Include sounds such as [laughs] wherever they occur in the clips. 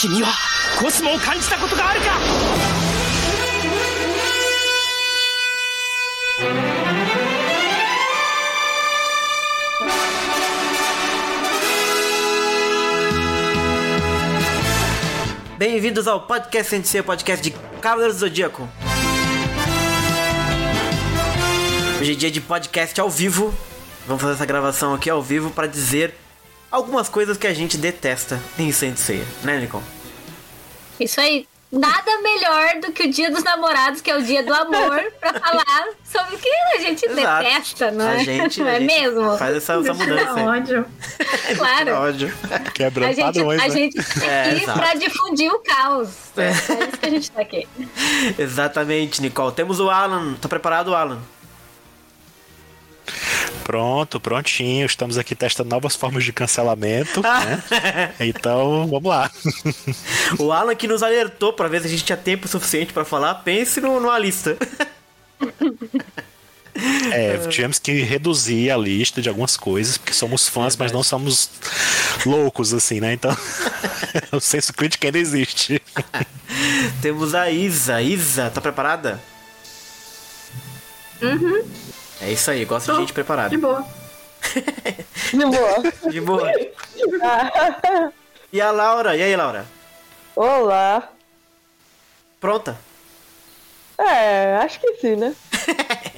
君はコスモを感じたことがあるか Bem-vindos ao podcast Sensei, podcast de Cavaleiros do Zodíaco. Hoje é dia de podcast ao vivo. Vamos fazer essa gravação aqui ao vivo para dizer algumas coisas que a gente detesta em Sensei, né, Nicole? Isso aí. Nada melhor do que o dia dos namorados, que é o dia do amor, [laughs] pra falar sobre o que a gente Exato. detesta, não é? A gente, não a é gente mesmo? Faz essa, essa mudança. aí. ódio. [laughs] Claro. Ódio. Quebrando A gente, padrões, a né? gente tá É, aqui exato. pra difundir o caos. É. É isso que a gente tá aqui. [laughs] Exatamente, Nicole. Temos o Alan. Tá preparado, Alan? Pronto, prontinho. Estamos aqui testando novas formas de cancelamento. né? Então, vamos lá. O Alan que nos alertou pra ver se a gente tinha tempo suficiente pra falar. Pense no, numa lista. [laughs] É, tivemos que reduzir a lista de algumas coisas, porque somos fãs, mas não somos loucos, assim, né? Então, [laughs] o senso crítico ainda existe. Temos a Isa. Isa, tá preparada? Uhum. É isso aí, gosto de gente preparada. De boa. [laughs] De boa. De boa. E a Laura? E aí, Laura? Olá. Pronta? É, acho que sim, né? [laughs]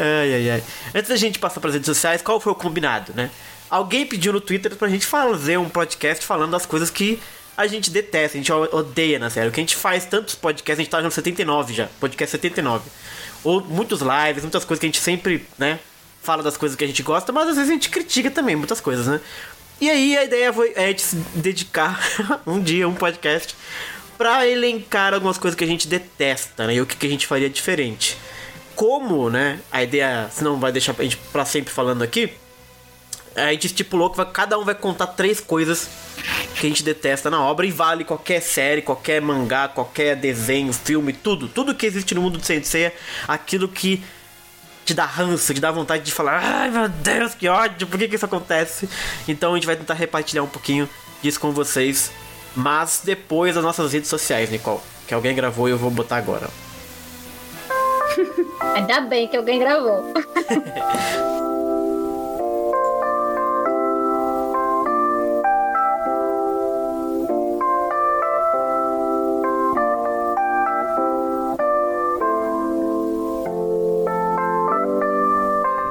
Ai, ai, ai. Antes da gente passar pras redes sociais, qual foi o combinado, né? Alguém pediu no Twitter pra gente fazer um podcast falando das coisas que a gente detesta, a gente odeia na série. O que a gente faz tantos podcasts, a gente tá no 79 já, podcast 79. Ou muitos lives, muitas coisas que a gente sempre, né, fala das coisas que a gente gosta, mas às vezes a gente critica também muitas coisas, né? E aí a ideia foi é gente se dedicar [laughs] um dia, um podcast, pra elencar algumas coisas que a gente detesta, né? E o que, que a gente faria diferente como, né, a ideia, senão vai deixar a gente pra sempre falando aqui, a gente estipulou que vai- cada um vai contar três coisas que a gente detesta na obra e vale qualquer série, qualquer mangá, qualquer desenho, filme, tudo, tudo que existe no mundo do Sensei, aquilo que te dá ranço, te dá vontade de falar, ai meu Deus, que ódio, por que, que isso acontece? Então a gente vai tentar repartilhar um pouquinho disso com vocês, mas depois das nossas redes sociais, Nicole, que alguém gravou e eu vou botar agora. [laughs] Ainda bem que alguém gravou. [laughs]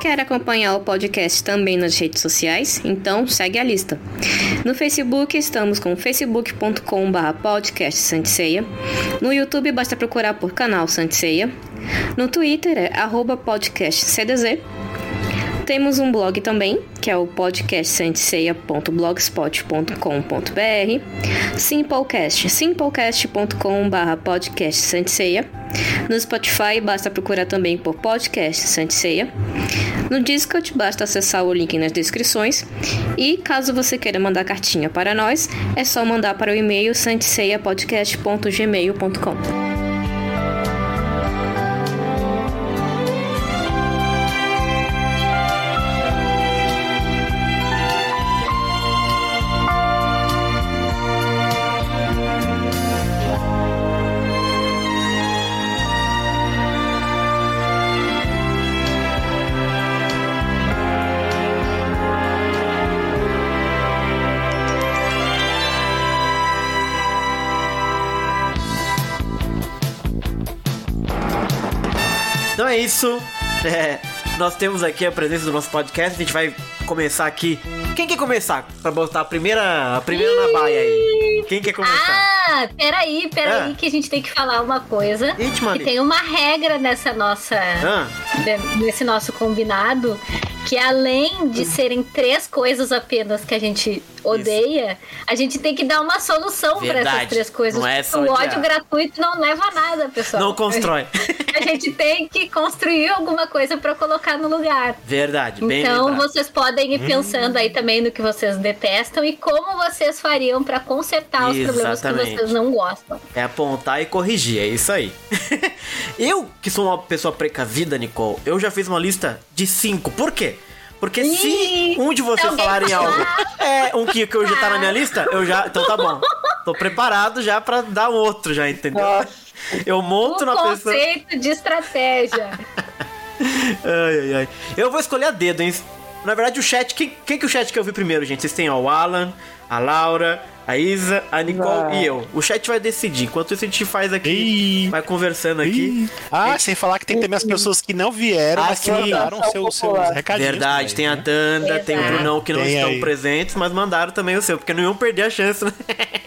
Quer acompanhar o podcast também nas redes sociais? Então segue a lista. No Facebook estamos com facebook.com.br podcast Santiceia. No YouTube basta procurar por canal Santiceia. No Twitter é arroba. Temos um blog também, que é o podcastsanticeia.blogspot.com.br. Simplecast, simplecast.com.br podcast Santiceia. No Spotify basta procurar também por podcast Santiceia. No Discord basta acessar o link nas descrições. E caso você queira mandar cartinha para nós, é só mandar para o e-mail santiceiapodcast.gmail.com. é isso. É, nós temos aqui a presença do nosso podcast. A gente vai começar aqui. Quem quer começar? Pra botar a primeira, a primeira na baia aí. Quem quer começar? Ah, peraí, peraí, Ah. que a gente tem que falar uma coisa. Ih, Que tem uma regra nessa nossa. Ah, nesse nosso combinado. Que além de serem três coisas apenas que a gente odeia, a gente tem que dar uma solução para essas três coisas. Não é o odiar. ódio gratuito não leva a nada, pessoal. não constrói. [laughs] A gente tem que construir alguma coisa para colocar no lugar. Verdade, bem Então lembrado. vocês podem ir pensando aí também no que vocês detestam e como vocês fariam para consertar os problemas que vocês não gostam. É apontar e corrigir, é isso aí. [laughs] eu, que sou uma pessoa precavida, Nicole, eu já fiz uma lista de cinco. Por quê? Porque se Ih, um de vocês falarem falar. algo, é um que, que eu já tá na minha lista, eu já. Então tá bom. Tô preparado já pra dar outro, já, entendeu? Nossa. Eu monto O na pessoa. conceito de estratégia. [laughs] Ai, ai, ai. Eu vou escolher a dedo, hein? Na verdade, o chat. Quem, quem que o chat que eu vi primeiro, gente? Vocês têm ó, o Alan, a Laura, a Isa, a Nicole Vai. e eu. O chat vai decidir. Enquanto isso, a gente faz aqui. Ih. Vai conversando aqui. Ah, sem falar que tem também as pessoas que não vieram, Ah, mas que mandaram Votação seus, recadinhos. Verdade, tem também, a né? Danda, tem o Exato. Brunão que não Tem estão aí. presentes, mas mandaram também o seu, porque não iam perder a chance, né? [laughs]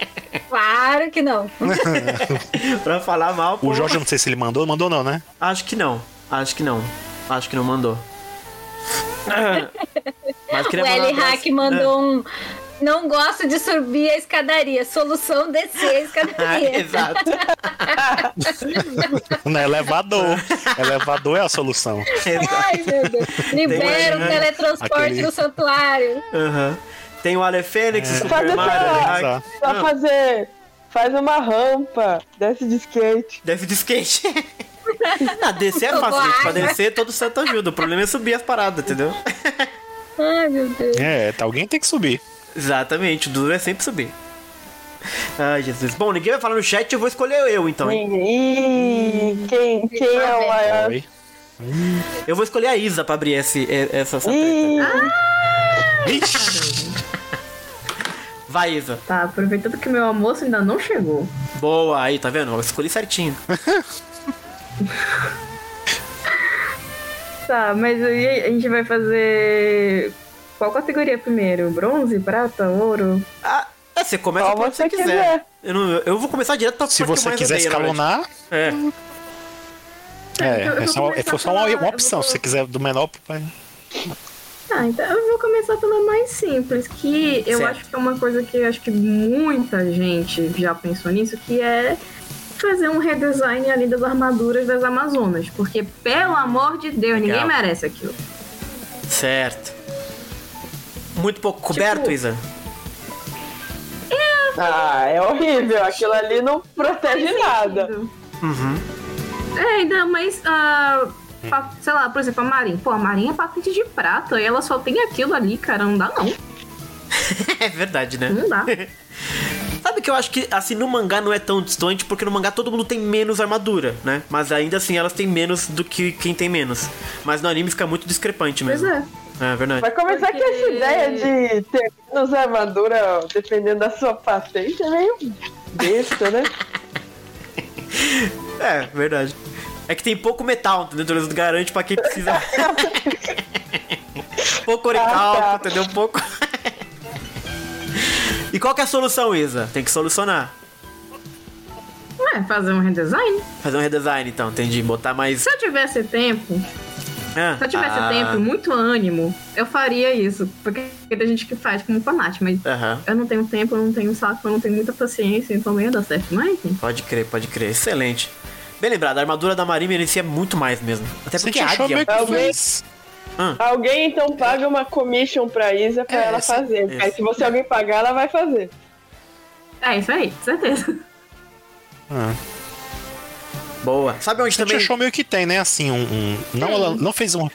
Claro que não. [laughs] pra falar mal. pô. O Jorge, eu não sei se ele mandou, mandou não, né? Acho que não. Acho que não. Acho que não mandou. [laughs] Mas O L Hack mandou um. Não gosto de subir a escadaria. Solução descer a Ah, escadaria. [laughs] exato. [laughs] No elevador. elevador é a solução. Ai, meu Deus. Libera o teletransporte Aquele- do santuário. Aham. Tem o Ale Fênix, Faz Super Mario. Só Ah. fazer. Faz uma rampa, desce de skate. Desce de skate. [laughs] Ah, descer é fácil, gente. Pra descer, todo santo ajuda. O problema é subir as paradas, entendeu? Ai, meu Deus. É, tá, alguém tem que subir. Exatamente, o duro é sempre subir. Ai, Jesus. Bom, ninguém vai falar no chat, eu vou escolher eu então. hein? Ih, quem, quem é o maior? Oi. Eu vou escolher a Isa pra abrir esse, e- essa, essa Ixi. Vai, Isa. Tá, aproveitando que meu almoço ainda não chegou. Boa, aí, tá vendo? Eu escolhi certinho. [laughs] Tá, mas aí a gente vai fazer. Qual categoria primeiro? Bronze, prata, ouro? Ah, é, você começa Qual você quiser. quiser. Eu, não- eu vou começar direto pra Se você mais quiser odeio, escalonar, É. é, eu- eu é só, vou é só uma, uma opção. eu Se vou- você quiser do menor pro. Tá, então eu vou começar pela mais simples, que eu Certo. acho que é uma coisa que eu acho que muita gente já pensou nisso, que é fazer um redesign ali das armaduras das Amazonas. Porque, pelo amor de Deus, Legal. ninguém merece aquilo. Certo. Muito pouco coberto, Tipo, Isa? Ah, é horrível. Aquilo ali não protege nada. Uhum. É, ainda mais, ah, pa- sei lá, por exemplo, a Marinha. Pô, a Marinha é patente de prata e ela só tem aquilo ali, cara. Não dá, não. [laughs] É verdade, né? Não dá. [laughs] Sabe que eu acho que, assim, no mangá não é tão distante, porque no mangá todo mundo tem menos armadura, né? Mas ainda assim elas têm menos do que quem tem menos. Mas no anime fica muito discrepante Pois mesmo. é. É verdade. Vai começar que essa ideia de ter menos armadura dependendo da sua patente é meio besta, né? [laughs] É, verdade. É que tem pouco metal, entendeu? Então eles garantem pra quem precisa. [laughs] pouco oricalco, Ah, tá. entendeu? Pouco. e qual que é a solução, Isa? Tem que solucionar. Ué, fazer um redesign? Fazer um redesign, então, entendi. Botar mais. Se eu tivesse tempo, Ah, se eu tivesse ah, tempo muito ânimo, eu faria isso. Porque tem gente que faz como fanart, mas eu não tenho tempo, eu não tenho saco, eu não tenho muita paciência, então não ia dar certo. Mas enfim. Pode crer, pode crer. Excelente. Bem lembrado, a armadura da Marinha merecia muito mais mesmo. Até porque achou águia. meio que Alguém- então paga uma commission pra Isa pra É, ela esse- fazer. esse. Aí se você alguém pagar, ela vai fazer. É isso aí, certeza. Ah. Boa. Sabe onde Você te também. achou meio que tem, né? Assim, um. um- não, ela não fez um.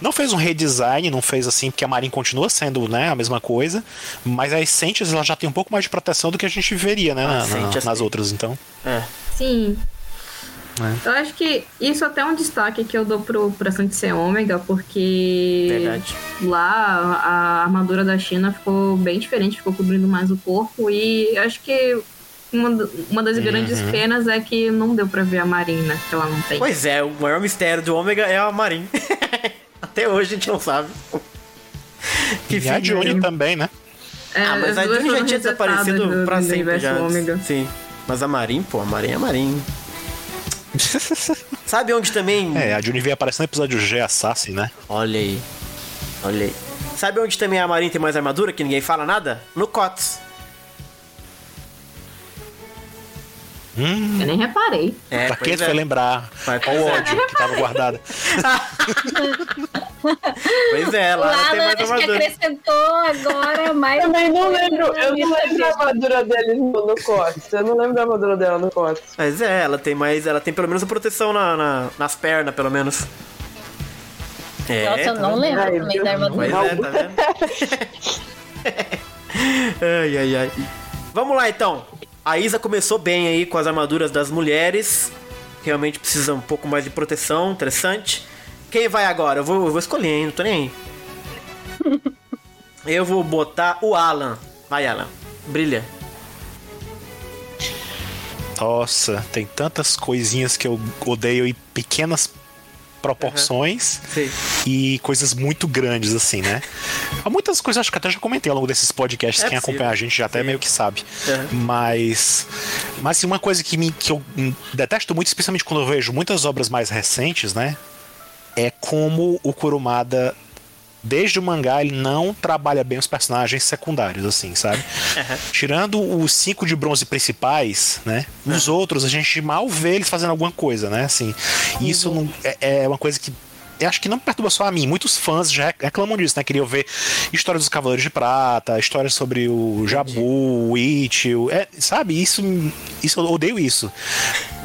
Não fez um redesign, não fez assim, porque a Marin continua sendo né, a mesma coisa, mas a Essentials ela já tem um pouco mais de proteção do que a gente veria, né, A na- na- nas outras, então. É. Sim. É. Eu acho que isso até é um destaque que eu dou pro, pra Santisei Ômega, porque Verdade. lá a armadura da China ficou bem diferente, ficou cobrindo mais o corpo e acho que uma, uma das grandes Uhum. penas é que não deu pra ver a Marina, que ela não tem. Pois é, o maior mistério do Ômega é a Marin. [laughs] Até hoje a gente não sabe. Que E a fim- Johnny também, né? É, Ah, mas as a Johnny já tinha desaparecido do- pra do sempre já. Ômega. Sim. Mas a Marin, pô, a Marin é a Marin. [laughs] Sabe onde também. É, a Johnny veio aparecer no episódio G Assassin, né? Olha aí. Olha aí. Sabe onde também a Marin tem mais armadura que ninguém fala nada? No COTS. Hum, Eu nem reparei. É, pra quem pois foi é. lembrar? Vai, Qual o é. ódio que tava guardado? [laughs] Pois é, lá ela tem mais acho que armadura. acrescentou agora mais. Também não lembro, eu não lembro a cabeça. armadura deles no, Cotes. Eu não lembro a armadura dela no Cotes. Mas é, ela tem mais. Ela tem pelo menos a proteção na, na- nas pernas, pelo menos. É, Nossa, eu tá não lembro Ai, também da Deus. Pois armadura. é, tá vendo? [laughs] [laughs] ai, ai, ai. Vamos lá então. A Isa começou bem aí com as armaduras das mulheres. Realmente precisa um pouco mais de proteção, interessante. Quem vai agora? Eu vou, eu vou escolher, hein? Não tô nem aí. [laughs] eu vou botar o Alan. Vai, Alan. Brilha. Nossa, tem tantas coisinhas que eu odeio em pequenas proporções Sim. e coisas muito grandes, assim, né? Há muitas coisas, acho que até já comentei ao longo desses podcasts, É quem possível. acompanha a gente já até Sim. meio que sabe. Uhum. Mas, mas assim, uma coisa que, me, que eu detesto muito, especialmente quando eu vejo muitas obras mais recentes, né? É como o Kurumada, desde o mangá, ele não trabalha bem os personagens secundários, assim, sabe? Tirando os cinco de bronze principais, né? Os outros, a gente mal vê eles fazendo alguma coisa, né? Assim, isso não, é, é uma coisa que acho que não perturba só a mim. Muitos fãs já reclamam disso, né? Queriam ver histórias dos Cavaleiros de Prata, histórias sobre o Jabu, o It, o- é, sabe? Isso, isso eu odeio isso.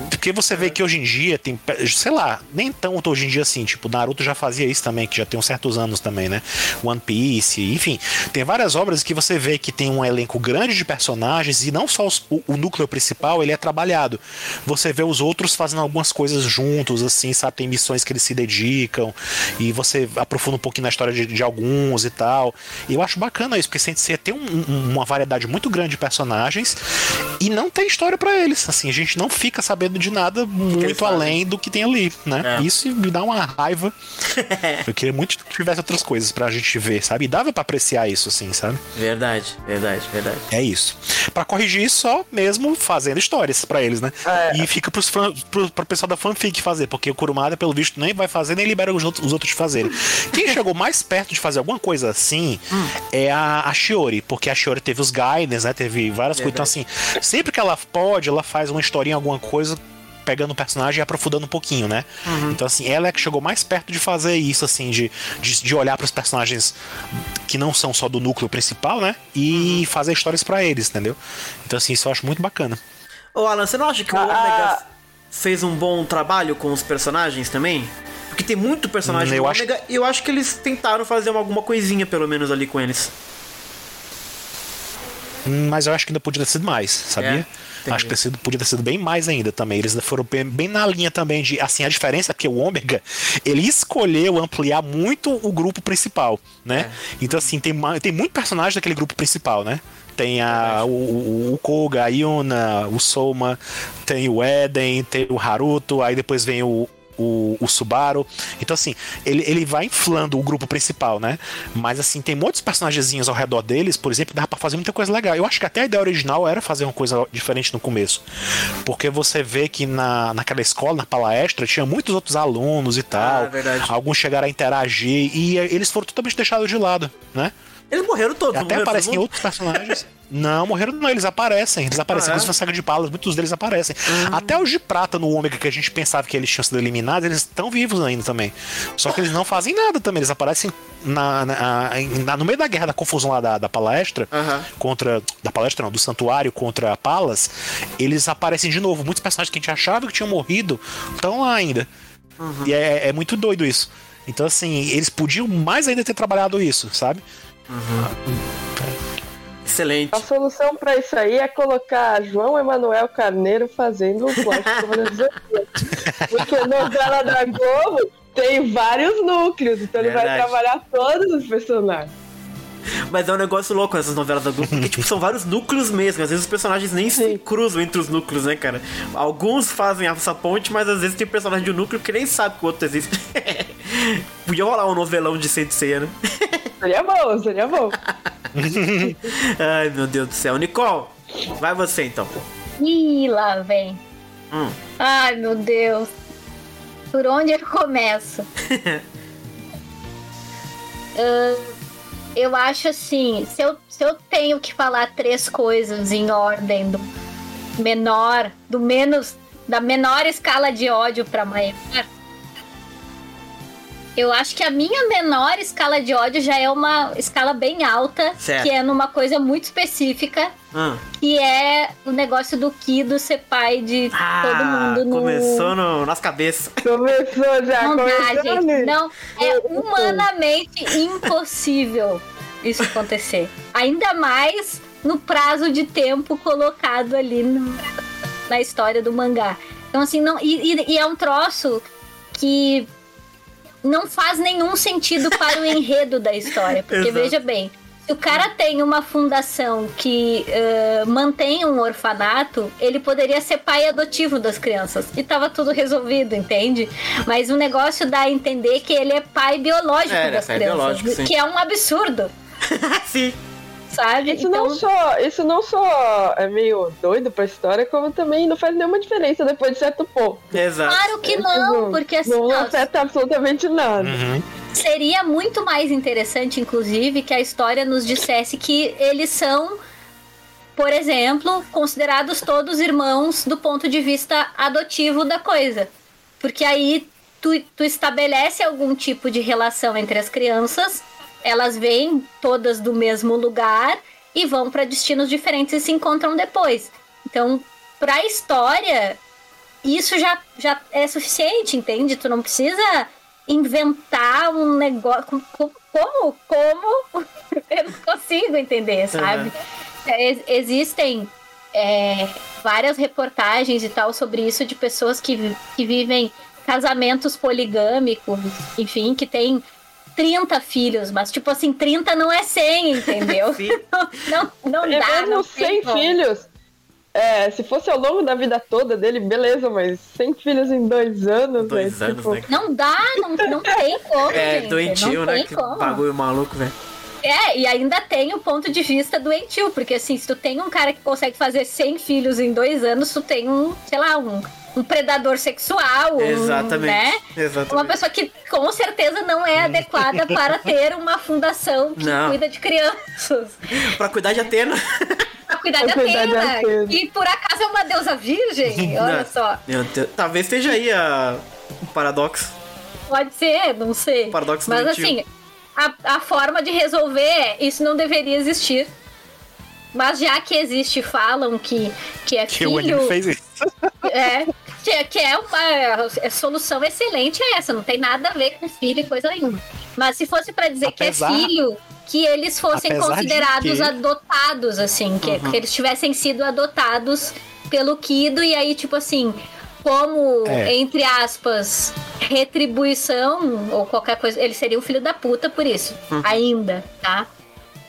Porque você vê que hoje em dia tem, sei lá, nem tanto hoje em dia assim, tipo, Naruto já fazia isso também, que já tem uns certos anos também, né? One Piece, enfim, tem várias obras que você vê que tem um elenco grande de personagens e não só os- o, o núcleo principal, ele é trabalhado. Você vê os outros fazendo algumas coisas juntos, assim, sabe? Tem missões que eles se dedicam e você aprofunda um pouquinho na história de, de alguns e tal. E eu acho bacana isso, porque você tem um- um- uma variedade muito grande de personagens e não tem história pra eles. Assim, a gente não fica sabendo de nada muito além do que tem ali, né? É. Isso me dá uma raiva. [laughs] eu queria muito que tivesse outras coisas pra gente ver, sabe? E dava pra apreciar isso, assim, sabe? Verdade, verdade, verdade. É isso. Pra corrigir isso, só mesmo fazendo histórias pra eles, né? É. E fica pros fã, pro, pro pessoal da fanfic fazer, porque o Kurumada, pelo visto, nem vai fazer, nem libera os outros, os fazerem. Quem [laughs] chegou mais perto de fazer alguma coisa assim é a, a Shiori, porque a Shiori teve os guidance, né? Teve várias coisas. Então, assim, sempre que ela pode, ela faz uma historinha, alguma coisa. Pegando o personagem e aprofundando um pouquinho, né? Então, assim, ela é que chegou mais perto de fazer isso, assim, de, de, de olhar pros personagens que não são só do núcleo principal, né? E fazer histórias pra eles, entendeu? Então, assim, isso eu acho muito bacana. Ô Alan, você não acha que o Ah, Ômega ah. fez um bom trabalho com os personagens também? Porque tem muito personagem eu do acho- Ômega e eu acho que eles tentaram fazer uma- alguma coisinha, pelo menos, ali com eles. Hum, Mas eu acho que ainda podia ter sido mais, sabia? É, acho que ter sido, podia ter sido bem mais ainda também. Eles foram bem, bem na linha também de. Assim, a diferença é que o Ômega ele escolheu ampliar muito o grupo principal, né? É. Então, assim, tem, tem muito personagem daquele grupo principal, né? Tem a, o, o, o Koga, a Yuna, o Soma, tem o Eden, tem o Haruto, aí depois vem o, o, o Subaru. Então, assim, ele, ele vai inflando o grupo principal, né? Mas, assim, tem muitos personagenzinhos ao redor deles, por exemplo, dá pra fazer muita coisa legal. Eu acho que até a ideia original era fazer uma coisa diferente no começo. Porque você vê que na, naquela escola, na palestra, tinha muitos outros alunos e tal. Ah, verdade. Alguns chegaram a interagir e eh, eles foram totalmente deixados de lado, né? Eles morreram todos, Até aparecem outros personagens. [laughs] Não, morreram não, eles aparecem. Eles aparecem Ah, é? com a saga de palas, muitos deles aparecem. Até os de prata no Ômega, que a gente pensava que eles tinham sido eliminados, eles estão vivos ainda também. Só que eles não fazem nada também, eles aparecem na, na- na- no meio da guerra, da confusão lá da, da palestra, Aham. contra. Da palestra não, do santuário contra Palas, eles aparecem de novo. Muitos personagens que a gente achava que tinham morrido estão lá ainda. E é, é muito doido isso. Então, assim, eles podiam mais ainda ter trabalhado isso, sabe? Excelente. A solução pra isso aí é colocar João Emanuel Carneiro fazendo o plot. Porque novela da Globo tem vários núcleos, então ele vai Verdade. trabalhar todos os personagens. Mas é um negócio louco essas novelas da Globo, porque tipo, são vários núcleos mesmo. Às vezes os personagens nem se cruzam entre os núcleos, né, cara? Alguns fazem essa ponte, mas às vezes tem personagem de um núcleo que nem sabe que o outro existe. [laughs] Podia rolar um novelão de Sensei, né? [laughs] Seria bom, seria bom. [laughs] Ai, meu Deus do céu. Nicole, vai você então. Ih, lá vem. Hum. Ai, meu Deus. Por onde eu começo? Ah, eu acho assim, se eu, se eu tenho que falar três coisas em ordem do menor, do menos, da menor escala de ódio pra maior, eu acho que a minha menor escala de ódio já é uma escala bem alta, Certo. que é numa coisa muito específica, Hum. que é o negócio do Kido ser pai de Ah, todo mundo no. começou no, nas cabeças. Começou já, Não dá, começou gente. nisso. Não, é humanamente impossível isso acontecer. Ainda mais no prazo de tempo colocado ali no- na história do mangá. Então, assim, não. E, e- e é um troço que não faz nenhum sentido para o enredo da história. Porque, veja bem, se o cara tem uma fundação que eh, mantém um orfanato, ele poderia ser pai adotivo das crianças. E tava tudo resolvido, entende? Mas o negócio dá a entender que ele é pai biológico É, é das pai crianças. biológico, sim. que é um absurdo, [laughs] Sim. Sabe? Isso não só, isso não só é meio doido pra história, como também não faz nenhuma diferença depois de certo ponto. Exato. Claro que não, porque assim, não afeta absolutamente nada. Uhum. seria muito mais interessante, inclusive, que a história nos dissesse que eles são, por exemplo, considerados todos irmãos do ponto de vista adotivo da coisa. Porque aí tu, tu estabelece algum tipo de relação entre as crianças, elas vêm todas do mesmo lugar e vão para destinos diferentes e se encontram depois. Então, para a história, isso já, já é suficiente, entende? Tu não precisa inventar um negócio. com- com- Como? Como? [laughs] Eu não consigo entender, sabe? É, ex- existem é, várias reportagens e tal sobre isso de pessoas que, que vivem casamentos poligâmicos, enfim, que tem 30 filhos, mas tipo assim, 30 não é 100, entendeu? [laughs] Sim. [laughs] não, não É dá, mesmo não tem sem como. filhos. É, se fosse ao longo da vida toda dele, beleza, mas sem filhos em dois anos, Dois velho, anos, tipo, né? Não dá, não, não tem como, É gente. doentio, não né? tem Que como. bagulho maluco, velho. É, e ainda tem o ponto de vista doentio, porque assim, se tu tem um cara que consegue fazer 100 filhos em dois anos, tu tem um, sei lá, um, um predador sexual, um, Exatamente. né? Exatamente. Uma pessoa que com certeza não é adequada para ter uma fundação que Não. cuida de crianças. Pra cuidar de Atena. Pra cuidar Pra de cuidar de Atena. Atena. E por acaso é uma deusa virgem, olha Não. só. Talvez esteja aí a... o paradoxo. Pode ser, não sei. Paradoxo Mas assim, a, a forma de resolver é, isso não deveria existir. Mas já que existe, falam que, que é Que o anime filho. fez isso. É, que, que é uma a solução excelente é essa, não tem nada a ver com filho e coisa nenhuma. Mas se fosse pra dizer Apesar- que é filho, que eles fossem Apesar de considerados que- adotados, assim, que, Uhum. que eles tivessem sido adotados pelo Kido, e aí, tipo assim, como, É. entre aspas, retribuição, ou qualquer coisa, eles seriam filho da puta por isso, Uhum. ainda, tá?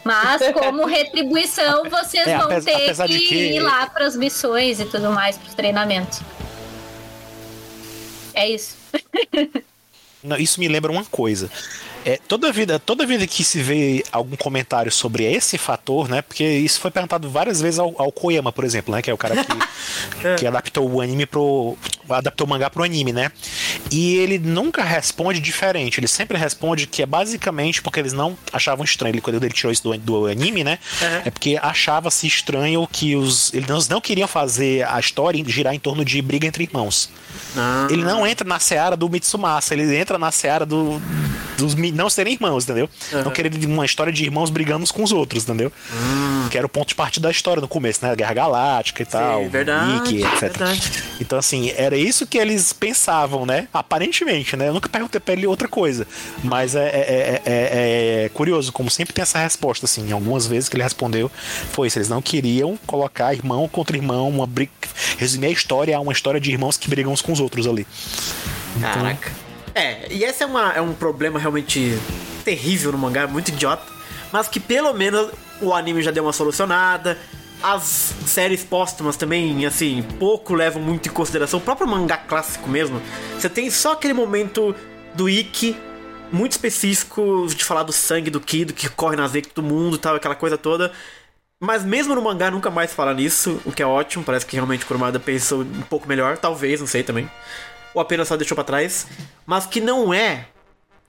Mas como retribuição, vocês É, vão ter apesar que, que- ir lá pras missões e tudo mais, pros treinamentos. É isso. Não, isso me lembra uma coisa. É, toda vida, toda vida que se vê algum comentário sobre esse fator, né? Porque isso foi perguntado várias vezes ao, ao Koyama, por exemplo, né? Que é o cara que, [laughs] que adaptou o anime pro. adaptou o mangá pro anime, né? E ele nunca responde diferente. Ele sempre responde que é basicamente porque eles não achavam estranho. Ele, quando ele tirou isso do, do anime, né? Uhum. É porque achava-se estranho que os. Eles não queriam fazer a história girar em torno de briga entre irmãos. Ah, Ele não entra na seara do Mitsumasa, ele entra na seara do, dos não serem irmãos, entendeu? Não querer uma história de irmãos brigando uns com os outros, entendeu? Que era o ponto de partida da história no começo, né? Guerra Galáctica e tal, verdade, Mickey, etc. verdade. Então, assim, era isso que eles pensavam, né? Aparentemente, né? Eu nunca perguntei pra ele outra coisa. Mas é, é- é- é- é curioso, como sempre tem essa resposta, assim. Algumas vezes que ele respondeu foi isso. Eles não queriam colocar irmão contra irmão, uma briga. Resumir a história a uma história de irmãos que brigam uns com os outros ali. Caraca. É, e esse é, uma, é um problema realmente terrível no mangá, muito idiota. Mas que pelo menos o anime já deu uma solucionada. As séries póstumas também, assim, pouco levam muito em consideração. O próprio mangá clássico mesmo. Você tem só aquele momento do Ikki, muito específico, de falar do sangue do Kido, que corre nas veias do mundo e tal, aquela coisa toda. Mas mesmo no mangá nunca mais fala nisso, o que é ótimo. Parece que realmente o Kurumada pensou um pouco melhor, talvez, não sei também. Ou apenas só deixou pra trás. Mas que não é.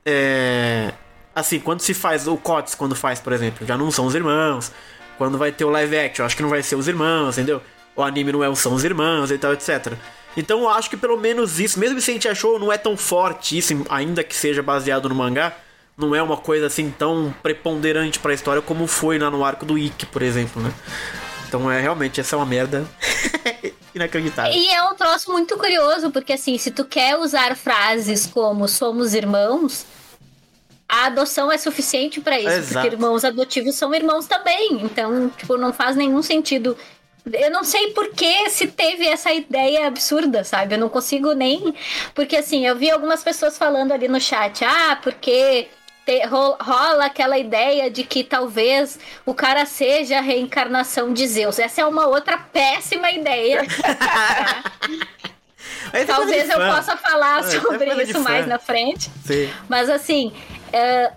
é, assim, quando se faz o COTS, quando faz, por exemplo, já não são os irmãos. Quando vai ter o live action, acho que não vai ser os irmãos, entendeu? O anime não é, são os irmãos e tal, etc. Então eu acho que pelo menos isso, mesmo se a gente achou não é tão forte isso, ainda que seja baseado no mangá, não é uma coisa assim tão preponderante pra história como foi lá no arco do Ikki, por exemplo, né? Então é realmente essa é uma merda [laughs] inacreditável. E é um troço muito curioso, porque assim, se tu quer usar frases como somos irmãos, a adoção é suficiente pra isso, Exato. porque irmãos adotivos são irmãos também. Então, tipo, não faz nenhum sentido. Eu não sei por que se teve essa ideia absurda, sabe? Eu não consigo nem. Porque assim, eu vi algumas pessoas falando ali no chat, ah, porque te- rola aquela ideia de que talvez o cara seja a reencarnação de Zeus. Essa é uma outra péssima ideia. [laughs] Tem talvez eu fã. possa falar É, é sobre isso mais na frente. Sim. Mas assim, é,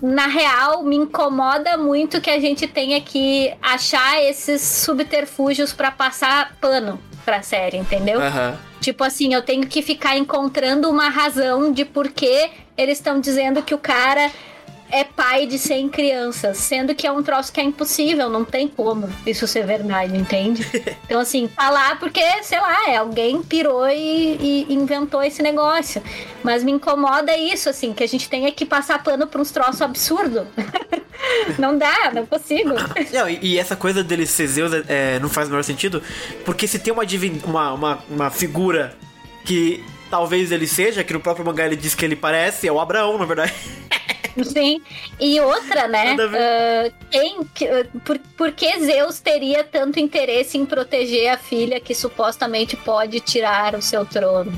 na real, me incomoda muito que a gente tenha que achar esses subterfúgios pra passar pano pra série, entendeu? Aham. Tipo assim, eu tenho que ficar encontrando uma razão de por que eles estão dizendo que o cara é pai de 100 crianças, sendo que é um troço que é impossível, não tem como isso ser verdade, entende? [laughs] Então, assim, falar porque, sei lá, é alguém pirou e, e inventou esse negócio. Mas me incomoda isso, assim, que a gente tenha que passar pano pra uns troços absurdos. [laughs] não dá, não consigo. [laughs] Não, e, e essa coisa dele ser Zeus é, é, não faz o menor sentido, porque se tem uma, uma, uma, uma figura que talvez ele seja, que no próprio mangá ele diz que ele parece, é o Abraão, na verdade. [laughs] Sim. E outra, né? Ah, quem, que- ah, por, por que Zeus teria tanto interesse em proteger a filha que supostamente pode tirar o seu trono,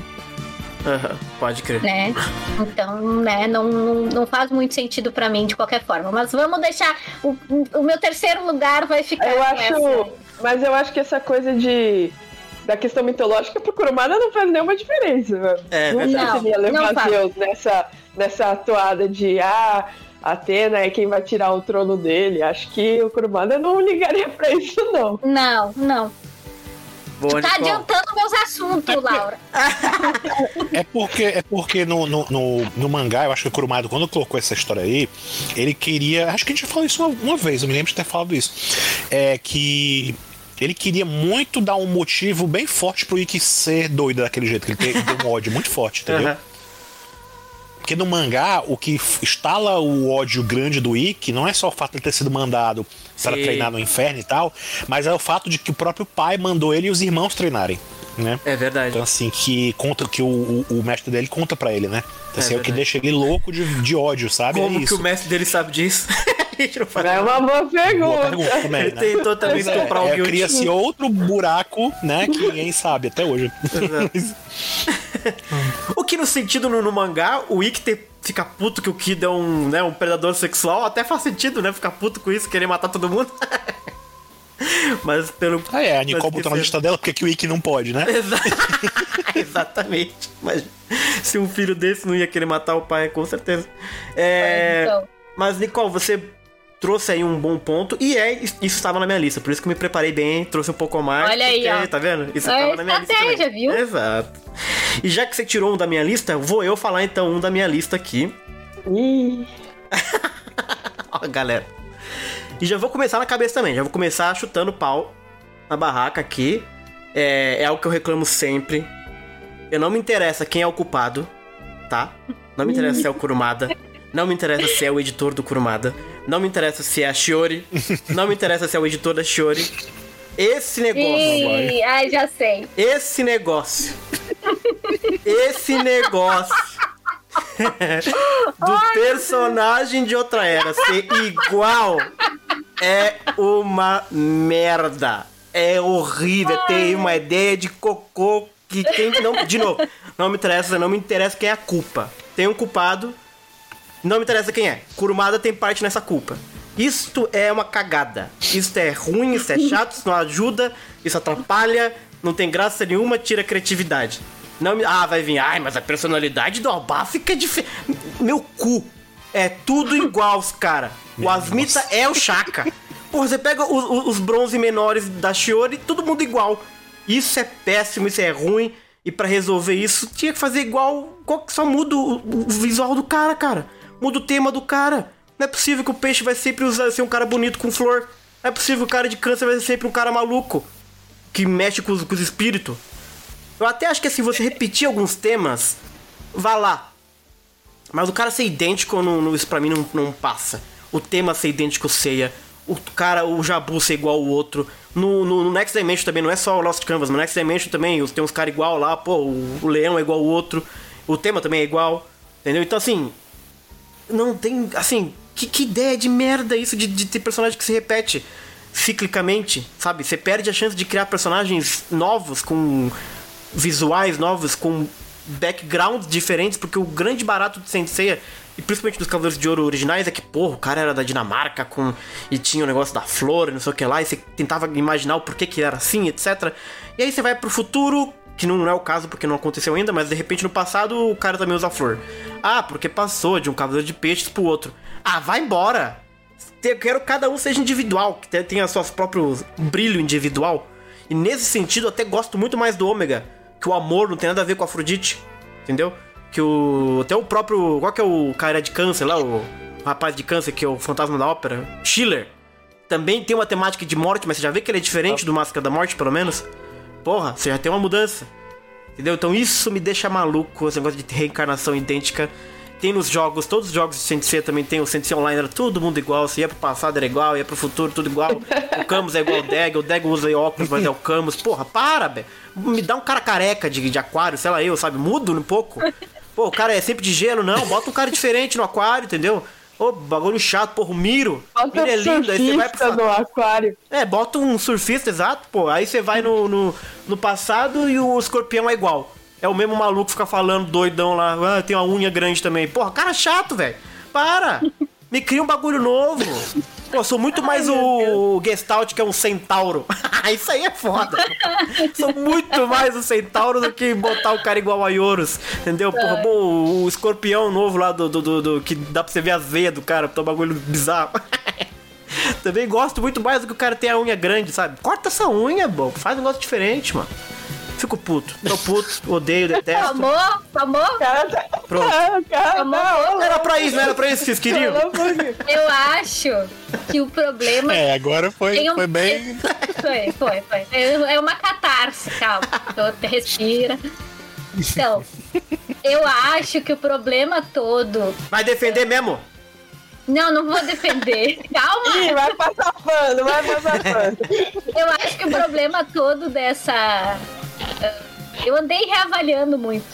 Aham, pode crer. né? Então, né, não, não, não faz muito sentido pra mim de qualquer forma. Mas vamos deixar. O, o meu terceiro lugar vai ficar. Eu acho. essa. Mas eu acho que essa coisa de. Da questão mitológica pro Kurumada não faz nenhuma diferença, velho. É, não sei se ia levar. Zeus nessa, nessa atuada de ah, Atena é quem vai tirar o trono dele. Acho que o Kurumada não ligaria pra isso, não. Não, não. Boa, Tá Nicole. adiantando meus assuntos, Laura. [laughs] É porque, é porque no, no, no, no mangá, eu acho que o Kurumada, quando colocou essa história aí, ele queria. Acho que a gente já falou isso uma, uma vez, eu me lembro de ter falado isso. É que. Ele queria muito dar um motivo bem forte pro Ikki ser doido daquele jeito, que ele tem, tem um ódio muito forte, entendeu? Aham. Porque no mangá, o que instala o ódio grande do Ikki não é só o fato de ele ter sido mandado para treinar no inferno e tal, mas é o fato de que o próprio pai mandou ele e os irmãos treinarem, né? É verdade. Então, assim, que conta que o, o, o mestre dele conta pra ele, né? Então, assim, é, o que deixa ele louco de, de ódio, sabe? Como é que o mestre dele sabe disso? [laughs] a gente não faz. É uma boa Boa pergunta. Ele tentou também é, estuprar o é. Cria-se outro buraco, né? Que ninguém sabe até hoje. [laughs] O que no sentido no, no mangá, o Ikki ter, ficar puto que o Kid é um, né, um predador sexual, até faz sentido, né? Ficar puto com isso, querer matar todo mundo. [laughs] Mas pelo. Ah, é, a Nicole botou na lista dela porque que o Ikki não pode, né? Exa- [laughs] Exatamente. Mas se um filho desse não ia querer matar o pai, com certeza. É, Então. Mas, Nicole, você trouxe aí um bom ponto. E é, isso estava na minha lista. Por isso que eu me preparei bem, trouxe um pouco mais. Olha aí, porque, ó. Tá vendo? Isso É estava na minha lista. viu? Exato. E já que você tirou um da minha lista, vou eu falar então um da minha lista aqui. [laughs] Ó, galera. E já vou começar na cabeça também. Já vou começar chutando pau na barraca aqui. É, é algo que eu reclamo sempre. Eu não me interessa quem é o culpado, tá? Não me interessa se é o Kurumada. [laughs] Não me interessa se é o editor do Kurumada. Não me interessa se é a Shiori. Não me interessa se é o editor da Shiori. Esse negócio. Ih, ai, já sei. Esse negócio. Esse negócio. do personagem de outra era ser igual é uma merda. É horrível. Tem uma ideia de cocô que quem não. De novo, não me interessa, não me interessa quem é a culpa. Tem um culpado. Não me interessa quem é. Kurumada tem parte nessa culpa. Isto é uma cagada. Isso é ruim, isso é chato, isso não ajuda, isso atrapalha, não tem graça nenhuma, tira criatividade. Não me... Ah, vai vir. Ai, mas a personalidade do Alba fica diferente. Meu cu. É tudo igual, cara. O Asmita é o Chaka. Porra, você pega os, os- os bronze menores da Shiori, todo mundo igual. Isso é péssimo, isso é ruim. E pra resolver isso, tinha que fazer igual. igual- Só muda o, o visual do cara, cara. Muda o tema do cara. Não é possível que o peixe vai sempre usar, ser um cara bonito com flor. Não é possível que o cara de câncer vai ser sempre um cara maluco. Que mexe com os, com os espíritos. Eu até acho que assim, você repetir alguns temas, vá lá. Mas o cara ser idêntico, não- isso pra mim não, não passa. O tema ser idêntico ceia. O cara, o Jabu ser igual ao outro. No, no, no Next Dimension também, não é só o Lost Canvas, no Next Dimension também tem uns caras igual lá, pô, o, o leão é igual ao outro. O tema também é igual. Entendeu? Então assim. Não tem. Assim, que, que ideia de merda isso de, de ter personagem que se repete ciclicamente, sabe? Você perde a chance de criar personagens novos, com visuais novos, com backgrounds diferentes, porque o grande barato do Sensei, e principalmente dos Cavaleiros de Ouro originais, é que, porra, o cara era da Dinamarca com e tinha o negócio da flor, não sei o que lá, e você tentava imaginar o porquê que era assim, etc. E aí você vai pro futuro, que não é o caso porque não aconteceu ainda, mas de repente no passado o cara também usa flor. Ah, porque passou de um Cavaleiro de Peixes pro outro. Ah, vai embora! Eu quero que cada um seja individual, que tenha seus próprios brilho individual. E nesse sentido, eu até gosto muito mais do Ômega, que o amor não tem nada a ver com a Afrodite, entendeu? Que o. Até o próprio. Qual que é o cara de câncer lá? O, o rapaz de câncer, que é o fantasma da ópera? Schiller. Também tem uma temática de morte, mas você já vê que ele é diferente do Máscara da Morte, pelo menos? Porra, você já tem uma mudança. Entendeu? Então isso me deixa maluco, esse negócio de reencarnação idêntica. Tem nos jogos, todos os jogos de Sensei também tem o Sensei Online, era todo mundo igual. Você ia pro passado era igual, ia pro futuro tudo igual. O Camus é igual ao Deg, o Deg usa óculos, mas é o Camus. Porra, para, velho. Me dá um cara careca de, de aquário, sei lá eu, sabe? Mudo um pouco. Pô, o cara é sempre de gelo, não. Bota um cara diferente no aquário, entendeu? Ô, bagulho chato, porra, o Miro. Bota Miro é lindo, aí você vai pro. no aquário. É, bota um surfista, exato, pô. Aí você vai no, no, no passado e o escorpião é igual. É o mesmo maluco que fica falando doidão lá. Ah, tem uma unha grande também. Porra, cara chato, velho. Para! [laughs] Me cria um bagulho novo. Pô, sou muito mais o, o Gestalt que é um centauro. [laughs] Isso aí é foda. sou muito mais o centauro do que botar o cara igual a Ioros. Entendeu? Porra, bom, o escorpião novo lá do, do, do- do- que dá pra você ver as veias do cara, tá um bagulho bizarro. [laughs] Também gosto muito mais do que o cara ter a unha grande, sabe? Corta essa unha, bom. Faz um negócio diferente, mano. Fico puto. Tô puto, odeio, detesto. Amor, amor. Pronto. Amor, Não era pra isso, não era pra isso que vocês queriam? Eu acho que o problema É, agora foi, um- foi bem. Foi, foi, foi. É é uma catarse, calma. Tô- Respira. Então, eu acho que o problema todo. Vai defender mesmo? Não, não vou defender. [laughs] Ih, Calma! vai passar pano, vai passar pano. Eu acho que o problema todo dessa. Eu andei reavaliando muito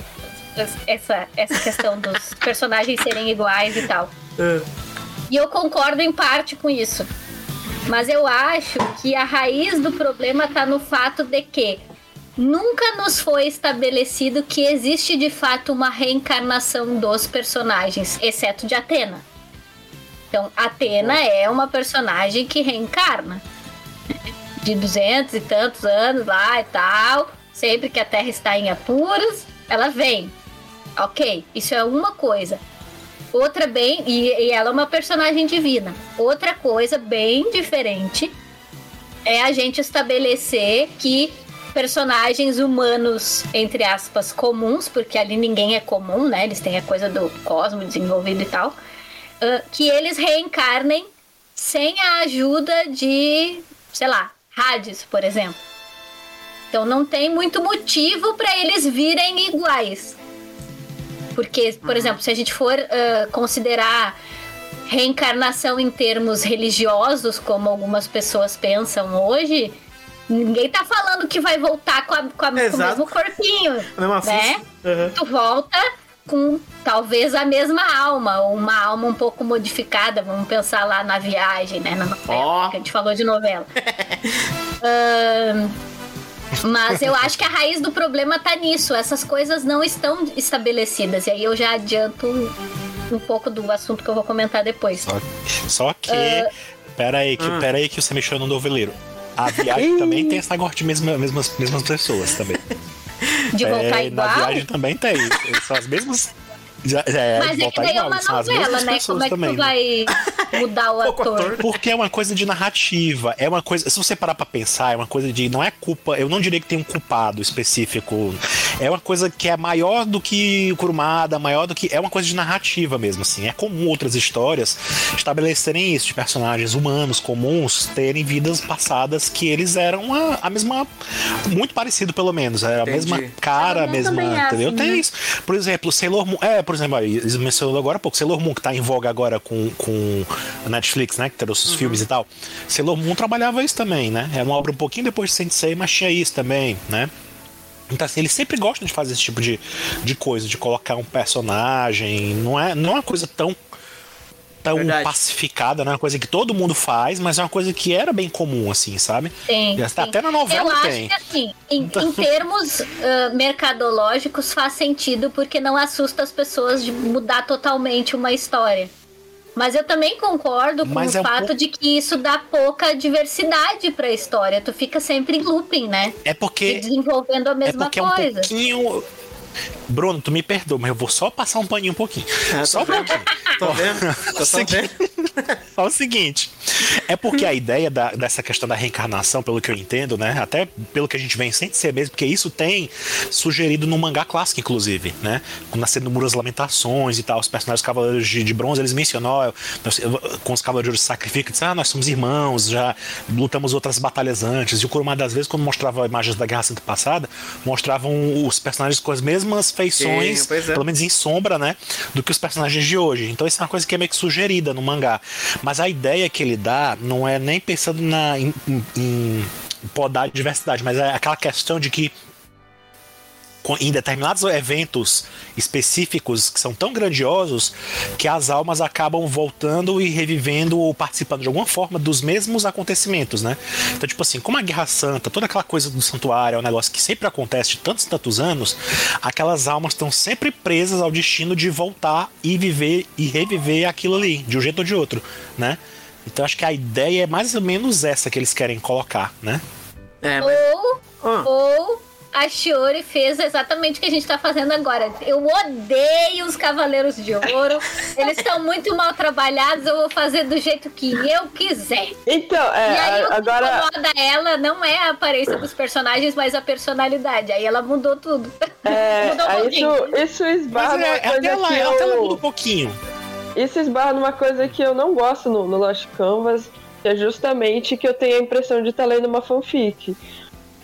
essa, essa questão dos [laughs] personagens serem iguais e tal. E eu concordo em parte com isso. Mas eu acho que a raiz do problema tá no fato de que nunca nos foi estabelecido que existe de fato uma reencarnação dos personagens, exceto de Atena. Então, Atena é uma personagem que reencarna. De 200 e tantos anos lá e tal. Sempre que a Terra está em apuros, ela vem. Ok, isso é uma coisa. Outra bem. E, e ela é uma personagem divina. Outra coisa bem diferente é a gente estabelecer que personagens humanos, entre aspas, comuns, porque ali ninguém é comum, né? Eles têm a coisa do cosmo desenvolvido e tal. ah, que eles reencarnem sem a ajuda de, sei lá, Hades, por exemplo. Então não tem muito motivo para eles virem iguais. Porque, por exemplo, se a gente for ah, considerar reencarnação em termos religiosos, como algumas pessoas pensam hoje, ninguém tá falando que vai voltar com, a- com a- com o mesmo corpinho, [laughs] né? Uhum. Tu volta com talvez a mesma alma, ou uma alma um pouco modificada, vamos pensar lá na viagem, né? Na novela, Ó. que a gente falou de novela. [laughs] Ahn, mas eu acho que a raiz do problema tá nisso. Essas coisas não estão estabelecidas. E aí eu já adianto um pouco do assunto que eu vou comentar depois. Só, só que. Ah. Pera aí, que, pera aí que você mexeu no noveleiro. A viagem também tem esse negócio de mesma, mesmas, mesmas pessoas também. De voltar É, igual. Na viagem também tem. São as mesmas. Já- É, Mas é que voltar daí é uma novela, né? Como é que também. tu vai mudar o [laughs] ator? ator. Porque é uma coisa de narrativa, é uma coisa. Se você parar pra pensar, é uma coisa de. Não é culpa. Eu não diria que tem um culpado específico. É uma coisa que é maior do que o Kurumada, maior do que. É uma coisa de narrativa mesmo, assim. É comum outras histórias estabelecerem isso, de personagens humanos comuns terem vidas passadas que eles eram a, a mesma. Muito parecido, pelo menos. Era a Entendi. mesma cara, a mesma. é entendeu? assim, Tem né? isso. Por exemplo, Sailor Moon. É, por exemplo, aí, eles mencionou agora há pouco. Sailor Moon, que tá em voga agora com, com a Netflix, né? Que trouxe os filmes e tal. Sailor Moon trabalhava isso também, né? Era uma obra um pouquinho depois de Sensei, mas tinha isso também, né? Então, assim, eles sempre gostam de fazer esse tipo de, de coisa, de colocar um personagem. Não é, não é uma coisa tão tão Verdade. pacificada, né? Uma coisa que todo mundo faz, mas é uma coisa que era bem comum, assim, sabe? Sim, E até sim. até na novela Eu tem. acho que assim, em, em termos ah, mercadológicos faz sentido porque não assusta as pessoas de mudar totalmente uma história. Mas eu também concordo com Mas o é fato pouco- de que isso dá pouca diversidade pra história. Tu fica sempre em looping, né? É E porque desenvolvendo a é mesma porque é um coisa. pouquinho Bruno, tu me perdoa, mas eu vou só passar um paninho um pouquinho. É, só um vendo. pouquinho. Tô vendo. [laughs] Tô só Seguinte. vendo. [laughs] Só o seguinte, é porque a ideia da- dessa questão da reencarnação, pelo que eu entendo, né, até pelo que a gente vem sem ser mesmo, porque isso tem sugerido no mangá clássico, inclusive, né, Nascendo das Lamentações e tal, os personagens Cavaleiros de, de Bronze, eles mencionam, ó, com os Cavaleiros de Sacrifício, dizem, ah, nós somos irmãos, já lutamos outras batalhas antes, e o Kurumada, às vezes, quando mostrava imagens da Guerra Santa passada, mostravam os personagens com as mesmas feições, Sim, é. pelo menos em sombra, né? Do que os personagens de hoje. Então isso é uma coisa que é meio que sugerida no mangá. Mas a ideia que ele dá não é nem pensando na, em, em- em podar a diversidade, mas é aquela questão de que em determinados eventos específicos que são tão grandiosos que as almas acabam voltando e revivendo ou participando de alguma forma dos mesmos acontecimentos, né? Então, tipo assim, como a Guerra Santa, toda aquela coisa do santuário é um negócio que sempre acontece de tantos e tantos anos, aquelas almas estão sempre presas ao destino de voltar e viver e reviver aquilo ali, de um jeito ou de outro, né? Então acho que a ideia é mais ou menos essa que eles querem colocar, né? É, mas... Ou, Ah. ou a Shiori fez exatamente o que a gente tá fazendo agora. Eu odeio os Cavaleiros de Ouro. Eles estão muito mal trabalhados. Eu vou fazer do jeito que eu quiser. Então, e é, aí a- o que agora. incomoda ela não é a aparência dos personagens, mas a personalidade. Aí ela mudou tudo. É, [laughs] mudou um pouquinho. isso, isso esbarra Mas é, coisa até lá, que até lá muda um eu... pouquinho. Isso esbarra numa coisa que eu não gosto no, no Lost Canvas, que é justamente que eu tenho a impressão de estar lendo uma fanfic.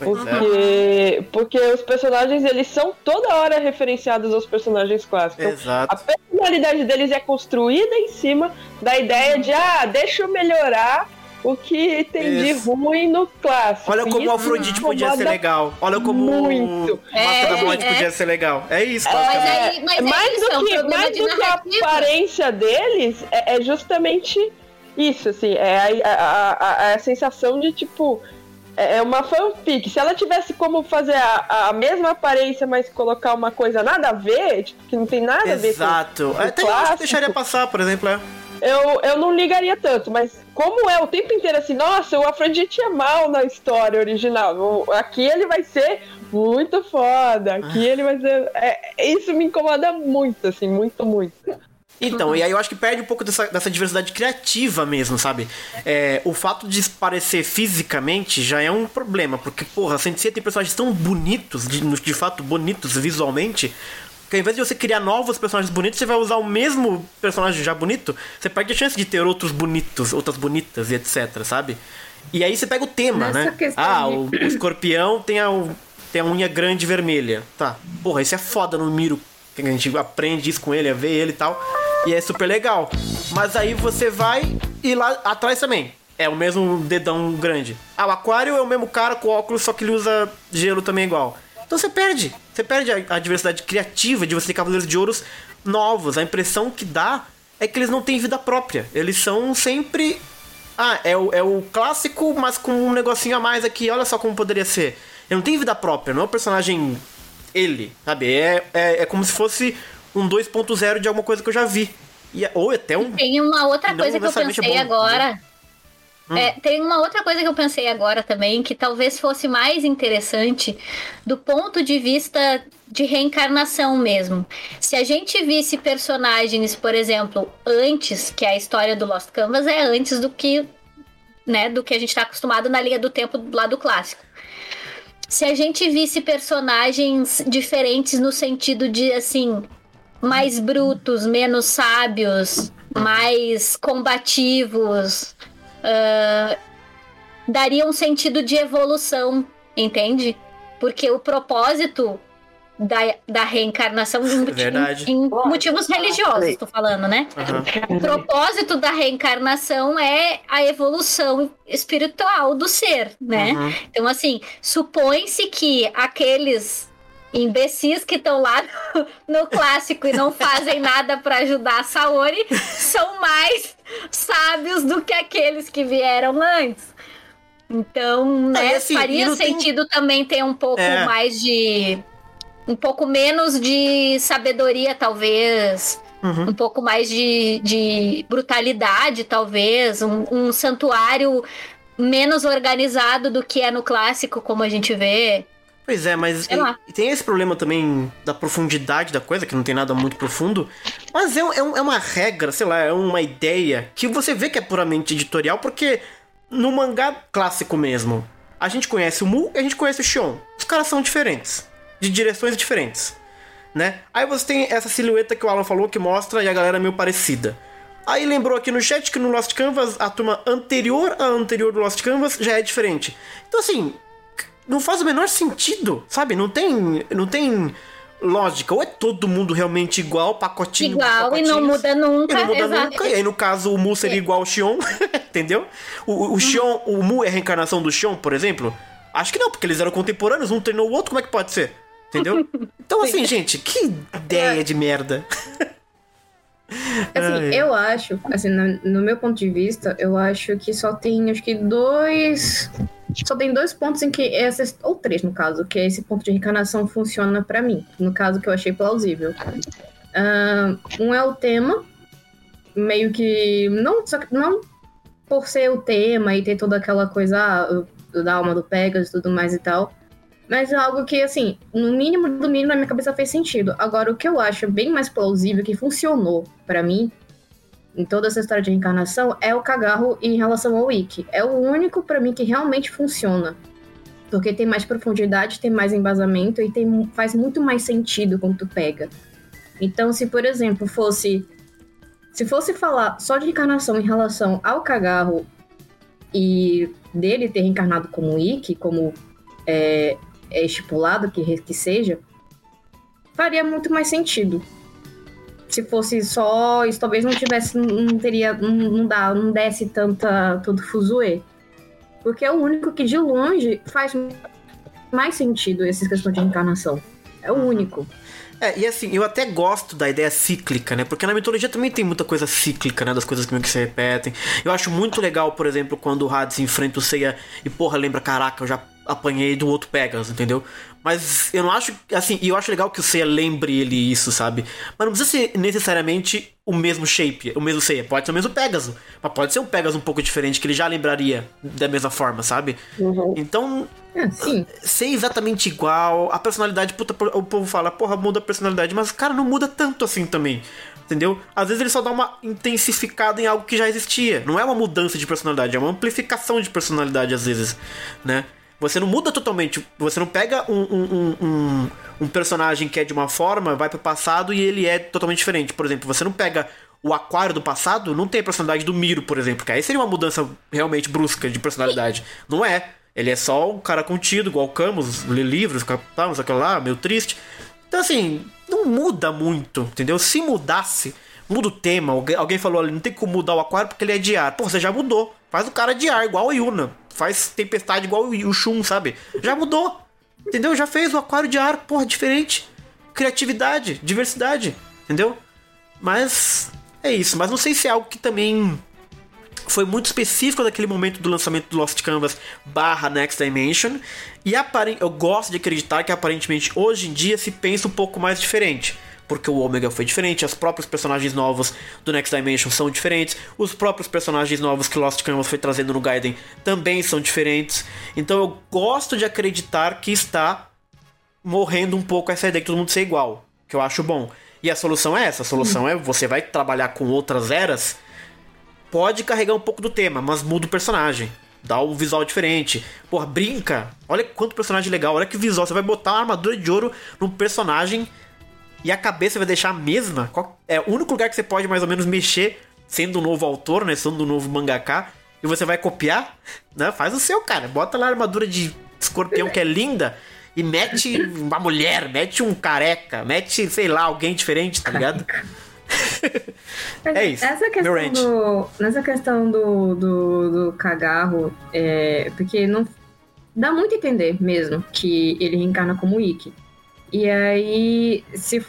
É. Porque, porque os personagens, eles são toda hora referenciados aos personagens clássicos. Exato. a personalidade deles é construída em cima da ideia de, ah, deixa eu melhorar o que tem de Isso. ruim no clássico. Olha como o Afrodite podia ser legal. Olha como muito. o da É, Morte é. podia ser legal. É isso, Mas basicamente. aí- mas é mais isso, é um do que, problema mais de do que a aparência deles, é, é justamente isso, assim, é a, a, a- a sensação de, tipo, é é uma fanfic. Se ela tivesse como fazer a, a mesma aparência, mas colocar uma coisa nada a ver, tipo, que não tem nada a ver Exato. eu acho que clássico, deixaria passar, por exemplo. É. eu, eu não ligaria tanto, mas como é o tempo inteiro assim, nossa, o Afrodite é mal na história original. Aqui ele vai ser muito foda. Aqui ele vai ser. é, isso me incomoda muito, assim, muito, muito. Então, e aí eu acho que perde um pouco dessa, dessa diversidade criativa mesmo, sabe? É, o fato de parecer fisicamente já é um problema, porque, porra, a Sensei tem personagens tão bonitos, de, de fato bonitos visualmente, que ao invés de você criar novos personagens bonitos, você vai usar o mesmo personagem já bonito, você perde a chance de ter outros bonitos, outras bonitas e etc, sabe? E aí você pega o tema, Nessa né? Ah, de- o, o escorpião tem a, o- tem a unha grande vermelha. Tá, porra, isso é foda no Miro. A gente aprende isso com ele, a ver ele e tal. E é super legal. Mas aí você vai e lá atrás também. É o mesmo dedão grande. Ah, o aquário é o mesmo cara com óculos, só que ele usa gelo também igual. Então você perde. Você perde a, a diversidade criativa de você ter Cavaleiros de Ouros novos. A impressão que dá é que eles não têm vida própria. Eles são sempre ah, é o, é o clássico, mas com um negocinho a mais aqui. Olha só como poderia ser. Ele não tem vida própria, não é o personagem ele, sabe? É, é, é como se fosse um 2.0 de alguma coisa que eu já vi. E, é- ou até um. Tem uma outra coisa que eu é pensei bom, agora. É, tem uma outra coisa que eu pensei agora também, que talvez fosse mais interessante do ponto de vista de reencarnação mesmo. Se a gente visse personagens, por exemplo, antes, que a história do Lost Canvas é antes do que, né, do que a gente está acostumado na linha do tempo lá do clássico. Se a gente visse personagens diferentes no sentido de assim, mais brutos, menos sábios, mais combativos, ah, daria um sentido de evolução, entende? Porque o propósito da, da reencarnação [laughs] em, Verdade. em motivos religiosos, tô falando, né? Aham. O propósito da reencarnação é a evolução espiritual do ser, né? Uhum. Então, assim, supõe-se que aqueles imbecis que estão lá no, no, clássico e não fazem nada para ajudar a Saori são mais sábios do que aqueles que vieram antes. Então, né, assim, faria sentido tem... também ter um pouco é. mais de. Um pouco menos de sabedoria, talvez. Uhum. Um pouco mais de, de brutalidade, talvez. Um, um santuário menos organizado do que é no clássico, como a gente vê. Pois é, mas e, tem esse problema também da profundidade da coisa, que não tem nada muito profundo. Mas é, é, é, uma regra, sei lá, é uma ideia que você vê que é puramente editorial, porque no mangá clássico mesmo, a gente conhece o Mu e a gente conhece o Shion. Os caras são diferentes, de direções diferentes, né? Aí você tem essa silhueta que o Alan falou que mostra e a galera é meio parecida. Aí lembrou aqui no chat que no Lost Canvas a turma anterior à anterior do Lost Canvas já é diferente. Então assim, não faz o menor sentido, sabe? Não tem, não tem lógica. Ou é todo mundo realmente igual, pacotinho. Igual e não muda nunca. E não muda exato. nunca. E aí, no caso, o Mu seria é. igual ao Xion, [laughs] entendeu? O, o Xion, o Mu é a reencarnação do Xion, por exemplo? Acho que não, porque eles eram contemporâneos, um treinou o outro, como é que pode ser? Entendeu? [laughs] Então, assim, gente, que ideia de merda. Assim, eu acho, assim, no, no, meu ponto de vista, eu acho que só tem, acho que dois. Só tem dois pontos em que essas, ou três no caso, que esse ponto de reencarnação funciona para mim. No caso que eu achei plausível. Uh, um é o tema, meio que. Não, só, não por ser o tema e ter toda aquela coisa ah, da alma do Pegasus e tudo mais e tal. Mas é algo que, assim, no mínimo do mínimo na minha cabeça fez sentido. Agora, o que eu acho bem mais plausível, que funcionou para mim, em toda essa história de reencarnação, é o cagarro em relação ao Wiki. É o único para mim que realmente funciona. Porque tem mais profundidade, tem mais embasamento e tem, faz muito mais sentido quando tu pega. Então, se por exemplo fosse. Se fosse falar só de reencarnação em relação ao cagarro e dele ter reencarnado como Ikki, como é, é estipulado que, que seja, faria muito mais sentido. Se fosse só isso, talvez não tivesse, não teria, não, dá, não desse tanta, todo fuzuê. Porque é o único que de longe faz mais sentido essas questões de reencarnação. É o único. É, e assim, eu até gosto da ideia cíclica, né? Porque na mitologia também tem muita coisa cíclica, né? Das coisas que, que se repetem. Eu acho muito legal, por exemplo, quando o Hades enfrenta o Seiya e, porra, lembra, caraca, eu já apanhei do outro Pegasus, entendeu? Mas eu não acho. Assim, e eu acho legal que o Seiya lembre ele isso, sabe? Mas não precisa ser necessariamente o mesmo shape, o mesmo Seiya. Pode ser o mesmo Pegasus. Mas pode ser um Pegasus um pouco diferente, que ele já lembraria da mesma forma, sabe? Uhum. Então. É, sim. Ser exatamente igual. A personalidade, puta, o povo fala, porra, muda a personalidade. Mas, cara, não muda tanto assim também entendeu? Às vezes ele só dá uma intensificada em algo que já existia. Não é uma mudança de personalidade, é uma amplificação de personalidade às vezes, né? Você não muda totalmente. Você não pega um, um, um, um personagem que é de uma forma, vai pro passado e ele é totalmente diferente. Por exemplo, você não pega o Aquário do passado, não tem a personalidade do Miro, por exemplo, que aí seria uma mudança realmente brusca de personalidade. Não é. Ele é só um cara contido, igual o Camus, lê livros, tá, não sei o lá, meio triste. Então, assim, não muda muito, entendeu? Se mudasse, muda o tema. Alguém falou ali, não tem como mudar o Aquário porque ele é de ar. Pô, você já mudou. Faz o cara de ar, igual a Yuna faz tempestade igual o Shun, sabe? Já mudou. Entendeu? Já fez o aquário de ar, porra, diferente. Criatividade, diversidade, entendeu? Mas é isso. Mas não sei se é algo que também foi muito específico daquele momento do lançamento do Lost Canvas barra Next Dimension. E eu gosto de acreditar que aparentemente hoje em dia se pensa um pouco mais diferente porque o Omega foi diferente, os próprios personagens novos do Next Dimension são diferentes, os próprios personagens novos que Lost Canvas foi trazendo no Gaiden também são diferentes. Então eu gosto de acreditar que está morrendo um pouco essa ideia de todo mundo ser igual, que eu acho bom. E a solução é essa, a solução é você vai trabalhar com outras eras, pode carregar um pouco do tema, mas muda o personagem. Dá um visual diferente. Porra, brinca. Olha quanto personagem legal. Olha que visual. Você vai botar uma armadura de ouro num personagem e a cabeça vai deixar a mesma. É o único lugar que você pode mais ou menos mexer, sendo um novo autor, né? Sendo um novo mangaká. E você vai copiar, né? Faz o seu, cara. Bota lá a armadura de escorpião que é linda. E mete uma mulher, mete um careca, mete, sei lá, alguém diferente, tá ligado? [laughs] é isso. Essa questão do, nessa questão do, do, do cagarro, é, porque não dá muito a entender mesmo que ele reencarna como Ikki. E aí, se,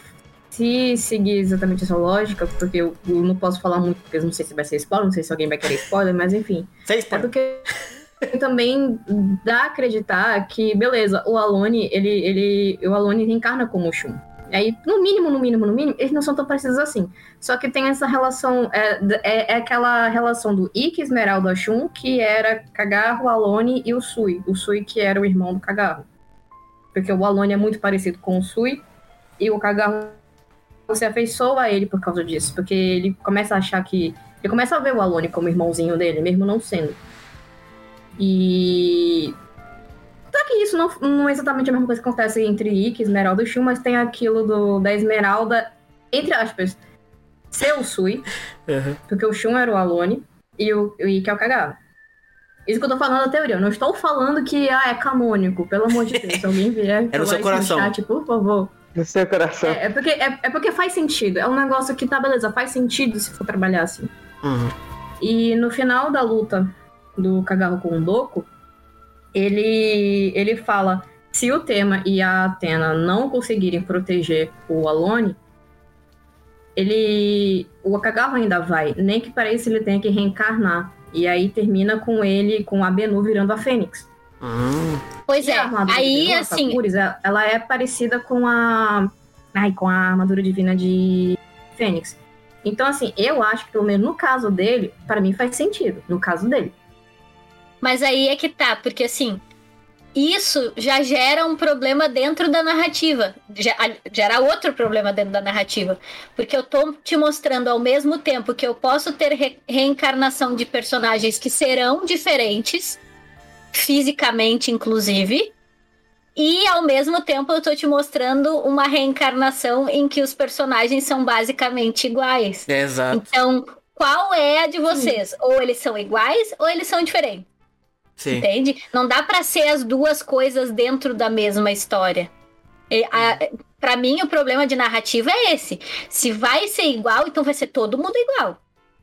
se seguir exatamente essa lógica, porque eu, eu não posso falar muito, porque eu não sei se vai ser spoiler, não sei se alguém vai querer spoiler, mas enfim. Sem É spoiler. porque [laughs] também dá a acreditar que, beleza, o Alone, ele, ele, o Alone reencarna como o Shun. Aí, no mínimo, no mínimo, no mínimo, eles não são tão parecidos assim. Só que tem essa relação, é, é, é aquela relação do Ikki Esmeralda Shun, que era Kagaho, Alone e o Sui. O Sui que era o irmão do Kagaho. Porque o Alone é muito parecido com o Sui, e o Kagaho se afeiçoa a ele por causa disso. Porque ele começa a achar que... Ele começa a ver o Alone como irmãozinho dele, mesmo não sendo. E. Só que isso não, não é exatamente a mesma coisa que acontece entre Ikki, Esmeralda e Shun, mas tem aquilo do, da Esmeralda, entre aspas, ser o Sui, Uhum. porque o Shun era o Alone e o, o Ikki é o Kagawa. Isso que eu tô falando da teoria. Eu não estou falando que ah, é canônico, pelo amor de Deus. Se alguém vier [laughs] É no falar seu isso coração. chat, por favor. No seu coração. É, é porque, é, é porque faz sentido. É um negócio que tá, beleza, faz sentido se for trabalhar assim. Uhum. E no final da luta do Kagaho com o Doku, ele, ele fala: se o Tema e a Atena não conseguirem proteger o Alone, ele. O Kagaho ainda vai. Nem que para isso ele tenha que reencarnar. E aí termina com ele, com a Benu virando a Fênix. Hum. Pois E é, a armadura aí de Benu, a assim, Sakuris, ela- ela é parecida com a. Ai, com a armadura divina de Fênix. Então, assim, eu acho que pelo menos no caso dele, para mim faz sentido. No caso dele. Mas aí é que tá, porque assim, isso já gera um problema dentro da narrativa. Já- Gera outro problema dentro da narrativa. Porque eu tô te mostrando ao mesmo tempo que eu posso ter re- reencarnação de personagens que serão diferentes, fisicamente, inclusive. E ao mesmo tempo eu tô te mostrando uma reencarnação em que os personagens são basicamente iguais. Exato. Então, qual é a de vocês? Ou eles são iguais ou eles são diferentes. Sim. Entende? Não dá pra ser as duas coisas dentro da mesma história. A, pra mim, o problema de narrativa é esse. Se vai ser igual, então vai ser todo mundo igual.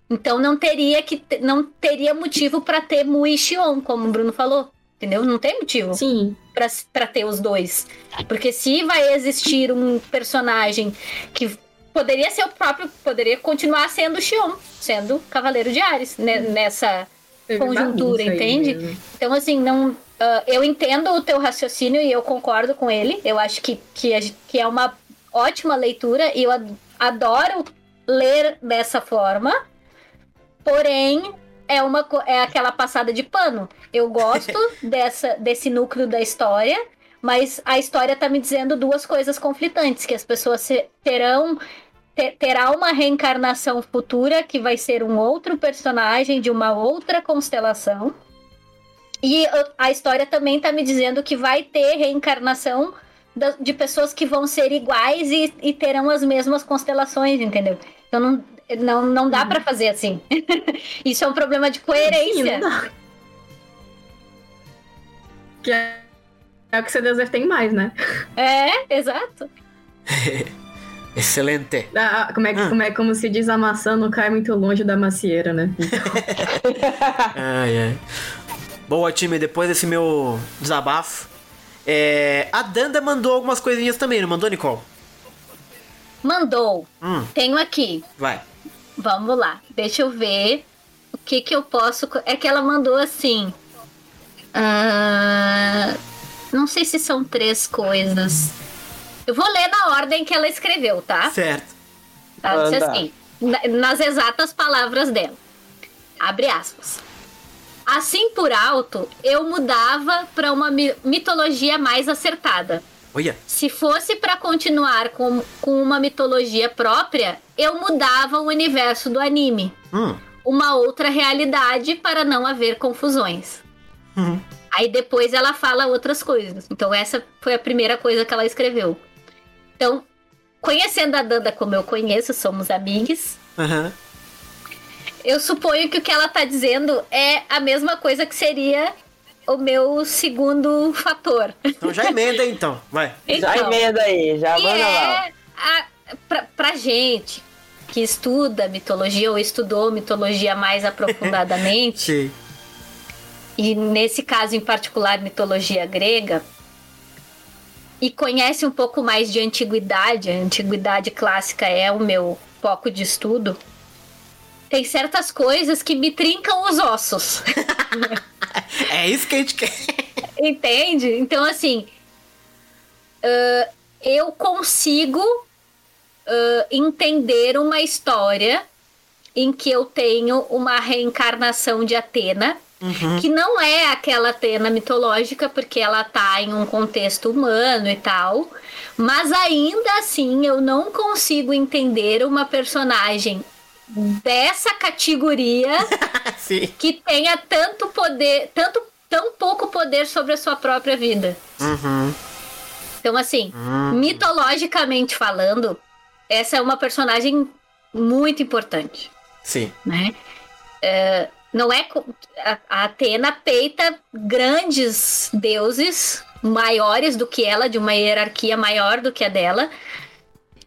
Então não teria que não teria motivo pra ter Mu e Xion, como o Bruno falou. Entendeu? Não tem motivo Sim. pra pra ter os dois. Porque se vai existir um personagem que poderia ser o próprio, poderia continuar sendo o Xion, sendo Cavaleiro de Ares, né, nessa Teve Conjuntura, entende? mesmo. então, assim, não. ah, eu entendo o teu raciocínio e eu concordo com ele. Eu acho que, que, a que é uma ótima leitura e eu ad- adoro ler dessa forma. Porém, é, uma, é aquela passada de pano. Eu gosto [laughs] dessa, desse núcleo da história, mas a história tá me dizendo duas coisas conflitantes: que as pessoas terão te- terá uma reencarnação futura que vai ser um outro personagem de uma outra constelação. E uh, a história também tá me dizendo que vai ter reencarnação de pessoas que vão ser iguais e, e terão as mesmas constelações, entendeu? Então não, não, não dá pra fazer assim. [laughs] Isso é um problema de Sim, coerência. dá. Que é, é o que CDZ tem mais, né? É, exato. [laughs] Excelente. Ah, como, é, Hum. como é como se diz, a maçã não cai muito longe da macieira, né? [laughs] Ai, ai. Boa, time, depois desse meu desabafo. é, a Danda mandou algumas coisinhas também, não mandou, Nicole? Mandou. Hum, Tenho aqui. vai. Vamos lá, deixa eu ver o que que eu posso. É que ela mandou assim. ah, não sei se são três coisas. Eu vou ler na ordem que ela escreveu, tá? Certo. Tá? Diz Manda. assim, na- nas exatas palavras dela. Abre aspas. Assim por alto, eu mudava para uma mi- mitologia mais acertada. Olha. Se fosse para continuar com, com uma mitologia própria, eu mudava o universo do anime. Hum. Uma outra realidade para não haver confusões. Uhum. Aí depois ela fala outras coisas. Então essa foi a primeira coisa que ela escreveu. Então, conhecendo a Danda como eu conheço, somos amigos. Aham. Eu suponho que o que ela tá dizendo é a mesma coisa que seria o meu segundo fator. Então já emenda aí, então. Vai. Já Então, emenda aí, já manda lá. é a, pra, pra gente que estuda mitologia ou estudou mitologia mais [laughs] aprofundadamente, Sim. e nesse caso em particular mitologia grega, e conhece um pouco mais de antiguidade, a antiguidade clássica é o meu foco de estudo, tem certas coisas que me trincam os ossos. [laughs] É isso que a gente quer. Entende? Então, assim, uh, eu consigo uh, entender uma história em que eu tenho uma reencarnação de Atena, uhum. que não é aquela Atena mitológica, porque ela tá em um contexto humano e tal, mas ainda assim eu não consigo entender uma personagem dessa categoria [laughs] que tenha tanto poder, tanto tão pouco poder sobre a sua própria vida. Uhum. Então, assim, uhum. mitologicamente falando, essa é uma personagem muito importante. Sim. Né? É, não é a Atena peita grandes deuses maiores do que ela, de uma hierarquia maior do que a dela,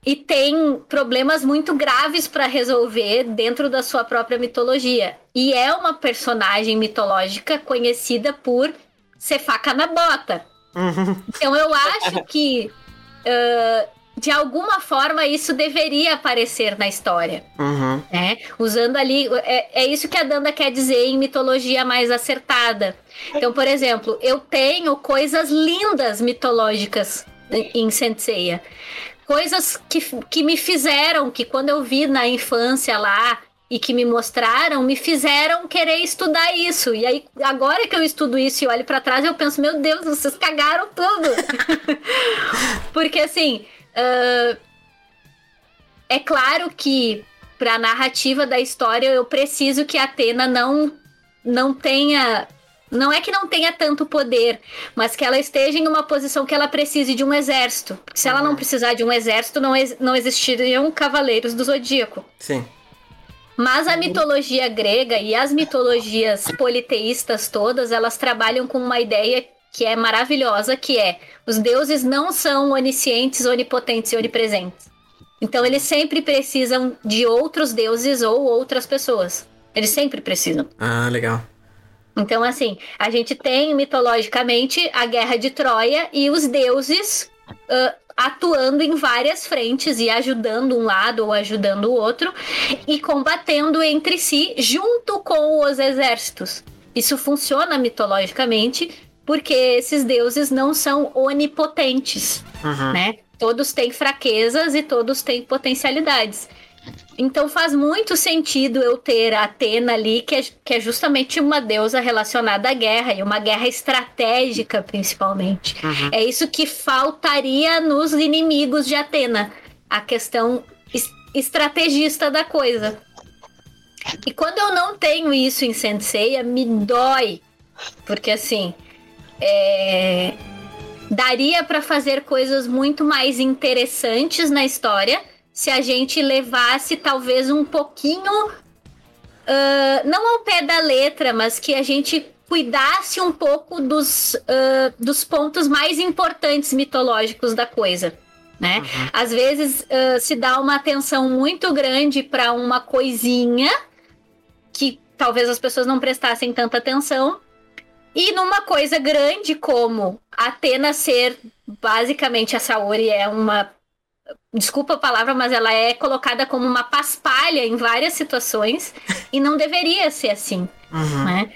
e tem problemas muito graves para resolver dentro da sua própria mitologia. E é uma personagem mitológica conhecida por ser faca na bota. Uhum. Então eu acho que uh, de alguma forma isso deveria aparecer na história. Uhum. Né? Usando ali. É, é isso que a Danda quer dizer em mitologia mais acertada. Então, por exemplo, eu tenho coisas lindas mitológicas em Senseiya coisas que, que me fizeram, que quando eu vi na infância lá e que me mostraram, me fizeram querer estudar isso. E aí, agora que eu estudo isso e olho para trás, eu penso, meu Deus, vocês cagaram tudo. [laughs] Porque assim, uh, é claro que para a narrativa da história eu preciso que a Atena não não tenha não é que não tenha tanto poder, mas que ela esteja em uma posição que ela precise de um exército. Se ela não uhum. precisar de um exército, não, ex não existiriam cavaleiros do zodíaco. Sim. Mas a mitologia grega e as mitologias politeístas todas, elas trabalham com uma ideia que é maravilhosa, que é os deuses não são oniscientes, onipotentes e onipresentes. Então eles sempre precisam de outros deuses ou outras pessoas. Eles sempre precisam. Ah, legal. Então, assim, a gente tem mitologicamente a guerra de Troia e os deuses uh, atuando em várias frentes e ajudando um lado ou ajudando o outro e combatendo entre si junto com os exércitos. Isso funciona mitologicamente porque esses deuses não são onipotentes, uhum. né? Todos têm fraquezas e todos têm potencialidades. Então faz muito sentido eu ter a Atena ali, que é, que é justamente uma deusa relacionada à guerra, e uma guerra estratégica, principalmente. Uhum. É isso que faltaria nos inimigos de Atena. A questão estrategista da coisa. E quando eu não tenho isso em Senseiya, me dói. Porque assim. É... Daria para fazer coisas muito mais interessantes na história se a gente levasse talvez um pouquinho, uh, não ao pé da letra, mas que a gente cuidasse um pouco dos, uh, dos pontos mais importantes mitológicos da coisa. Né? Uhum. Às vezes uh, se dá uma atenção muito grande para uma coisinha que talvez as pessoas não prestassem tanta atenção. E numa coisa grande como Atena ser basicamente a Saori é uma desculpa a palavra, mas ela é colocada como uma paspalha em várias situações e não deveria ser assim, uhum. né?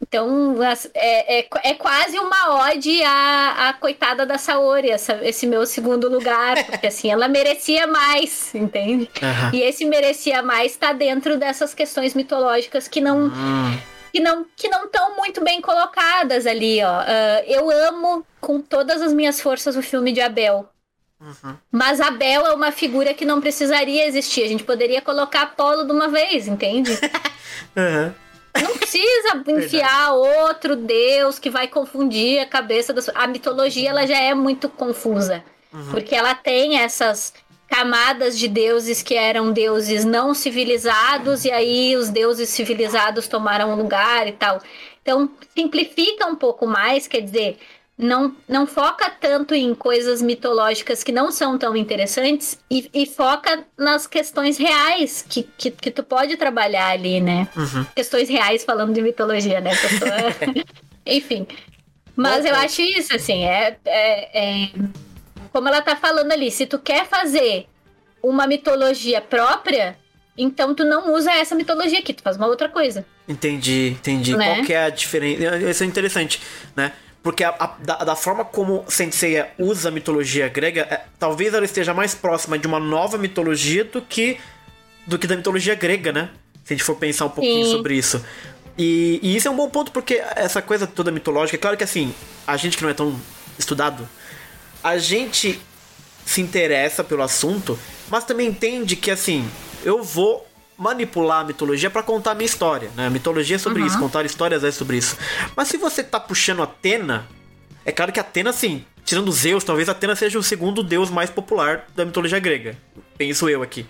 Então, é, é, é, quase uma ode à, à coitada da Saori, essa, esse meu segundo lugar, porque assim, ela merecia mais, entende? Uhum. E esse merecia mais está dentro dessas questões mitológicas que não. Uhum. Que não que não estão muito bem colocadas ali, ó. Uh, eu amo com todas as minhas forças o filme de Abel. Uhum. Mas a Bel é uma figura que não precisaria existir. A gente poderia colocar Apolo de uma vez, entende? [laughs] uhum. Não precisa [laughs] enfiar outro deus que vai confundir a cabeça das. A mitologia ela já é muito confusa. Uhum. Porque ela tem essas camadas de deuses que eram deuses não civilizados, e aí os deuses civilizados tomaram lugar e tal. Então, simplifica um pouco mais, quer dizer, não, não foca tanto em coisas mitológicas que não são tão interessantes e, e foca nas questões reais que, que, que, tu pode trabalhar ali, né? Uhum. Questões reais falando de mitologia, né? Pessoa... [laughs] Enfim. Mas Qual eu acho isso, assim, é, é- é- Como ela tá falando ali, se tu quer fazer uma mitologia própria, então tu não usa essa mitologia aqui, tu faz uma outra coisa. Entendi, entendi. Né? Qual que é a diferença? Isso é interessante, né? Porque a- a- da, da forma como Senseiya usa a mitologia grega, é, talvez ela esteja mais próxima de uma nova mitologia do que do que da mitologia grega, né? Se a gente for pensar um pouquinho Sim. sobre isso. E, e isso é um bom ponto, porque essa coisa toda mitológica, é claro que assim, a gente que não é tão estudado, a gente se interessa pelo assunto, mas também entende que assim, eu vou manipular a mitologia pra contar a minha história, né? A mitologia é sobre isso, contar histórias é sobre isso. Mas se você tá puxando Atena, é claro que Atena, assim, tirando Zeus, talvez Atena seja o segundo deus mais popular da mitologia grega. Penso eu aqui,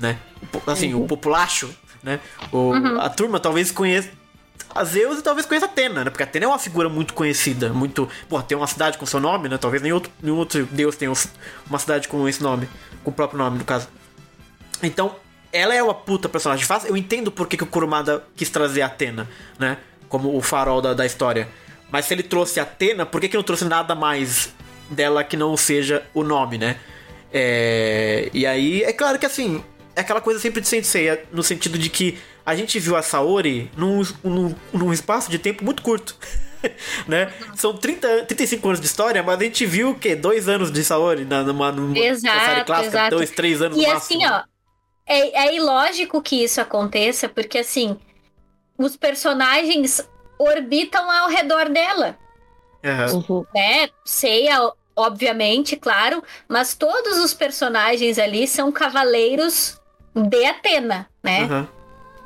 né? Assim, o populacho, né? O, A turma talvez conheça a Zeus e talvez conheça Atena, né? Porque Atena é uma figura muito conhecida, muito. Pô, tem uma cidade com seu nome, né? Talvez nenhum outro, nenhum outro deus tenha uma cidade com esse nome, com o próprio nome, no caso. Então, ela é uma puta personagem fácil. Eu entendo por que, que o Kurumada quis trazer Atena, né? Como o farol da, da história. Mas se ele trouxe Atena, por que, que não trouxe nada mais dela que não seja o nome, né? É, E aí, é claro que assim, é aquela coisa sempre de Sensei, no sentido de que a gente viu a Saori num, num, num espaço de tempo muito curto. [laughs] né? São 30, 35 anos de história, mas a gente viu o quê? Dois anos de Saori na, numa, numa Exato, série clássica, exato. dois, três anos E assim, máximo. ó, é, é ilógico que isso aconteça, porque assim, os personagens orbitam ao redor dela. Uhum. né? Seiya, obviamente, claro, mas todos os personagens ali são cavaleiros de Atena, né? Aham.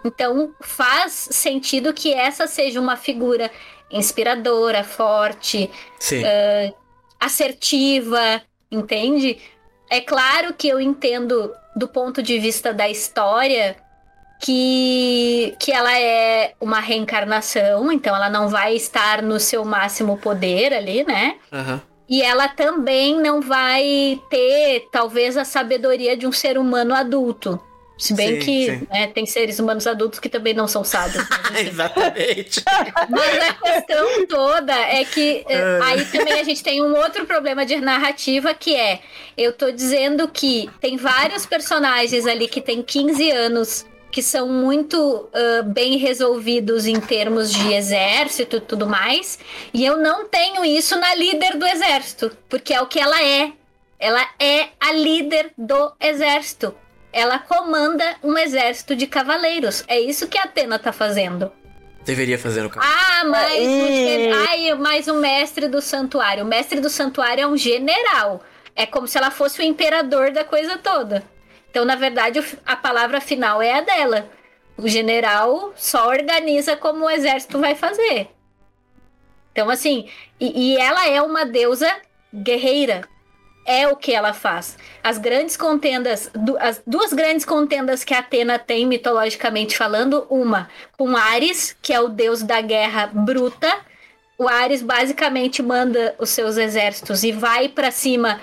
Então faz sentido que essa seja uma figura inspiradora, forte, Sim. assertiva, entende? É claro que eu entendo do ponto de vista da história que, que ela é uma reencarnação, então ela não vai estar no seu máximo poder ali, né? Aham. E ela também não vai ter, talvez, a sabedoria de um ser humano adulto. Se bem Sim, que sim. né, tem seres humanos adultos que também não são sábios. [laughs] mas enfim. Exatamente. Mas a questão toda é que eh, aí também a gente tem um outro problema de narrativa que é, eu tô dizendo que tem vários personagens ali que tem 15 anos que são muito ah, bem resolvidos em termos de exército e tudo mais, e eu não tenho isso na líder do exército, porque é o que ela é. Ela é a líder do exército. Ela comanda um exército de cavaleiros. É isso que a Atena tá fazendo. Deveria fazer no caso. Ah, mas, o gen- Ai, mais um mestre do santuário. O mestre do santuário é um general. É como se ela fosse o imperador da coisa toda. Então, na verdade, o a palavra final é a dela. O general só organiza como o exército vai fazer. Então, assim, e, e ela é uma deusa guerreira. É o que ela faz. As grandes contendas, du- as duas grandes contendas que Atena tem mitologicamente falando, uma com Ares, que é o deus da guerra bruta. O Ares basicamente manda os seus exércitos e vai pra cima,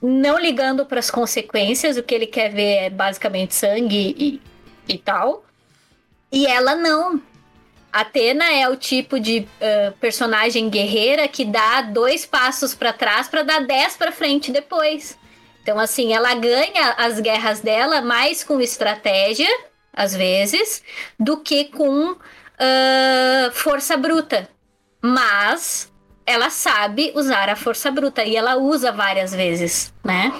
não ligando para as consequências. O que ele quer ver é basicamente sangue e, e tal. E ela não. Atena é o tipo de ah, personagem guerreira que dá dois passos pra trás pra dar dez pra frente depois. Então, assim, ela ganha as guerras dela mais com estratégia, às vezes, do que com ah, força bruta. Mas ela sabe usar a força bruta e ela usa várias vezes, né?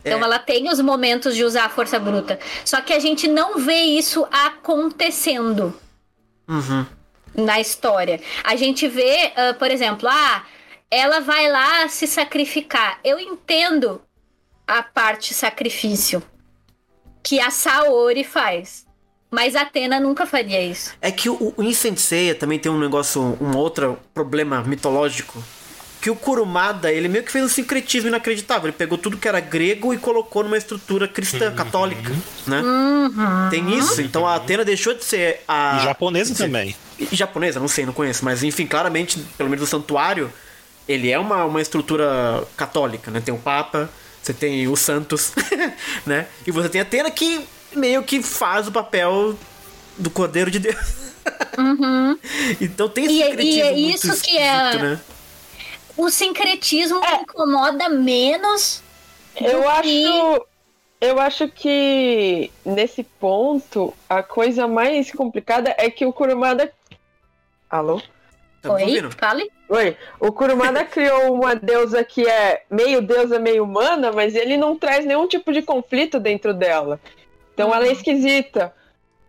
Então É. ela tem os momentos de usar a força bruta. Só que a gente não vê isso acontecendo Uhum. Na história. A gente vê, ah, por exemplo, ah, ela vai lá se sacrificar. Eu entendo a parte sacrifício que a Saori faz. Mas Atena nunca faria isso. É que o, o também tem um negócio, um outro problema mitológico. Que o Kurumada, ele meio que fez um sincretismo inacreditável. Ele pegou tudo que era grego e colocou numa estrutura cristã, católica, né? Tem isso. Então a Atena deixou de ser a... E japonesa também. E japonesa, não sei, não conheço. Mas enfim, claramente, pelo menos o santuário, ele é uma, uma estrutura católica, né? Tem o Papa, você tem os santos, [laughs] né? E você tem a Atena que meio que faz o papel do Cordeiro de Deus. Uhum. [laughs] Então tem esse E- e sincretismo é muito isso que é- né? O sincretismo me incomoda menos. Eu do acho. que- Eu acho que nesse ponto a coisa mais complicada é que o Kurumada. Alô? Estamos Oi, fale. Oi, o Kurumada [laughs] criou uma deusa que é meio deusa, meio humana, mas ele não traz nenhum tipo de conflito dentro dela. Então ela é esquisita.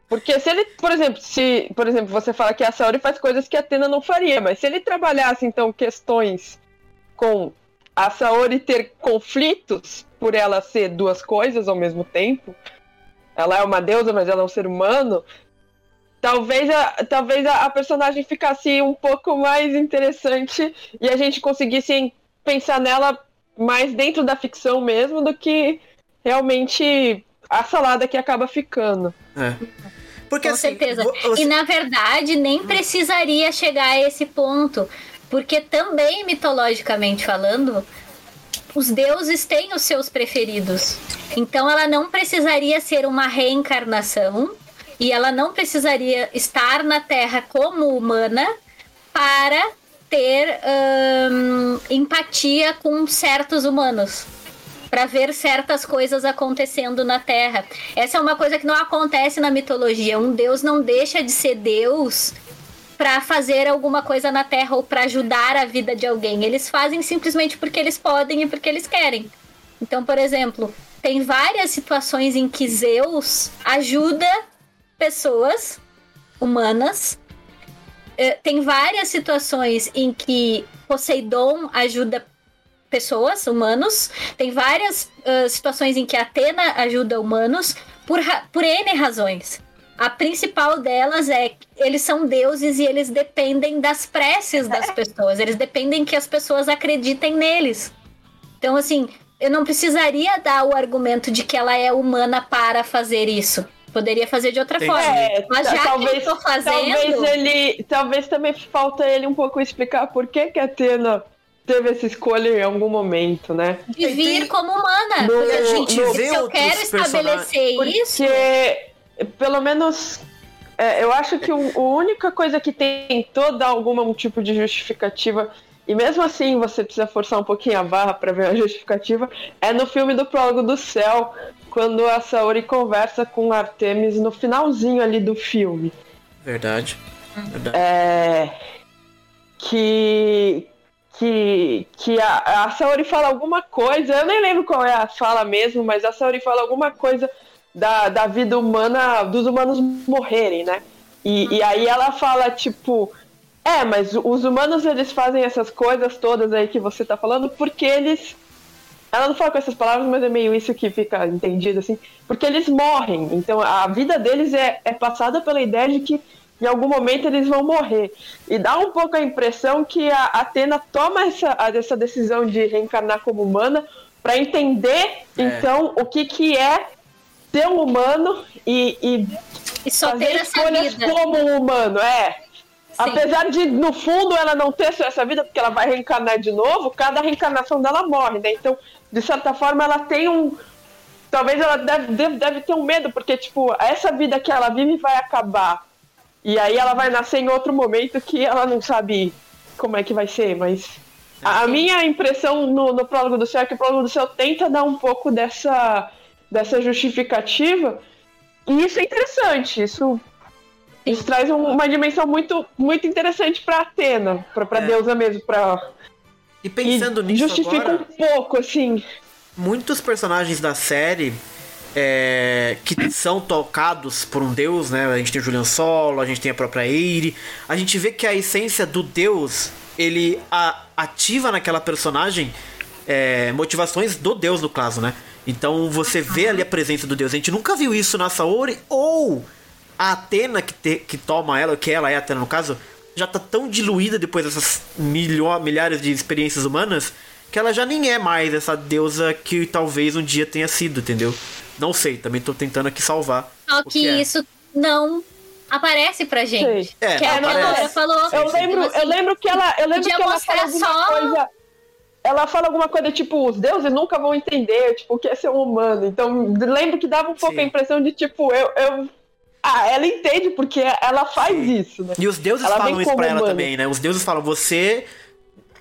Porque se ele, por exemplo, se, por exemplo, você fala que a Saori faz coisas que a Atena não faria, mas se ele trabalhasse então questões com a Saori ter conflitos por ela ser duas coisas ao mesmo tempo, ela é uma deusa, mas ela é um ser humano, talvez a, talvez a, a personagem ficasse um pouco mais interessante e a gente conseguisse pensar nela mais dentro da ficção mesmo do que realmente a salada que acaba ficando. É. Porque Com assim, certeza. vo- você- E na verdade nem precisaria chegar a esse ponto. Porque também, mitologicamente falando, os deuses têm os seus preferidos. Então ela não precisaria ser uma reencarnação e ela não precisaria estar na Terra como humana para ter ahn, empatia com certos humanos. Para ver certas coisas acontecendo na Terra. Essa é uma coisa que não acontece na mitologia. Um deus não deixa de ser deus para fazer alguma coisa na Terra ou para ajudar a vida de alguém. Eles fazem simplesmente porque eles podem e porque eles querem. Então, por exemplo, tem várias situações em que Zeus ajuda pessoas humanas. Eh, Tem várias situações em que Poseidon ajuda pessoas, humanos. Tem várias ah, situações em que Atena ajuda humanos por, por N razões. A principal delas é que eles são deuses e eles dependem das preces das pessoas. Eles dependem que as pessoas acreditem neles. Então, assim, eu não precisaria dar o argumento de que ela é humana para fazer isso. Poderia fazer de outra Entendi. forma. É, Mas já que talvez, eu tô fazendo. talvez ele, talvez também falta ele um pouco explicar por que que a Atena teve essa escolha em algum momento, né? de vir como humana. No- Porque a gente se vê eu outros quero estabelecer isso, Porque, pelo menos, é, eu acho que o- a única coisa que tentou dar algum tipo de justificativa, e mesmo assim você precisa forçar um pouquinho a barra para ver a justificativa, é no filme do Prólogo do Céu, quando a Saori conversa com Artemis no finalzinho ali do filme. Verdade. Verdade. É, que que, que a, a Saori fala alguma coisa, eu nem lembro qual é a fala mesmo, mas a Saori fala alguma coisa da, da vida humana, dos humanos morrerem, né? E, e aí ela fala, tipo, é, mas os humanos eles fazem essas coisas todas aí que você tá falando porque eles. Ela não fala com essas palavras, mas é meio isso que fica entendido, assim. Porque eles morrem. Então a vida deles é, é passada pela ideia de que em algum momento eles vão morrer. E dá um pouco a impressão que a Atena toma essa, essa decisão de reencarnar como humana para entender, então, o que, que é ser um humano e, e e só fazer ter essa escolhas vida. como um humano, é. Apesar de, no fundo, ela não ter só essa vida, porque ela vai reencarnar de novo, cada reencarnação dela morre, né? Então, de certa forma, ela tem um. Talvez ela deve, deve, deve ter um medo, porque, tipo, essa vida que ela vive vai acabar. E aí ela vai nascer em outro momento que ela não sabe como é que vai ser, mas. A, a minha impressão no, no prólogo do céu é que o prólogo do céu tenta dar um pouco dessa, dessa justificativa. E isso é interessante. Isso, isso traz um- uma dimensão muito, muito interessante para Atena, para É. deusa mesmo, para E pensando nisso justifica agora, um pouco, assim. muitos personagens da série é, que são tocados por um deus, né? A gente tem o Julian Solo, a gente tem a própria Eire. A gente vê que a essência do deus, ele a- ativa naquela personagem é, motivações do deus, no caso, né? Então você vê ali a presença do deus. A gente nunca viu isso na Saori ou a Atena que, te- que toma ela, que ela é a Atena no caso, já tá tão diluída depois dessas milho- milhares de experiências humanas que ela já nem é mais essa deusa que talvez um dia tenha sido, entendeu? Não sei, também tô tentando aqui salvar. Só o que é. isso não aparece pra gente. É, que a falou. Eu sim. lembro, Então, eu lembro que ela, eu lembro que ela fala alguma só- coisa. Ela fala alguma coisa tipo, os deuses nunca vão entender, tipo, o que é ser um humano. Então, lembro que dava um pouco Sim. a impressão de tipo, eu, eu Ah, ela entende porque ela faz isso, né? E os deuses Ela falam isso pra como ela humano. também, né? Os deuses falam, você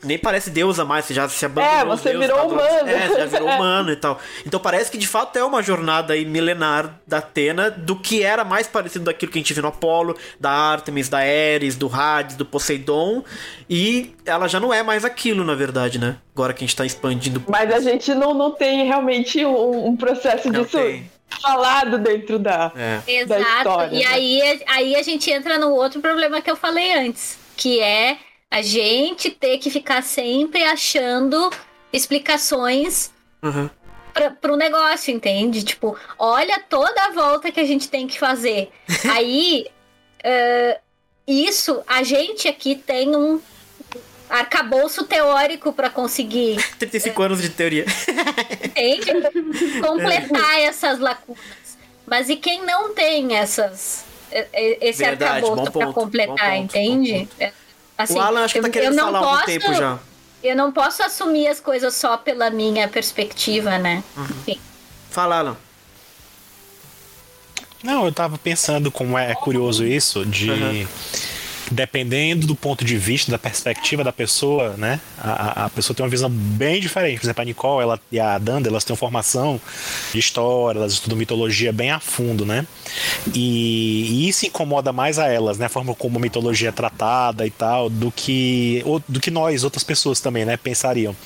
nem parece deusa mais, você já se abandonou. É, você deuses, virou tá? humano. É, você já virou humano e tal. Então parece que de fato é uma jornada aí milenar da Atena, do que era mais parecido daquilo que a gente viu no Apolo, da Artemis, da Ares, do Hades, do Poseidon. E ela já não é mais aquilo, na verdade, né? Agora que a gente tá expandindo. Mas a gente não, não tem realmente um, um processo Não disso tem. falado dentro da. É. da Exato. história, e né? aí, aí a gente entra no outro problema que eu falei antes, que é a gente ter que ficar sempre achando explicações Uhum. pra, pro negócio, entende? Tipo, olha toda a volta que a gente tem que fazer. [laughs] Aí, eh, isso, a gente aqui tem um arcabouço teórico pra conseguir [laughs] 35 anos de teoria. [laughs] entende? completar essas lacunas. Mas e quem não tem essas esse Verdade, arcabouço ponto, bom completar, ponto, entende? É, Assim, o Alan acho que tá eu- querendo falar há algum posso- tempo já. Eu não posso assumir as coisas só pela minha perspectiva, né? Uhum. Enfim. Fala, Alan. Não, eu tava pensando como é curioso isso, de. Uhum. Dependendo do ponto de vista, da perspectiva da pessoa, né? A, a- pessoa tem uma visão bem diferente. Por exemplo, a Nicole ela, e a Danda, elas têm uma formação de história, elas estudam mitologia bem a fundo, né? E, e isso incomoda mais a elas, né? A forma como a mitologia é tratada e tal, do que, ou- do que nós, outras pessoas também, né? Pensariam.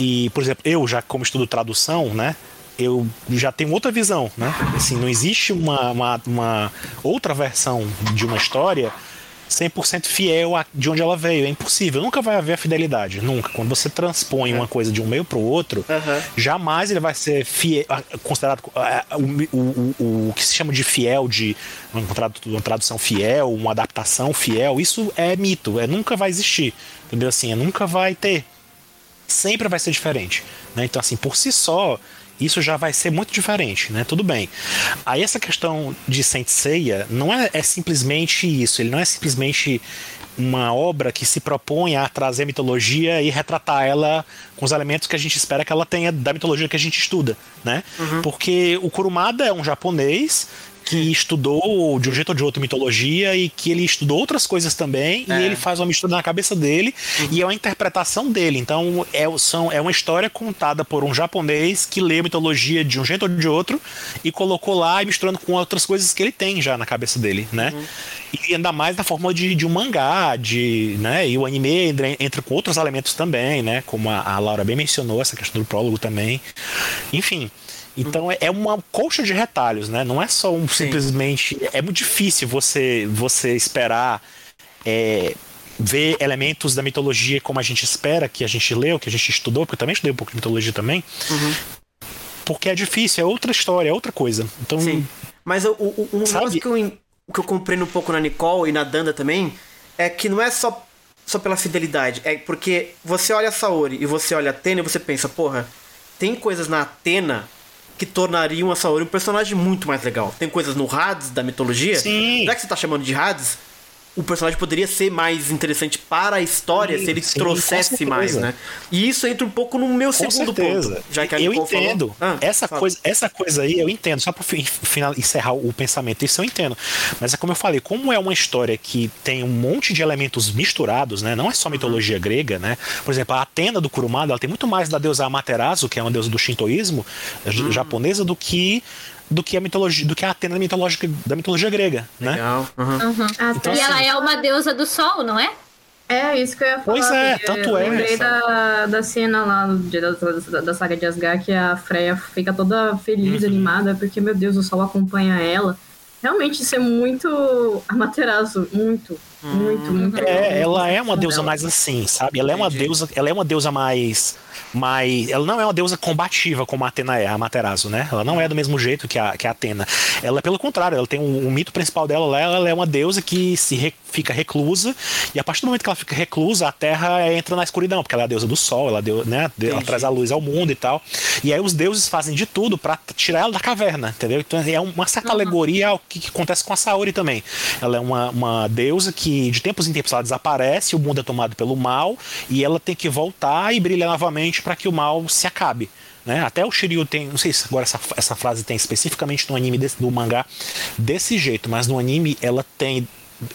E, por exemplo, eu já como estudo tradução, né? Eu já tenho outra visão, né? Assim, não existe uma, uma, uma outra versão de uma história 100% fiel a, de onde ela veio. É impossível. Nunca vai haver a fidelidade. Nunca. Quando você transpõe uma coisa de um meio para o outro, jamais ele vai ser fiel, considerado o, o, o, o que se chama de fiel, de uma tradução fiel, uma adaptação fiel. Isso é mito. É, nunca vai existir. Entendeu? Assim, é, nunca vai ter sempre vai ser diferente. Né? Então, assim, por si só, isso já vai ser muito diferente, né? Tudo bem. Aí essa questão de Saint Seiya não é, é simplesmente isso, ele não é simplesmente uma obra que se propõe a trazer mitologia e retratar ela com os elementos que a gente espera que ela tenha da mitologia que a gente estuda, né? Porque o Kurumada é um japonês que estudou de um jeito ou de outro mitologia e que ele estudou outras coisas também É. e ele faz uma mistura na cabeça dele e é uma interpretação dele. Então é, são, é uma história contada por um japonês que lê mitologia de um jeito ou de outro e colocou lá e misturando com outras coisas que ele tem já na cabeça dele, né? E ainda mais na forma de, de um mangá, de, né? E o anime entra, entra com outros elementos também, né? Como a, a Laura bem mencionou, essa questão do prólogo também. Enfim. Então é- é uma colcha de retalhos, né? Não é só um simplesmente. É muito difícil você, você esperar é, ver elementos da mitologia como a gente espera, que a gente leu, que a gente estudou, porque eu também estudei um pouco de mitologia também. Porque é difícil, é outra história, é outra coisa. Então, Sim. Mas o, o, um negócio que eu, que eu compreendo um pouco na Nicole e na Danda também é que não é só, só pela fidelidade. É porque você olha a Saori e você olha a Atena e você pensa, porra, tem coisas na Atena que tornariam a Saori um personagem muito mais legal. Tem coisas no Hades da mitologia. Sim. Já que você tá chamando de Hades, o personagem poderia ser mais interessante para a história Sim, se ele sim, trouxesse mais, né? E isso entra um pouco no meu Com segundo certeza. ponto. Já que a eu Nicole entendo. Ah, essa, fala. coisa, essa coisa aí eu entendo. Só para final, encerrar o pensamento, isso eu entendo. Mas é como eu falei, como é uma história que tem um monte de elementos misturados, né? Não é só mitologia grega, né? Por exemplo, a Atena do Kurumada, ela tem muito mais da deusa Amaterasu, que é uma deusa do shintoísmo j- japonesa, do que do que a mitologia, do que a Atena mitológica da mitologia grega, né? Legal. aham. Ah, Então, e assim, ela é uma deusa do sol, não é? É, isso que eu ia falar. Pois é, tanto eu é. lembrei da, da cena lá do dia da, da, da saga de Asgard que a Freya fica toda feliz, Uhum. animada, porque, meu Deus, o sol acompanha ela. Realmente, isso é muito Amaterasu, muito, muito, muito. É, ela é uma deusa mais assim, sabe? Ela é uma deusa, ela é uma deusa mais mais, ela não é uma deusa combativa como a Atena é, a Amaterasu, né? Ela não é do mesmo jeito que a, que a Atena. Ela, pelo contrário, ela tem um, um mito principal dela lá, ela é uma deusa que se re- fica reclusa e a partir do momento que ela fica reclusa, a Terra entra na escuridão, porque ela é a deusa do sol, ela, deu, né? ela Entendi. traz a luz ao mundo e tal. E aí os deuses fazem de tudo pra tirar ela da caverna, entendeu? Então é uma certa alegoria ao que, que acontece com a Saori também. Ela é uma, uma deusa que que de tempos em tempos ela desaparece, o mundo é tomado pelo mal e ela tem que voltar e brilhar novamente para que o mal se acabe. Né? Até o Shiryu tem, não sei se agora essa, essa frase tem especificamente no anime desse, do mangá desse jeito, mas no anime ela tem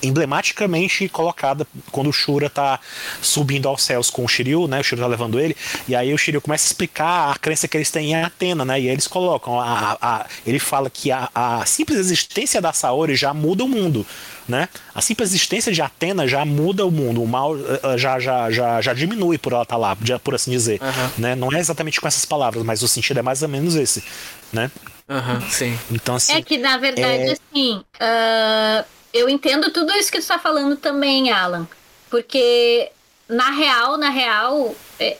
emblematicamente colocada quando o Shura tá subindo aos céus com o Shiryu, né? O Shiryu tá levando ele, e aí o Shiryu começa a explicar a crença que eles têm em Atena, né? E eles colocam, a, a, a ele fala que a, a, simples existência da Saori já muda o mundo, né? A simples existência de Atena já muda o mundo, o mal uh, já, já, já, já diminui por ela estar tá lá, por assim dizer, uhum. né? Não é exatamente com essas palavras, mas o sentido é mais ou menos esse, né? Aham, uhum, sim. Então, assim, é que, na verdade, é... assim, uh, eu entendo tudo isso que tu está falando também, Alan. Porque, na real, na real, é,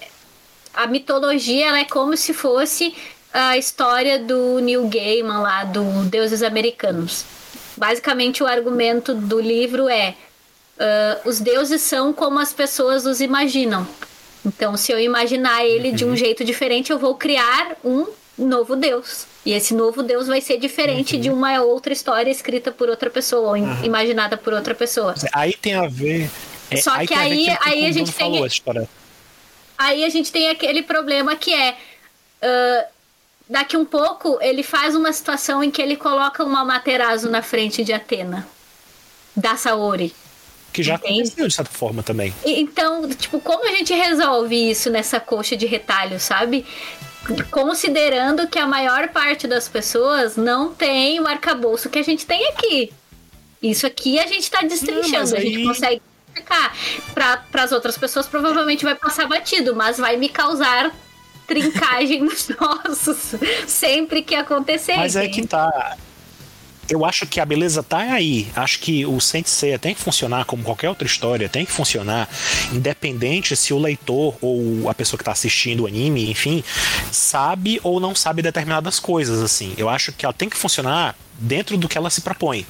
a mitologia é como se fosse a história do Neil Gaiman lá, do Deuses Americanos. Basicamente, o argumento do livro é: uh, os deuses são como as pessoas os imaginam. Então, se eu imaginar ele de um uhum. jeito diferente, eu vou criar um novo deus. E esse novo Deus vai ser diferente uhum. de uma outra história escrita por outra pessoa, ou uhum. imaginada por outra pessoa. Aí tem a ver. É, Só aí que aí, a, aí a gente tem. Aí a gente tem aquele problema que é. Uh, daqui um pouco ele faz uma situação em que ele coloca uma Materazo na frente de Atena. Da Saori. Que já Entende? aconteceu de certa forma também. Então, tipo, como a gente resolve isso nessa coxa de retalho, sabe? Considerando que a maior parte das pessoas não tem o arcabouço que a gente tem aqui. Isso aqui a gente está destrinchando, não, aí... a gente consegue explicar. Para as outras pessoas, provavelmente vai passar batido, mas vai me causar trincagem [laughs] nos nossos sempre que acontecer. Mas é que tá eu acho que a beleza tá aí. Acho que o Sensei tem que funcionar como qualquer outra história, tem que funcionar independente se o leitor ou a pessoa que está assistindo o anime, enfim, sabe ou não sabe determinadas coisas assim. Eu acho que ela tem que funcionar dentro do que ela se propõe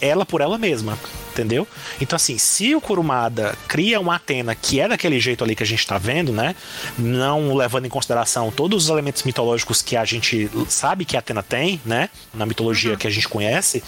ela por ela mesma, entendeu? Então, assim, se o Kurumada cria uma Atena que é daquele jeito ali que a gente tá vendo, né? Não levando em consideração todos os elementos mitológicos que a gente sabe que a Atena tem, né? Na mitologia uhum. que a gente conhece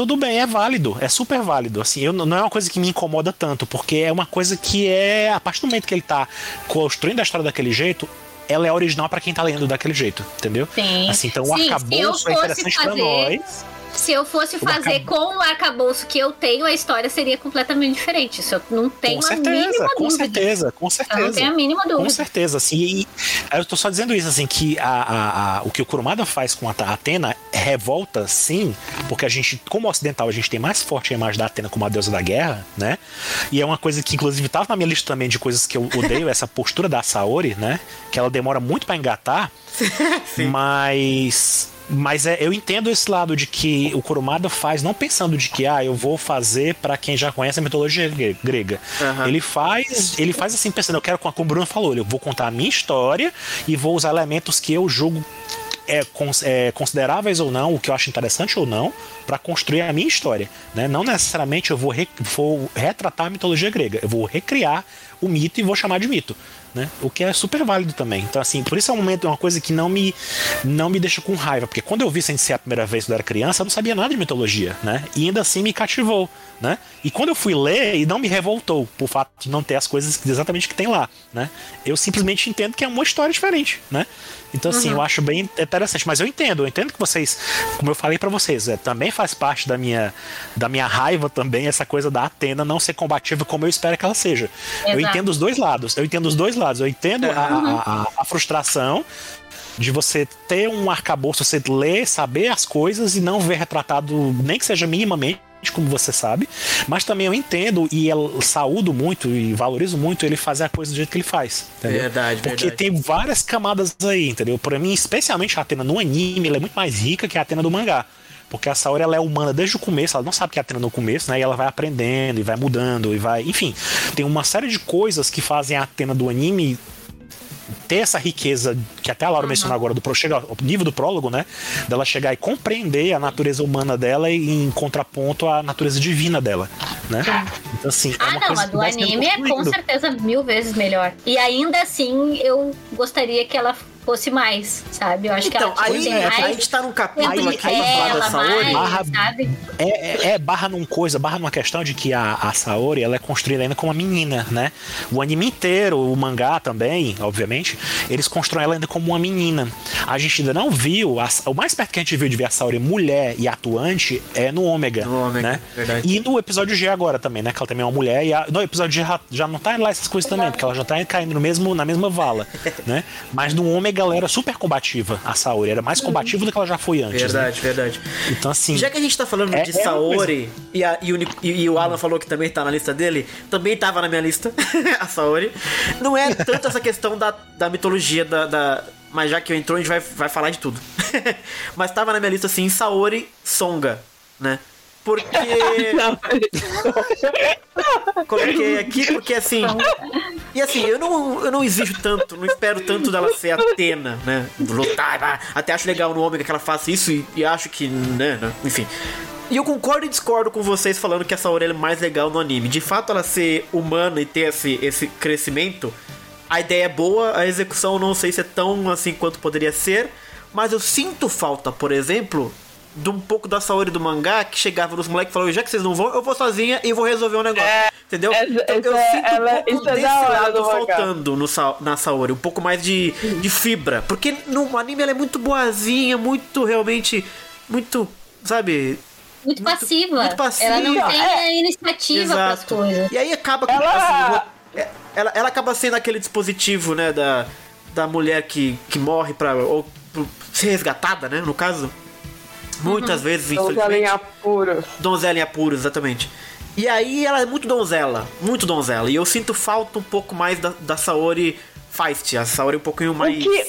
tudo bem, é válido, é super válido. Assim, eu, não é uma coisa que me incomoda tanto, porque é uma coisa que é, a partir do momento que ele tá construindo a história daquele jeito, ela é original para quem tá lendo daquele jeito, entendeu? Sim. Assim, então Sim, o arcabouço é interessante fazer... para nós se eu fosse fazer com o arcabouço que eu tenho, a história seria completamente diferente. Isso eu não tenho com certeza, a mínima com dúvida. certeza, com certeza. Eu não tenho a mínima dúvida. Com certeza, assim. E, eu tô só dizendo isso, assim, que a, a, a, o que o Kurumada faz com a Atena revolta, sim, porque a gente, como ocidental, a gente tem mais forte a imagem da Atena como a deusa da guerra, né? E é uma coisa que, inclusive, tava na minha lista também de coisas que eu [laughs] odeio, essa postura da Saori, né? Que ela demora muito para engatar, [laughs] mas mas é, eu entendo esse lado de que o Kurumada faz não pensando de que ah, eu vou fazer para quem já conhece a mitologia grega. Uhum. Ele faz, ele faz assim pensando, eu quero como o Bruno falou, eu vou contar a minha história e vou usar elementos que eu julgo é, é, consideráveis ou não, o que eu acho interessante ou não, para construir a minha história. Né? Não necessariamente eu vou, re, vou retratar a mitologia grega, eu vou recriar o mito e vou chamar de mito né? O que é super válido também. Então, assim, por isso é um momento, uma coisa que não me, não me deixa com raiva, porque quando eu vi Sensei a primeira vez quando eu era criança, eu não sabia nada de mitologia, né? E ainda assim me cativou, né? E quando eu fui ler, e não me revoltou por fato de não ter as coisas exatamente que tem lá, né? Eu simplesmente entendo que é uma história diferente, né? Então, assim, uhum. eu acho bem interessante. Mas eu entendo, eu entendo que vocês, como eu falei para vocês, é, também faz parte da minha, da minha raiva também essa coisa da Atena não ser combativa como eu espero que ela seja. Exato. Eu entendo os dois lados. Eu entendo os dois lados. Eu entendo uhum. a, a, a frustração de você ter um arcabouço, você ler, saber as coisas e não ver retratado, nem que seja minimamente como você sabe, mas também eu entendo e eu saúdo muito e valorizo muito ele fazer a coisa do jeito que ele faz. Entendeu? Verdade, Porque verdade. tem várias camadas aí, entendeu? Para mim, especialmente a Atena no anime, ela é muito mais rica que a Atena do mangá. Porque a Saori ela é humana desde o começo, ela não sabe que é a Atena no começo, né? E ela vai aprendendo e vai mudando e vai. Enfim, tem uma série de coisas que fazem a Atena do anime ter essa riqueza que até a Laura uhum. mencionou agora do chega o nível do prólogo, né? Dela chegar e compreender a natureza humana dela e em contraponto à natureza divina dela, né? Então assim, é ah, não, a do anime é com certeza mil vezes melhor. E ainda assim, eu gostaria que ela fosse mais, sabe? Eu acho que Então, ela aí, tinha a mais gente tá num capítulo aqui pra falar da Saori. mais, Barra- sabe? É, é- é barra num coisa, barra numa questão de que a, a Saori ela é construída ainda como uma menina, né? O anime inteiro, o mangá também, obviamente, eles constroem ela ainda como uma menina. A gente ainda não viu, a- o mais perto que a gente viu de ver a Saori mulher e atuante é no Ômega. No Ômega, né? verdade. E no episódio G agora também, né? Que ela também é uma mulher. E a- no episódio G já, já não tá lá essas coisas também, porque ela já tá caindo no mesmo, na mesma vala, né? Mas no Ômega ela era super combativa, a Saori. Era mais combativa do que ela já foi antes. né? Verdade, verdade. Então, assim. Já que a gente tá falando É- de é Saori e, a- e o, e o Alan falou que também tá na lista dele, também tava na minha lista, [laughs] a Saori. Não é tanto essa questão da, da mitologia da, da- Mas já que eu entrou, a gente vai, vai falar de tudo. [laughs] mas tava na minha lista assim, Saori Songa, né? Porque. [laughs] Coloquei aqui porque assim. E assim, eu não, eu não exijo tanto, não espero tanto dela ser Atena, né? Lutar, até acho legal no Ômega que ela faça isso e, e acho que, né, né, Enfim. E eu concordo e discordo com vocês falando que essa orelha é mais legal no anime. De fato, ela ser humana e ter esse, esse crescimento, a ideia é boa, a execução não sei se é tão assim quanto poderia ser. Mas eu sinto falta, por exemplo, de um pouco da Saori do mangá que chegava nos moleques e falou: já que vocês não vão, eu vou sozinha e vou resolver o negócio. É, Entendeu? essa- Então, eu essa- sinto um ela- pouco isso é desse da hora lado faltando no, na Saori, um pouco mais de, de fibra. Porque no anime ela é muito boazinha, muito realmente. Muito, sabe? Muito, passiva. muito passiva. Ela não É. tem a iniciativa pras Exato. coisas. E aí acaba que, Ela- assim, o- é- ela, ela acaba sendo aquele dispositivo, né, da, da mulher que, que morre pra, ou, pra ser resgatada, né, no caso. Muitas vezes, Donzela em apuros. Donzela em apuros, exatamente. E aí ela é muito donzela, muito donzela. E eu sinto falta um pouco mais da, da Saori Feist. A Saori um pouquinho mais. O que,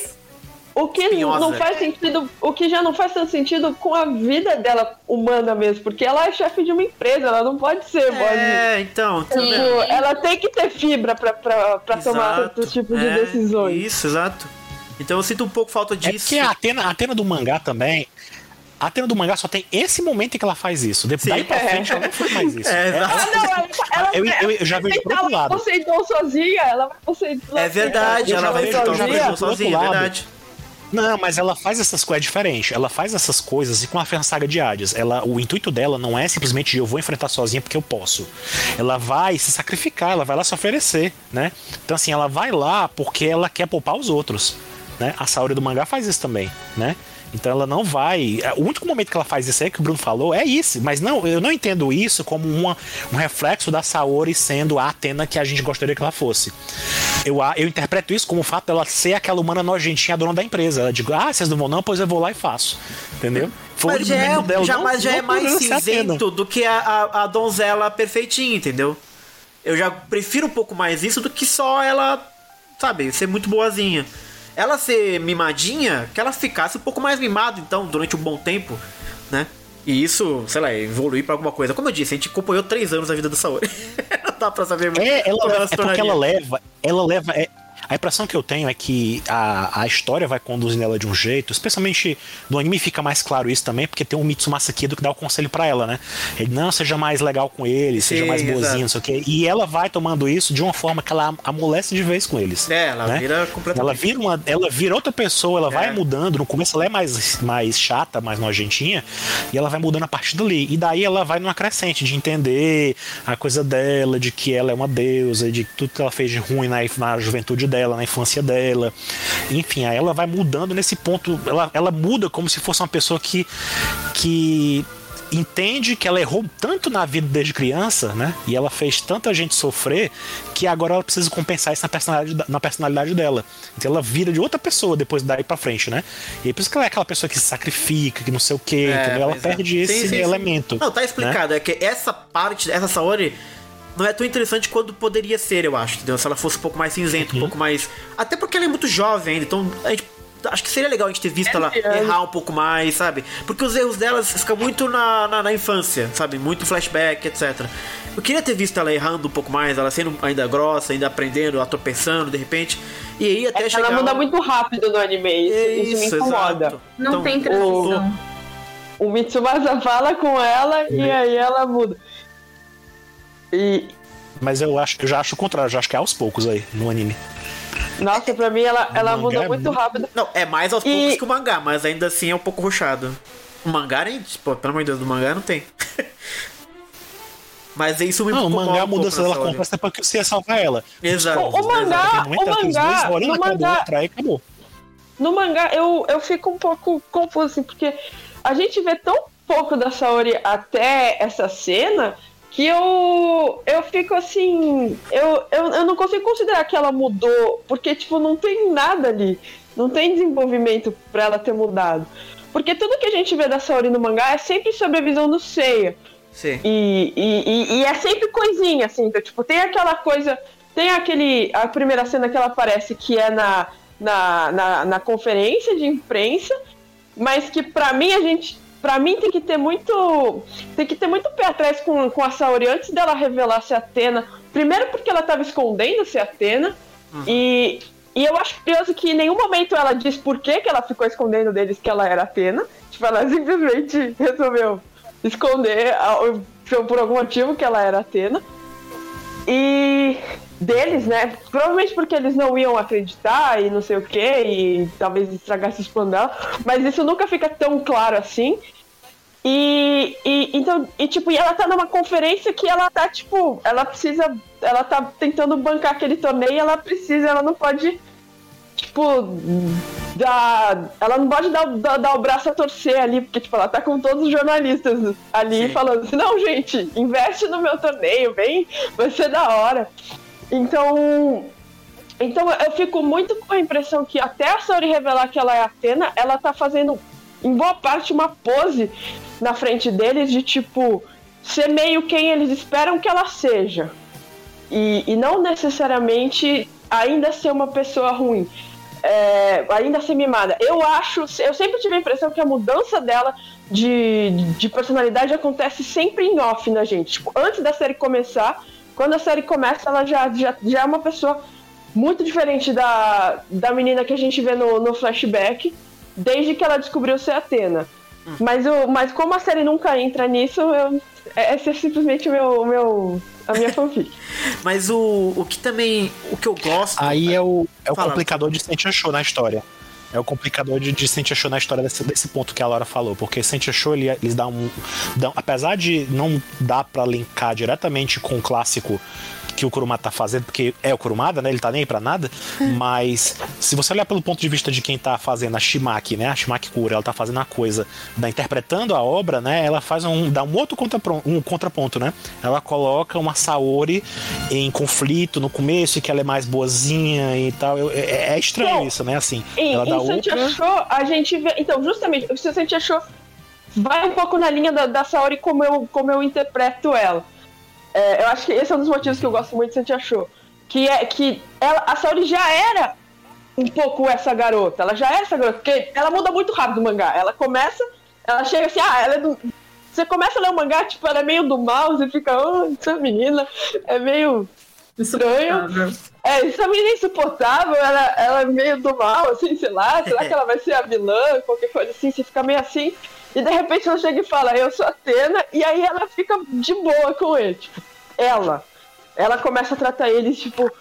o que espinhosa. não faz sentido, o que já não faz tanto sentido com a vida dela humana mesmo, porque ela é chefe de uma empresa, ela não pode ser boazinha. É, então. tá Tipo, ela tem que ter fibra pra, pra, pra tomar Exato. certos tipos de É, decisões. Isso, exato. Então eu sinto um pouco falta É disso. porque a Atena, a Atena do mangá também. A Atena do mangá só tem esse momento em que ela faz isso. Depois daí pra frente ela não faz mais isso. [laughs] É, exato. Ah, não, ela, ela, Eu- eu- eu já vejo ela pro outro lado. Poseidon sozinha, ela vai. É verdade, ela vai do outro sozinha, é verdade. Não, mas ela faz essas coisas diferentes. Ela faz essas coisas e com a saga de Hades. Ela, o intuito dela não é simplesmente eu vou enfrentar sozinha porque eu posso. Ela vai se sacrificar, ela vai lá se oferecer, né? Então assim, ela vai lá porque ela quer poupar os outros, né? A Saori do mangá faz isso também, né? Então ela não vai. O único momento que ela faz isso aí que o Bruno falou é isso. Mas não, eu não entendo isso como uma, um reflexo da Saori sendo a Atena que a gente gostaria que ela fosse. Eu, eu interpreto isso como o fato dela ser aquela humana nojentinha dona da empresa. Ela digo, ah, vocês não vão não, pois eu vou lá e faço. Entendeu? Foi Mas o já é, dela, já, não- mas já é mais cinzento do que a, a, a donzela perfeitinha, entendeu? Eu já prefiro um pouco mais isso do que só ela, sabe, ser muito boazinha. Ela ser mimadinha, que ela ficasse um pouco mais mimada, então, durante um bom tempo, né? E isso, sei lá, evoluir pra alguma coisa. Como eu disse, a gente acompanhou três anos a vida do Saori. [laughs] Não dá pra saber muito É, ela, é porque ela leva, ela leva. é- a impressão que eu tenho é que a, a história vai conduzindo ela de um jeito, especialmente no anime fica mais claro isso também, porque tem um Mitsumasa Kido que dá o conselho pra ela, né? Ele, não, seja mais legal com eles, seja Sim, mais boazinha, exato. não sei o quê. E ela vai tomando isso de uma forma que ela amolece de vez com eles. É, ela né? vira completamente. Ela vira, uma, ela vira outra pessoa, ela vai É. mudando. No começo ela é mais, mais chata, mais nojentinha, e ela vai mudando a partir dali. E daí ela vai numa crescente de entender a coisa dela, de que ela é uma deusa, de tudo que ela fez de ruim na, na juventude dela, na infância dela. Enfim, aí ela vai mudando nesse ponto. Ela, ela muda como se fosse uma pessoa que. que entende que ela errou tanto na vida desde criança, né? E ela fez tanta gente sofrer que agora ela precisa compensar isso na personalidade, na personalidade dela. Então ela vira de outra pessoa depois daí pra frente, né? E é por isso que ela é aquela pessoa que se sacrifica, que não sei o quê, É? Ela é. perde Sim, esse sim, sim. elemento. Não, tá explicado. É que essa parte, essa Saori, não é tão interessante quanto poderia ser, eu acho, entendeu? Se ela fosse um pouco mais cinzenta, um pouco mais. Até porque ela é muito jovem ainda, então a gente. Acho que seria legal a gente ter visto ela criança. errar um pouco mais, sabe? Porque os erros delas ficam muito na, na, na infância, sabe? Muito flashback, etc. Eu queria ter visto ela errando um pouco mais, ela sendo ainda grossa, ainda aprendendo, ela tropeçando de repente. E aí até chegar. Ela muda muito rápido no anime, isso, isso me incomoda. exato. Não Então, tem transição. O Mitsumasa fala com ela e aí ela muda. E Mas eu acho, eu já acho o contrário, eu já acho que é aos poucos aí no anime. Nossa, pra mim ela, ela muda é muito muito- rápido. Não, é mais aos E- poucos que o mangá, mas ainda assim é um pouco ruchado. O mangá nem. Pô, pelo amor de Deus, do mangá não tem. [laughs] mas isso me Não, o incomoda mangá um pouco muda se ela depois que você ia salvar ela. Exato. O- o mangá- o mangá- dois do mangá- acabou. No mangá eu, eu fico um pouco confuso, assim, porque a gente vê tão pouco da Saori até essa cena que eu, eu fico assim. Eu, eu, eu não consigo considerar que ela mudou, porque, tipo, não tem nada ali. Não tem desenvolvimento pra ela ter mudado. Porque tudo que a gente vê da Saori no mangá é sempre sobre a visão do Seiya. Sim. E, e, e- e é sempre coisinha, assim. Então, tipo, tem aquela coisa. Tem aquele. A primeira cena que ela aparece que é na, na, na, na conferência de imprensa, mas que pra mim a gente. Pra mim tem que ter muito. Tem que ter muito pé atrás com, com a Saori antes dela revelar ser Atena. Primeiro porque ela tava escondendo ser Atena. E, e eu acho curioso que em nenhum momento ela diz por que, que ela ficou escondendo deles que ela era Atena. Tipo, ela [laughs] simplesmente resolveu esconder ao- por algum motivo que ela era Atena. E deles, né? Provavelmente porque eles não iam acreditar e não sei o que, e talvez estragasse os planos dela, mas isso nunca fica tão claro assim. E, e então, e tipo, e ela tá numa conferência que ela tá, tipo, ela precisa. Ela tá tentando bancar aquele torneio e ela precisa, ela não pode, tipo, dar. Ela não pode dar, dar, dar o braço a torcer ali, porque, tipo, ela tá com todos os jornalistas ali Sim. falando assim, não, gente, investe no meu torneio, vem, vai ser da hora. Então. Então eu fico muito com a impressão que até a Saori revelar que ela é Atena, ela tá fazendo, em boa parte, uma pose na frente deles de tipo ser meio quem eles esperam que ela seja. E, e não necessariamente ainda ser uma pessoa ruim. É, ainda ser mimada. Eu acho, eu sempre tive a impressão que a mudança dela de, de personalidade acontece sempre em off na gente. Tipo, antes da série começar, quando a série começa, ela já, já, já é uma pessoa muito diferente da, da menina que a gente vê no, no flashback, desde que ela descobriu ser Atena. Mas, o, mas como a série nunca entra nisso, eu, é, esse é simplesmente o meu, meu, a minha fanfic. [laughs] Mas o, o que também. O que eu gosto. Aí é o, é o complicador de Sente Achou na história. É o complicador de, de Sente Achou na história desse, desse ponto que a Laura falou. Porque Sente Achou, ele, eles dão um. Dão, apesar de não dar pra linkar diretamente com o clássico que o Kurumada tá fazendo, porque é o Kurumada, né? Ele tá nem aí pra nada. Mas se você olhar pelo ponto de vista de quem tá fazendo a Shimaki, né? A Shimaki Kura, ela tá fazendo a coisa da interpretando a obra, né? Ela faz um. dá um outro contraponto, um contraponto, né? Ela coloca uma Saori em conflito no começo, e que ela é mais boazinha e tal. Eu- é, é estranho Bom, isso, né? Assim. Ela dá Santi outra. achou, a gente vê. Então, justamente, o Santi achou vai um pouco na linha da, da Saori como eu, como eu interpreto ela. É, eu acho que esse é um dos motivos que eu gosto muito de Santi achou. Que é que ela, a Saori já era um pouco essa garota. Ela já é essa garota. Porque ela muda muito rápido o mangá. Ela começa, ela chega assim, ah, ela é do. Você começa a ler o mangá, tipo, ela é meio do mal, você fica, oh, essa menina é meio estranho. É, essa menina é insuportável, ela, ela é meio do mal, assim, sei lá, será que ela vai ser a vilã, qualquer coisa assim, você fica meio assim, e de repente ela chega e fala, eu sou Atena, e aí ela fica de boa com ele, tipo, ela. Ela começa a tratar eles, tipo,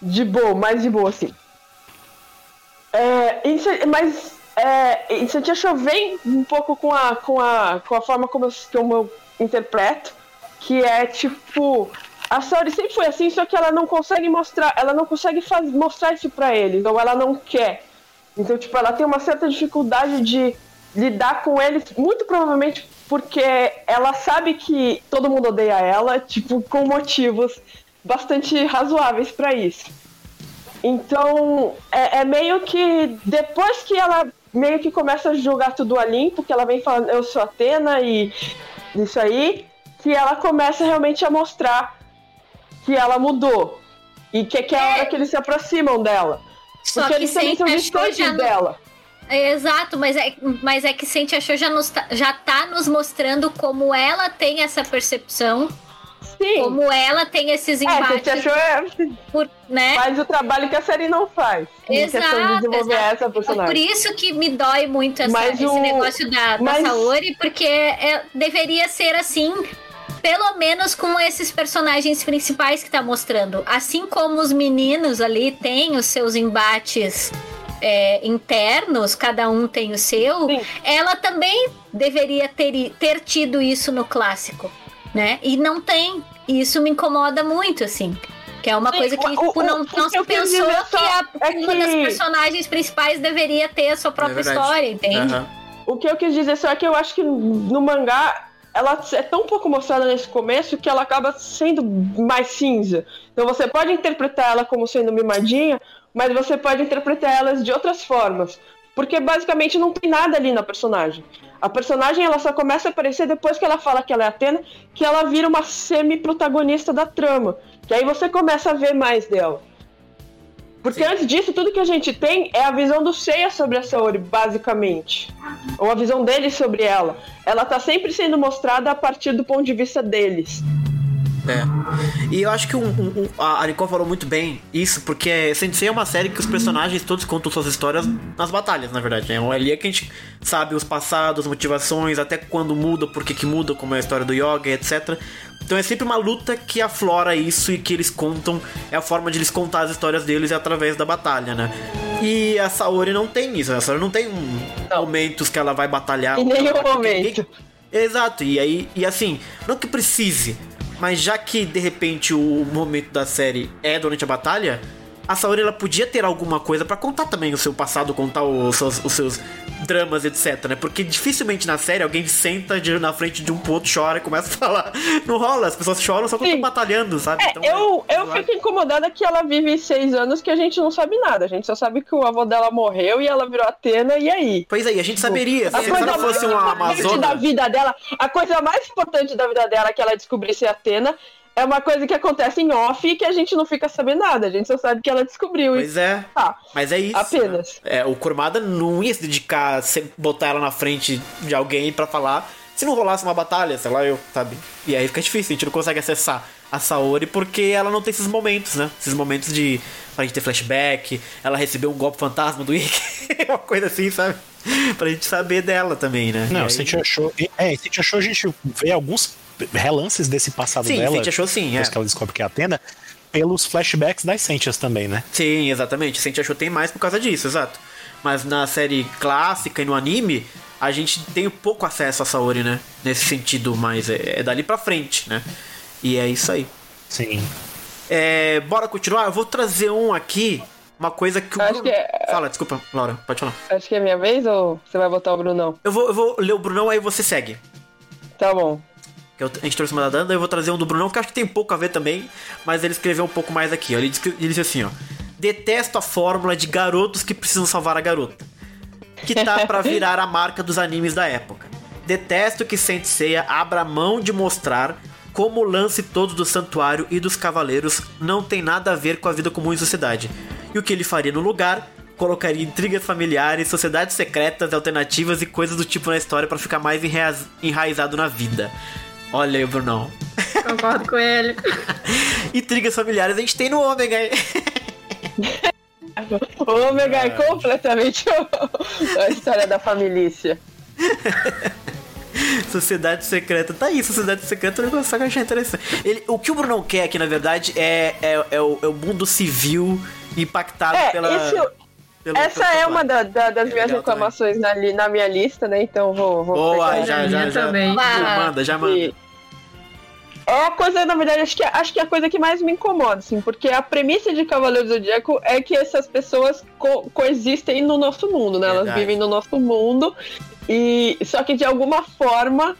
de boa, mais de boa, assim. É, isso, mas é, isso eu acho vem um pouco com a, com a, com a forma como eu, como eu interpreto, que é tipo a Saori sempre foi assim, só que ela não consegue mostrar, ela não consegue faz, mostrar isso pra eles, ou ela não quer. Então, tipo, ela tem uma certa dificuldade de lidar com eles, muito provavelmente porque ela sabe que todo mundo odeia ela, tipo, com motivos bastante razoáveis pra isso. Então, é, é meio que depois que ela meio que começa a jogar tudo a limpo, que ela vem falando, eu sou Atena e isso aí, que ela começa realmente a mostrar que ela mudou. E que, que é a hora que eles se aproximam dela. Só Porque que eles também são distantes dela. É, Exato, mas é, mas é que Sente achou já, nos tá- já tá nos mostrando como ela tem essa percepção, Sim. como ela tem esses é, embates, você achou é, por, né? faz o trabalho que a série não faz. Em questão de Exato, desenvolver exato. essa Então, por personagem. isso que me dói muito essa- Mas esse o- negócio da, da mas- Saori, porque é- deveria ser assim pelo menos com esses personagens principais que tá mostrando. Assim como os meninos ali têm os seus embates é, internos, cada um tem o seu, Sim. ela também deveria ter, ter tido isso no clássico, né? E não tem. E isso me incomoda muito, assim. Que é uma Sim, coisa que o- tipo, o- não, o não que se pensou que só a, é uma das que- personagens principais deveria ter a sua própria É história, entende? Aham. O que eu quis dizer só é que eu acho que no mangá ela é tão pouco mostrada nesse começo que ela acaba sendo mais cinza. Então você pode interpretar ela como sendo mimadinha, mas você pode interpretar elas de outras formas. Porque basicamente não tem nada ali na personagem. A personagem ela só começa a aparecer depois que ela fala que ela é Atena, que ela vira uma semi-protagonista da trama. Que aí você começa a ver mais dela. Porque antes disso, tudo que a gente tem é a visão do Seiya sobre a Saori, basicamente. Ou a visão deles sobre ela. Ela tá sempre sendo mostrada a partir do ponto de vista deles. É. E eu acho que um- um- um- a Nicole falou muito bem isso, porque Sensei é uma série que os personagens todos contam suas histórias nas batalhas, na verdade. É ali é que a gente sabe os passados, motivações, até quando muda, por que muda, como é a história do Yoga, etc. Então é sempre uma luta que aflora isso e que eles contam, é a forma de eles contar as histórias deles é através da batalha, né? E a Saori não tem isso, a Saori não tem um, momentos que ela vai batalhar. Em nenhum momento. Exato, e aí, e assim, não que precise, mas já que de repente o momento da série é durante a batalha, a Saori ela podia ter alguma coisa pra contar também o seu passado, contar os seus, os seus dramas, etc, né? Porque dificilmente na série alguém senta de- na frente de um pro outro, chora e começa a falar. [laughs] Não rola, as pessoas choram só quando estão batalhando, sabe? É, Então, eu, eu zoado. fico incomodada que ela vive seis anos que a gente não sabe nada. A gente só sabe que o avô dela morreu e ela virou Atena, e aí? Pois aí, a gente saberia, A se coisa ela mais fosse uma importante da vida dela, a coisa mais importante da vida dela é que ela descobrisse Atena, é uma coisa que acontece em off e que a gente não fica sabendo nada. A gente só sabe que ela descobriu. Pois é. Tá. Mas é isso. Apenas. né? É, o Kurumada não ia se dedicar a se- botar ela na frente de alguém pra falar. Se não rolasse uma batalha, sei lá, eu, sabe? E aí fica difícil, a gente não consegue acessar a Saori porque ela não tem esses momentos, né? Esses momentos de. pra gente ter flashback, ela recebeu um golpe fantasma do Ikki, [laughs] uma coisa assim, sabe? Pra gente saber dela também, né? Não, aí- se a gente achou. É, se a gente achou, a gente vê alguns relances desse passado Sim, dela. a gente achou sim, depois é. que ela descobre que é a Atena, pelos flashbacks das Sentias também, né? Sim, exatamente. A gente achou que tem mais por causa disso, exato. Mas na série clássica e no anime, a gente tem pouco acesso a Saori, né? Nesse sentido, mas é, é dali pra frente, né? E é isso aí. Sim. É, bora continuar? Eu vou trazer um aqui, uma coisa que o Acho Bruno... que é- Fala, desculpa, Laura, pode falar. Acho que é minha vez ou você vai botar o Brunão? Eu vou, eu vou ler o Brunão, aí você segue. Tá bom. Que eu- a gente trouxe uma da Danda, eu vou trazer um do Brunão, que acho que tem pouco a ver também, mas ele escreveu um pouco mais aqui. ó. Ele, disse- ele disse assim, ó. Detesto a fórmula de garotos que precisam salvar a garota. Que tá pra [laughs] virar a marca dos animes da época. Detesto que Saint Seiya abra mão de mostrar como o lance todo do santuário e dos cavaleiros não tem nada a ver com a vida comum em sociedade. E o que ele faria no lugar colocaria intrigas familiares, sociedades secretas, alternativas e coisas do tipo na história pra ficar mais enraizado na vida. Olha aí, Brunão. Concordo com ele. [laughs] Intrigas familiares a gente tem no Ômega. hein? O Ômega é completamente a história da família. [laughs] Sociedade secreta. Tá aí, sociedade secreta é um negócio que eu achei interessante. Ele, o que o Brunão quer aqui, na verdade, é, é, é o, é o mundo civil impactado É, pela. esse- pelo- Essa pelo é uma da- da- das É minhas reclamações na, na minha lista, né? Então vou. vou Boa, pegar. já, já, já. também. Já manda, já manda. E- É a coisa, na verdade, acho que, acho que é a coisa que mais me incomoda, assim, porque a premissa de Cavaleiro do Zodíaco é que essas pessoas co- coexistem no nosso mundo, né? Elas Verdade. vivem no nosso mundo, e só que de alguma forma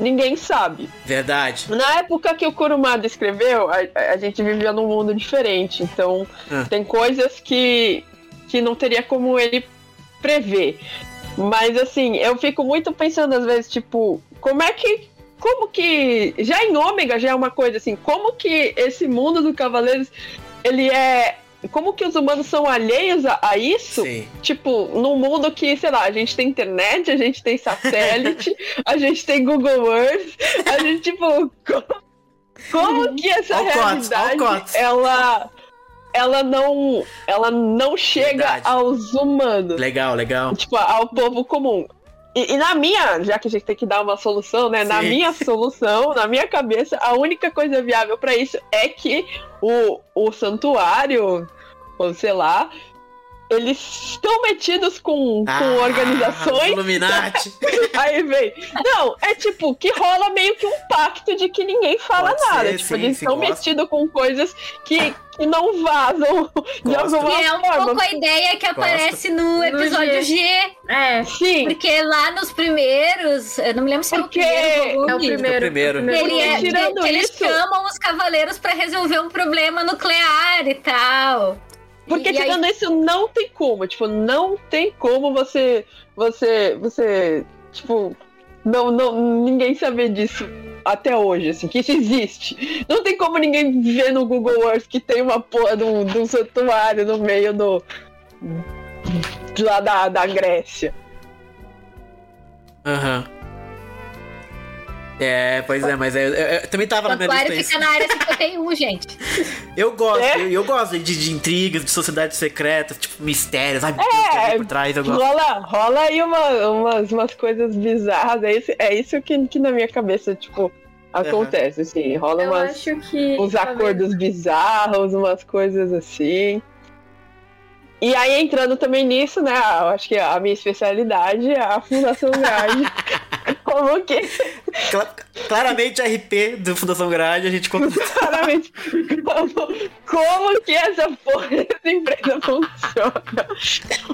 ninguém sabe. Verdade. Na época que o Kurumada escreveu, a, a gente vivia num mundo diferente, então Ah. tem coisas que, que não teria como ele prever. Mas assim, eu fico muito pensando às vezes, tipo, como é que. Como que. Já em Ômega já é uma coisa assim, como que esse mundo do Cavaleiros ele é. Como que os humanos são alheios a, a isso? Sim. Tipo, num mundo que, sei lá, a gente tem internet, a gente tem satélite, [laughs] a gente tem Google Earth, a gente, tipo, como, como que essa o realidade ela ela não ela não chega Verdade. aos humanos, Legal, legal. tipo, ao povo comum. E, e na minha, já que a gente tem que dar uma solução, né? Na Sim. minha [laughs] solução, na minha cabeça, a única coisa viável pra isso é que o, o santuário, ou sei lá, eles estão metidos com, com Ah, organizações. Illuminati. [laughs] Aí vem. Não, é tipo, que rola meio que um pacto de que ninguém fala Pode nada. ser, tipo, sim, eles estão gosto. metidos com coisas que, que não vazam [laughs] de Gosto. alguma Que é um forma. pouco a ideia que aparece no episódio G. É, Sim, Porque lá nos primeiros, eu não me lembro se Porque é o primeiro volume. é o primeiro. primeiro. Ele é, tirando que eles isso- chamam os cavaleiros pra resolver um problema nuclear e tal. Porque E aí- tirando isso, não tem como. Tipo, não tem como você. Você. Você. Tipo. Não, não, ninguém saber disso até hoje, assim, que isso existe. Não tem como ninguém ver no Google Earth que tem uma porra de um, de um santuário no meio do. de lá da, da Grécia. Aham. É, pois é, mas é, eu, eu também tava na minha lista fica isso. na área 51, gente. [laughs] Eu gosto, É? eu, eu gosto de, de intrigas, de sociedades secretas, tipo, mistérios, ai meu que É, por trás, eu gosto. Rola, rola aí uma, umas, umas coisas bizarras. É isso, é isso que, que na minha cabeça, tipo, acontece, assim. Rola eu umas. acho que. uns acordos bizarros, umas coisas assim. E aí, entrando também nisso, né? Eu acho que a minha especialidade é a Fundação Grade. [laughs] Como que, Cla- claramente RP do Fundação Grade, a gente conta. [laughs] claramente, como, como que essa porra dessa empresa funciona?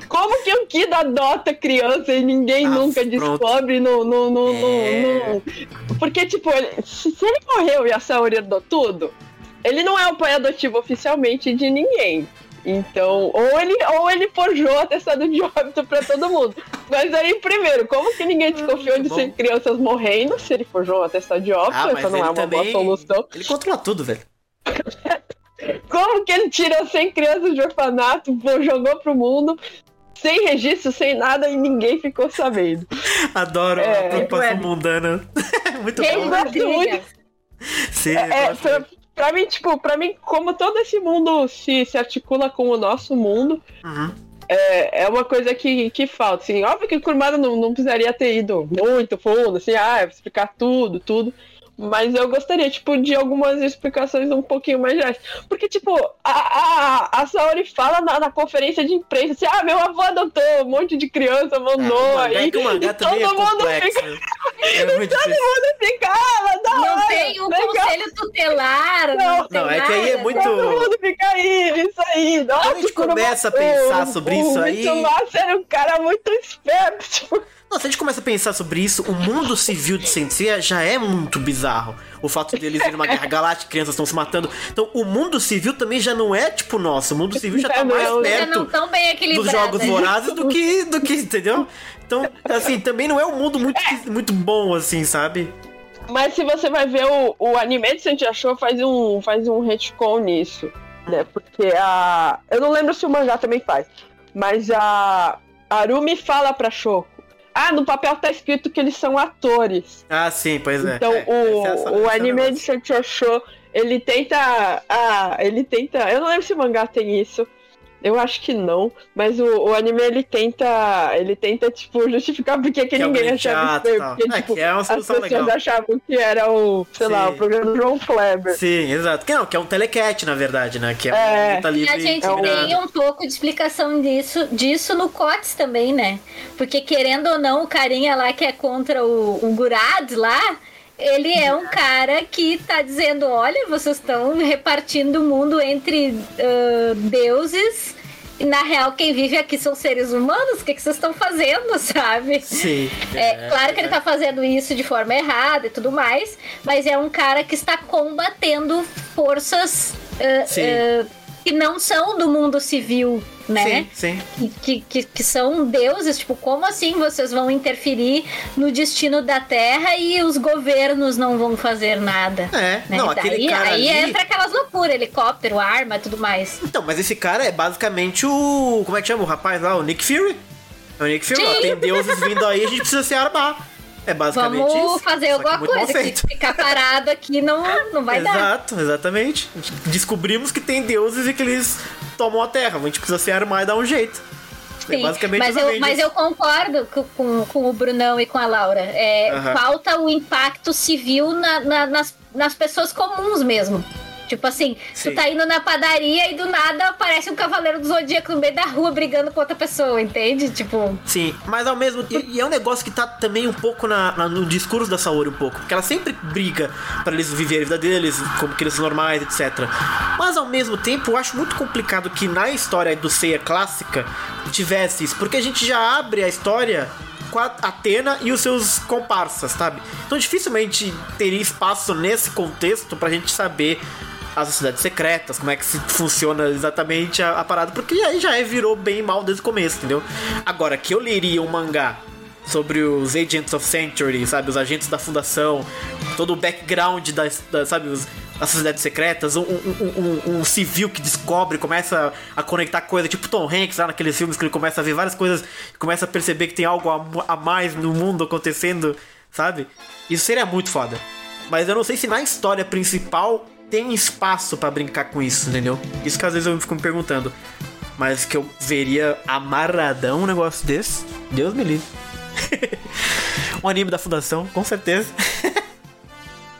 Como que o Kid adota criança e ninguém Ah, nunca descobre no. no, no, É. no- Porque, tipo, ele- se, se ele morreu e a Saori herdou tudo, ele não é o pai adotivo oficialmente de ninguém. Então, ou ele, ou ele forjou o atestado de óbito pra todo mundo. Mas aí, primeiro, como que ninguém desconfiou de ser crianças morrendo se ele forjou o atestado de óbito? Ah, mas Essa não é uma também- boa solução. Ele controla tudo, velho. [laughs] Como que ele tirou 100 crianças de orfanato, pô, jogou pro mundo, sem registro, sem nada, e ninguém ficou sabendo? [laughs] Adoro É, a preocupação ué. mundana. [laughs] Muito bom. muito. Sim, É, gosto. Pra, mim, tipo, pra mim, como todo esse mundo se, se articula com o nosso mundo, Uhum. é, é uma coisa que, que falta. Assim, óbvio que o Kurumada não, não precisaria ter ido muito fundo, assim, ah, explicar tudo, tudo. Mas eu gostaria, tipo, de algumas explicações um pouquinho mais gerais. Porque, tipo, a, a, a Saori fala na, na conferência de imprensa assim, ah, meu avô adotou um monte de criança, É, mandou o aí. é que o mangá e também é todo mundo complexo. fica? [laughs] É muito difícil. mundo fica, ah, mas da Não hora, tem um legal. conselho tutelar, não, Não, tem não, é que aí é muito- Todo mundo fica aí, isso aí. Nossa, a gente o começa a pensar o- sobre o isso aí- Mitsumasa era um cara muito esperto. [laughs] Tipo, Não, se a gente começa a pensar sobre isso, o mundo civil de Sensei já é muito bizarro. O fato deles irem numa guerra galáctica, crianças estão se matando. Então, o mundo civil também já não é tipo nosso. O mundo civil já tá [laughs] mais perto dos jogos vorazes do que, do que, entendeu? Então, assim, também não é um mundo muito, muito bom, assim, sabe? Mas se você vai ver o, o anime de Santi achou faz um faz um retcon nisso, né? Porque a eu não lembro se o mangá também faz, mas a Arumi fala pra Shoko. Ah, no papel tá escrito que eles são atores. Ah, sim, pois é. Então É, o, é- o é anime negócio. de Santi achou, ele tenta ah, ele tenta, eu não lembro se o mangá tem isso. Eu acho que não, mas o, o anime ele tenta, ele tenta tipo justificar porque que, Que é ninguém achava e estranho, tal. porque É, tipo, que é uma as pessoas legal. achavam que era o, sei lá, Sim. o programa do João Kleber. Sim, exato. Que não, que é um telecat, na verdade, né? Que é, É. um E a gente É um- tem um pouco de explicação disso, disso no COTS também, né? Porque querendo ou não, o carinha lá que é contra o, o Gurad lá, ele é um cara que tá dizendo, olha, vocês estão repartindo o mundo entre ah, deuses. E na real, quem vive aqui são seres humanos. O que, que vocês estão fazendo, [laughs] sabe? Sim. É, claro que ele tá fazendo isso de forma errada e tudo mais, mas é um cara que está combatendo forças ah, Sim. ah, que não são do mundo civil, né? Sim, sim. Que, que, que, são deuses, tipo, como assim vocês vão interferir no destino da Terra e os governos não vão fazer nada? É, Né? não, aquele Daí, cara aí ali... entra aquelas loucuras, helicóptero, arma tudo mais. Então, mas esse cara é basicamente o... Como é que chama o rapaz lá? O Nick Fury. É o Nick Fury, ó. Tem deuses vindo aí, a gente precisa se armar. É basicamente Vamos isso. fazer Só alguma coisa, que ficar parado aqui não, não vai dar. Exato, exatamente. Descobrimos que tem deuses e que eles tomam a terra. A gente precisa se armar e dar um jeito. É Sim, basicamente mas eu, mas eu concordo com, com, o Brunão e com a Laura. É. Falta o impacto civil na- na- nas, nas pessoas comuns mesmo. Tipo assim, Sim. tu tá indo na padaria e do nada aparece um cavaleiro do zodíaco no meio da rua brigando com outra pessoa, entende? Tipo, Sim, mas ao mesmo e, e é um negócio que tá também um pouco na, na- no discurso da Saori um pouco, porque ela sempre briga pra eles viverem a vida deles como que eles são normais, etc. Mas ao mesmo tempo, eu acho muito complicado que na história do Seiya clássica tivesse isso, porque a gente já abre a história com a Atena e os seus comparsas, sabe? Então dificilmente teria espaço nesse contexto pra gente saber as sociedades secretas, como é que se funciona exatamente a, a parada, porque aí já é, virou bem mal desde o começo, entendeu? Agora, que eu leria um mangá sobre os Agents of Century, sabe? Os agentes da fundação, todo o background das, sabe? Os, as sociedades secretas, um, um, um- um- um civil que descobre, começa a conectar coisas, tipo Tom Hanks lá naqueles filmes que ele começa a ver várias coisas, começa a perceber que tem algo a, a mais no mundo acontecendo, sabe? Isso seria muito foda. Mas eu não sei se na história principal tem espaço pra brincar com isso, entendeu? Isso que às vezes eu fico me perguntando. Mas que eu veria amarradão um negócio desse. Deus me livre. [laughs] um anime da fundação, com certeza.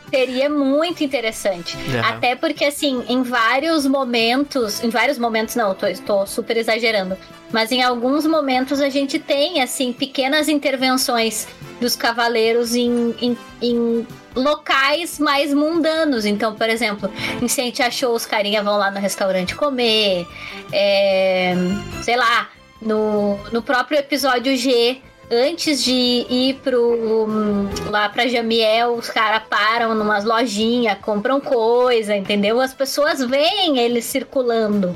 Seria muito interessante. Aham. Até porque, assim, em vários momentos. Em vários momentos, não, tô, estou super exagerando. Mas em alguns momentos a gente tem, assim, pequenas intervenções dos cavaleiros em, em, em locais mais mundanos. Então, por exemplo, em Sente achou os carinha vão lá no restaurante comer. É, sei lá, no, no próprio episódio G, antes de ir pro hum, lá pra Jamiel, os caras param numas lojinhas, compram coisa, entendeu? As pessoas veem eles circulando.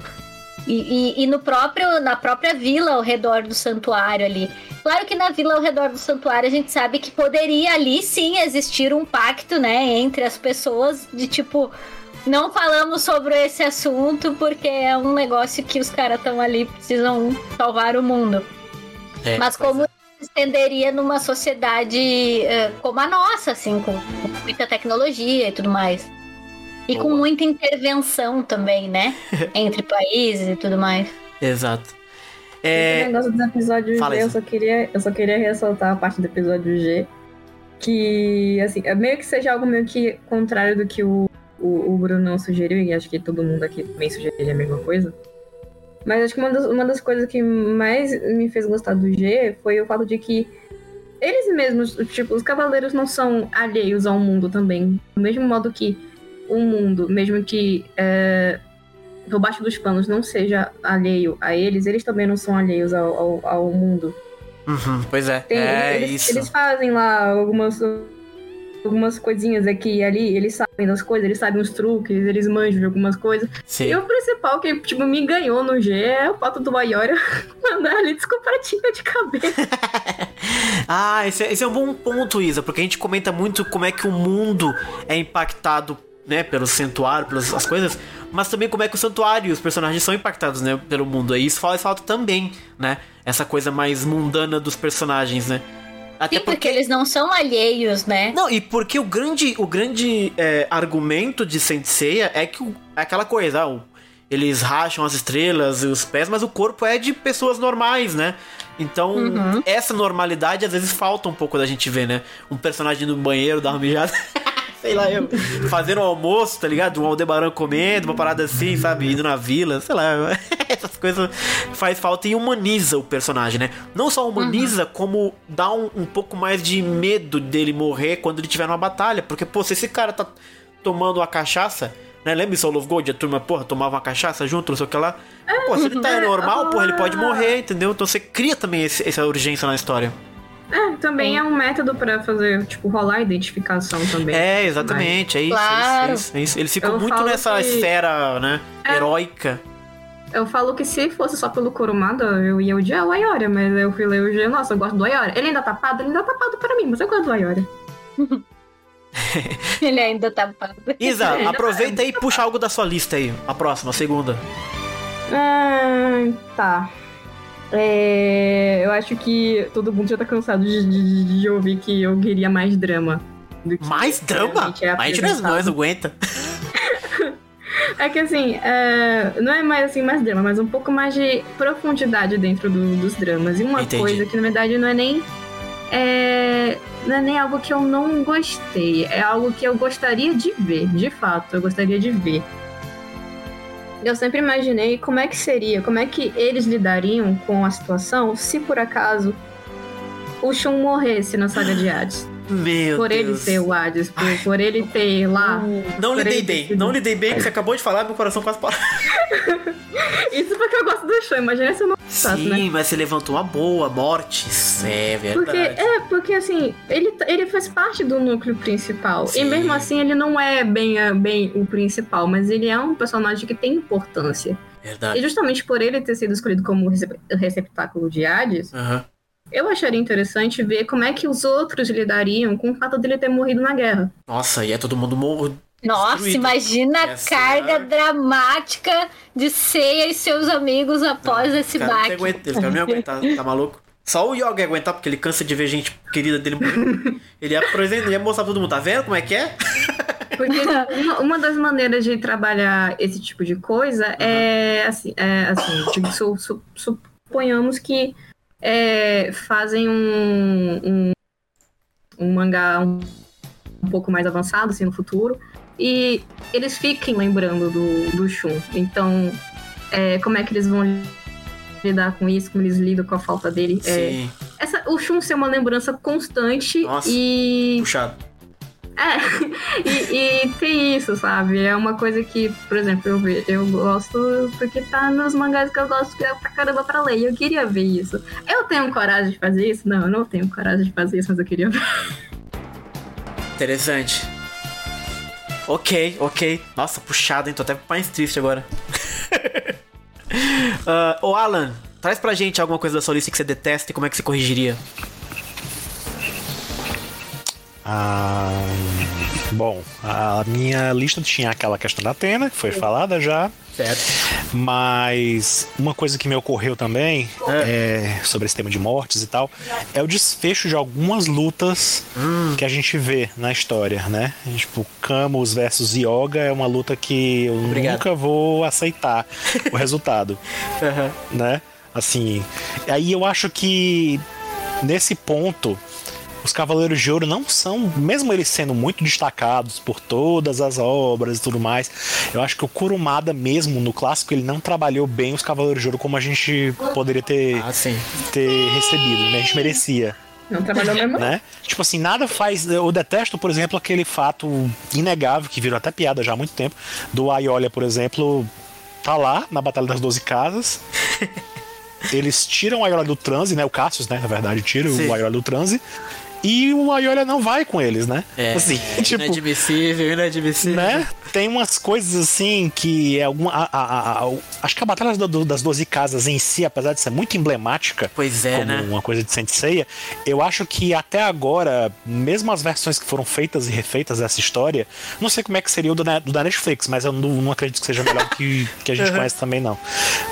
E, e- e no próprio, na própria vila ao redor do santuário ali. Claro que na vila ao redor do santuário a gente sabe que poderia ali sim existir um pacto, né, entre as pessoas de tipo. Não falamos sobre esse assunto porque é um negócio que os caras estão ali, precisam salvar o mundo. É, Mas como é. se estenderia numa sociedade eh, como a nossa, assim, com, com muita tecnologia e tudo mais. E com muita intervenção também, né? [laughs] Entre países e tudo mais. Exato. Esse É. negócio dos episódios Fala, G, eu só, queria, eu só queria ressaltar a parte do episódio G. Que, assim, é meio que seja algo meio que contrário do que o, o, o Brunão sugeriu, e acho que todo mundo aqui também sugeriria a mesma coisa. Mas acho que uma das, uma das coisas que mais me fez gostar do G foi o fato de que eles mesmos, tipo, os cavaleiros não são alheios ao mundo também. Do mesmo modo que o mundo, mesmo que é, por baixo dos panos não seja alheio a eles, eles também não são alheios ao, ao, ao mundo. Uhum, pois é. Tem- é eles, isso. eles fazem lá algumas, algumas coisinhas aqui e ali, eles sabem das coisas, eles sabem os truques, eles manjam de algumas coisas. Sim. E o principal que, tipo, me ganhou no G é o fato do Ayora [laughs] mandar ali descompatível de cabelo. [laughs] Ah, esse é, esse é um bom ponto, Isa, porque a gente comenta muito como é que o mundo é impactado, né, pelo santuário, pelas as coisas, mas também como é que o santuário e os personagens são impactados, né, pelo mundo. E isso faz falta também, né, essa coisa mais mundana dos personagens, né. Até Sim, porque eles não são alheios, né? Não, e porque o grande, o grande é, argumento de Senseiya é que o- é aquela coisa, ah, o- eles racham as estrelas e os pés, mas o corpo é de pessoas normais, né? Então, Uhum. essa normalidade às vezes falta um pouco da gente ver, né? Um personagem no banheiro, dar uma mijada. [laughs] Sei lá, eu fazendo um almoço, tá ligado? Um Aldebaran comendo, uma parada assim, sabe? Indo na vila, sei lá. [laughs] Essas coisas faz falta e humaniza o personagem, né? Não só humaniza, como dá um, um pouco mais de medo dele morrer quando ele tiver numa batalha. Porque, pô, se esse cara tá tomando uma cachaça, né? Lembra em Soul of Gold? A turma, porra, tomava uma cachaça junto, não sei o que lá. Pô, se ele tá normal, porra, ele pode morrer, entendeu? Então você cria também esse- essa urgência na história. É, também é um método pra fazer, tipo, rolar a identificação também. É, exatamente, é isso, Claro. é isso, é isso. Eles ficam Eu muito nessa que- esfera, né, É. heróica. Eu falo que se fosse só pelo Kurumada, eu ia odiar o Ayora, mas eu fui ler o G, nossa, eu gosto do Ayora. Ele ainda tá tapado? Ele ainda tá tapado pra mim, mas eu gosto do Ayora. [laughs] Ele ainda tá pago. Isa, É. aproveita aí e puxa algo da sua lista aí. A próxima, a segunda. Ah, tá. É, eu acho que todo mundo já tá cansado de, de- de ouvir que eu queria mais drama. do que Mais drama? realmente é Mas a gente não, apresentado. nós aguenta. [laughs] É que assim, é, não é mais assim mais drama, mas um pouco mais de profundidade dentro do- dos dramas. E uma Entendi. coisa que na verdade não é nem. é, não é nem algo que eu não gostei. É algo que eu gostaria de ver, de fato, eu gostaria de ver. Eu sempre imaginei como é que seria, como é que eles lidariam com a situação se por acaso o Shun morresse na saga de Hades. Meu por ele Deus. ser o Hades, por, por ele ter lá. Não ele ter bem, não lidei bem, que você acabou de falar, meu coração quase parou. [laughs] Isso porque eu gosto do Shun, imagina se eu não gostasse, Sim, né? mas você levantou uma boa, mortes. É Porque, verdade. é, porque assim, ele, ele faz parte do núcleo principal. Sim. E mesmo assim, ele não é bem, bem o principal, mas ele é um personagem que tem importância. Verdade. E justamente por ele ter sido escolhido como recep- receptáculo de Hades, Aham. Eu acharia interessante ver como é que os outros lidariam com o fato dele ter morrido na guerra. Nossa, e é todo mundo morro. Nossa, Destruído. imagina a Essa- carga dramática de Seiya e seus amigos após esse não baque. aguenta, ele não ia aguentar, tá maluco? Só o Yoga ia aguentar, porque ele cansa de ver gente querida dele morrer. [laughs] Ele ia, por exemplo, ia mostrar pra todo mundo, tá vendo como é que é? Porque [laughs] uma, uma das maneiras de trabalhar esse tipo de coisa é assim, é, assim tipo, su- su- suponhamos que é, fazem um, um, um mangá um, um pouco mais avançado assim, no futuro e eles fiquem lembrando do, do Shun. Então, é, como é que eles vão lidar com isso, como eles lidam com a falta dele. É, Sim, essa, o Shun ser uma lembrança constante Nossa. e puxado. É, [laughs] e, e tem isso, sabe? É uma coisa que, por exemplo, eu, eu gosto porque tá nos mangás que eu gosto pra caramba pra ler. E eu queria ver isso. Eu tenho coragem de fazer isso? Não, eu não tenho coragem de fazer isso, mas eu queria ver. Interessante. Ok, ok. Nossa, puxado, hein? Tô até mais triste agora. [laughs] Ah, ô, Alan, traz pra gente alguma coisa da sua lista que você detesta e como é que você corrigiria. Ah, bom, a minha lista tinha aquela questão da Atena, que foi falada já. Certo. Mas uma coisa que me ocorreu também é, sobre esse tema de mortes e tal é o desfecho de algumas lutas que a gente vê na história, né? Tipo, Camus versus Yoga é uma luta que eu Obrigado. nunca vou aceitar o resultado, [laughs] Aham. né? Assim, aí eu acho que nesse ponto os Cavaleiros de Ouro não são, mesmo eles sendo muito destacados por todas as obras e tudo mais, eu acho que o Kurumada mesmo, no clássico, ele não trabalhou bem os Cavaleiros de Ouro como a gente poderia ter, Ah, sim. ter recebido, né? A gente merecia, Não trabalhou mesmo? né? Tipo assim, nada faz... Eu detesto, por exemplo, aquele fato inegável, que virou até piada já há muito tempo, do Aiolia, por exemplo, tá lá na Batalha das Doze Casas... [laughs] Eles tiram o Aiolia do transe, né? O Cassius, né? Na verdade, tira Sim. o Aiolia do transe. E o Aiolia não vai com eles, né? É, assim, tipo, inadmissível, inadmissível. né? Tem umas coisas assim que é alguma. a- a- a- acho que a Batalha das Doze Casas em si, apesar de ser muito emblemática, Pois é, como né? uma coisa de Senseiya, eu acho que até agora, mesmo as versões que foram feitas e refeitas dessa história, não sei como é que seria o do, do da Netflix, mas eu não, não acredito que seja melhor que, que a gente [laughs] conhece também, não.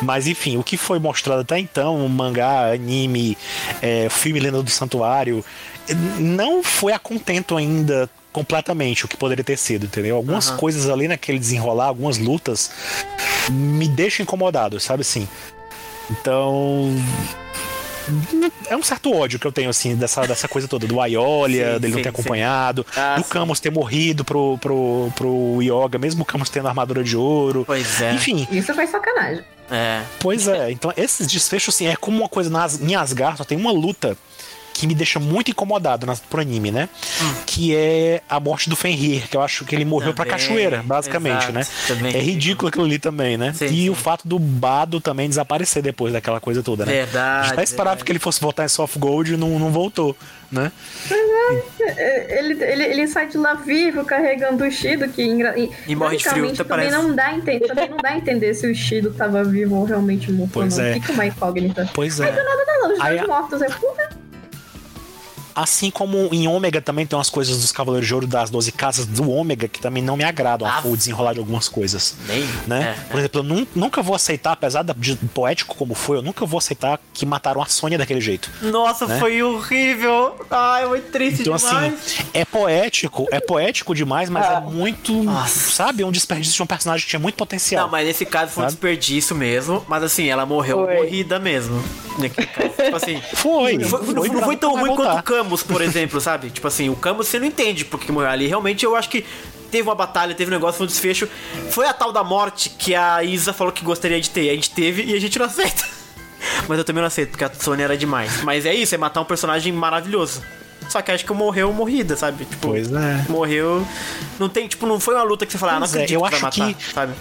Mas enfim, o que foi mostrado até então, mangá, anime, é, filme Lenda do Santuário, não foi a contento ainda completamente o que poderia ter sido, entendeu? Algumas Aham. coisas ali naquele desenrolar, algumas lutas, me deixam incomodado, sabe assim? Então. É um certo ódio que eu tenho, assim, dessa, dessa coisa toda, do Aiolia, Sim, dele não sim, ter sim. acompanhado, Ah, do. Camus ter morrido pro, pro, pro Yoga, mesmo o Camus tendo armadura de ouro. Pois é. Enfim, Isso foi sacanagem. É. Pois é, então esses desfechos, assim, é como uma coisa nas, em Asgard, só tem uma luta que me deixa muito incomodado na, pro anime, né? Que é a morte do Fenrir, que eu acho que ele morreu pra Também, cachoeira, basicamente, exato, né? também. É ridículo aquilo ali também, né? Sim, e sim. o fato do Bado também desaparecer depois daquela coisa toda, né? Verdade, A gente até esperava verdade. que ele fosse voltar em Soft Gold e não, não voltou, né? É, Ele, ele, ele sai de lá vivo, carregando o Shido, que engra... E morre de frio, até também parece. não dá a entender, também não dá a entender se o Shido tava vivo ou realmente morto. Pois não. é. Fica uma incógnita. Pois é. Não, não, os Aí dois a- mortos. É, porra. Assim como em Ômega também tem umas coisas dos Cavaleiros de Ouro das 12 Casas do Ômega que também não me agradam Ah. o desenrolar de algumas coisas. Nem. Né? É, Por exemplo, eu nun- nunca vou aceitar, apesar de poético como foi, eu nunca vou aceitar que mataram a Sônia daquele jeito. Nossa, Né? foi horrível. Ai, muito triste Então, demais. assim, é poético, é poético demais, mas Ah. é muito. Nossa. Sabe? É um desperdício de um personagem que tinha muito potencial. Não, mas nesse caso foi um Sabe? desperdício mesmo. Mas assim, ela morreu Foi. morrida mesmo. Naquele caso. Tipo assim. Foi, Foi- não, foi, não foi tão ruim quanto o Camus, por exemplo, sabe? Tipo assim, o Camus você não entende por que morreu ali. Realmente eu acho que teve uma batalha, teve um negócio, foi um desfecho. Foi a tal da morte que a Isa falou que gostaria de ter. A gente teve e a gente não aceita. [laughs] Mas eu também não aceito, porque a Sônia era demais. Mas é isso, é matar um personagem maravilhoso. Só que acho que morreu morrida, sabe? Tipo, Pois é. morreu. Não tem, tipo, não foi uma luta que você fala, ah, não é, acredito eu que vai acho matar, que- sabe?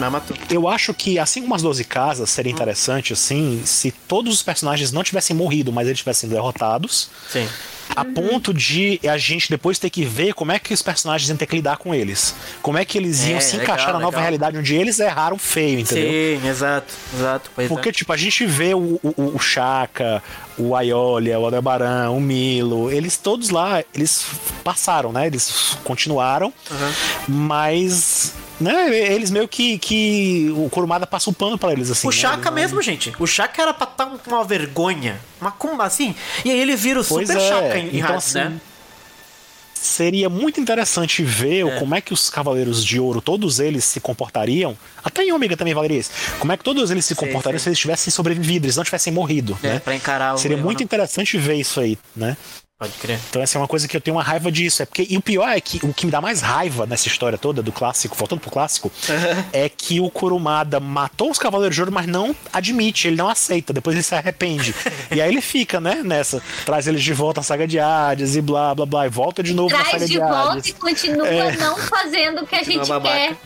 Mas matou. Eu acho que, assim como as 12 casas, seria interessante, assim, se todos os personagens não tivessem morrido, mas eles tivessem derrotados, Sim. a ponto de a gente depois ter que ver como é que os personagens iam ter que lidar com eles. Como é que eles iam É, se legal, encaixar na nova legal. realidade onde eles erraram feio, entendeu? Sim, exato, exato. Porque, é. tipo, a gente vê o, o, o Chaka, o Aiolia, o Aldebaran, o Milo, eles todos lá, eles passaram, né? Eles continuaram, mas. Né, eles meio que, que. O Kurumada passa o pano pra eles, assim. O né? Chaka não- mesmo, gente. O Chaka era pra estar com uma vergonha. Mas como assim? E aí ele vira o Pois super é, Chaka em então, Hades, assim, né? Seria muito interessante ver o- como é que os Cavaleiros de Ouro, todos eles se comportariam. Até em Ômega também valeria isso. Como é que todos eles se comportariam se eles tivessem sobrevivido, eles não tivessem morrido, É, né? pra encarar o. Seria muito né? interessante ver isso aí, né? Pode crer. Então essa é uma coisa que eu tenho uma raiva disso. É porque, e o pior é que o que me dá mais raiva nessa história toda do clássico, voltando pro clássico, é que o Kurumada matou os Cavaleiros de Ouro, mas não admite, ele não aceita, depois ele se arrepende. [laughs] e aí ele fica, né, nessa. Traz eles de volta à saga de Hades e blá blá blá, e volta de novo na saga Traz de de volta Hades. e continua É. não fazendo o que a gente babaca. quer.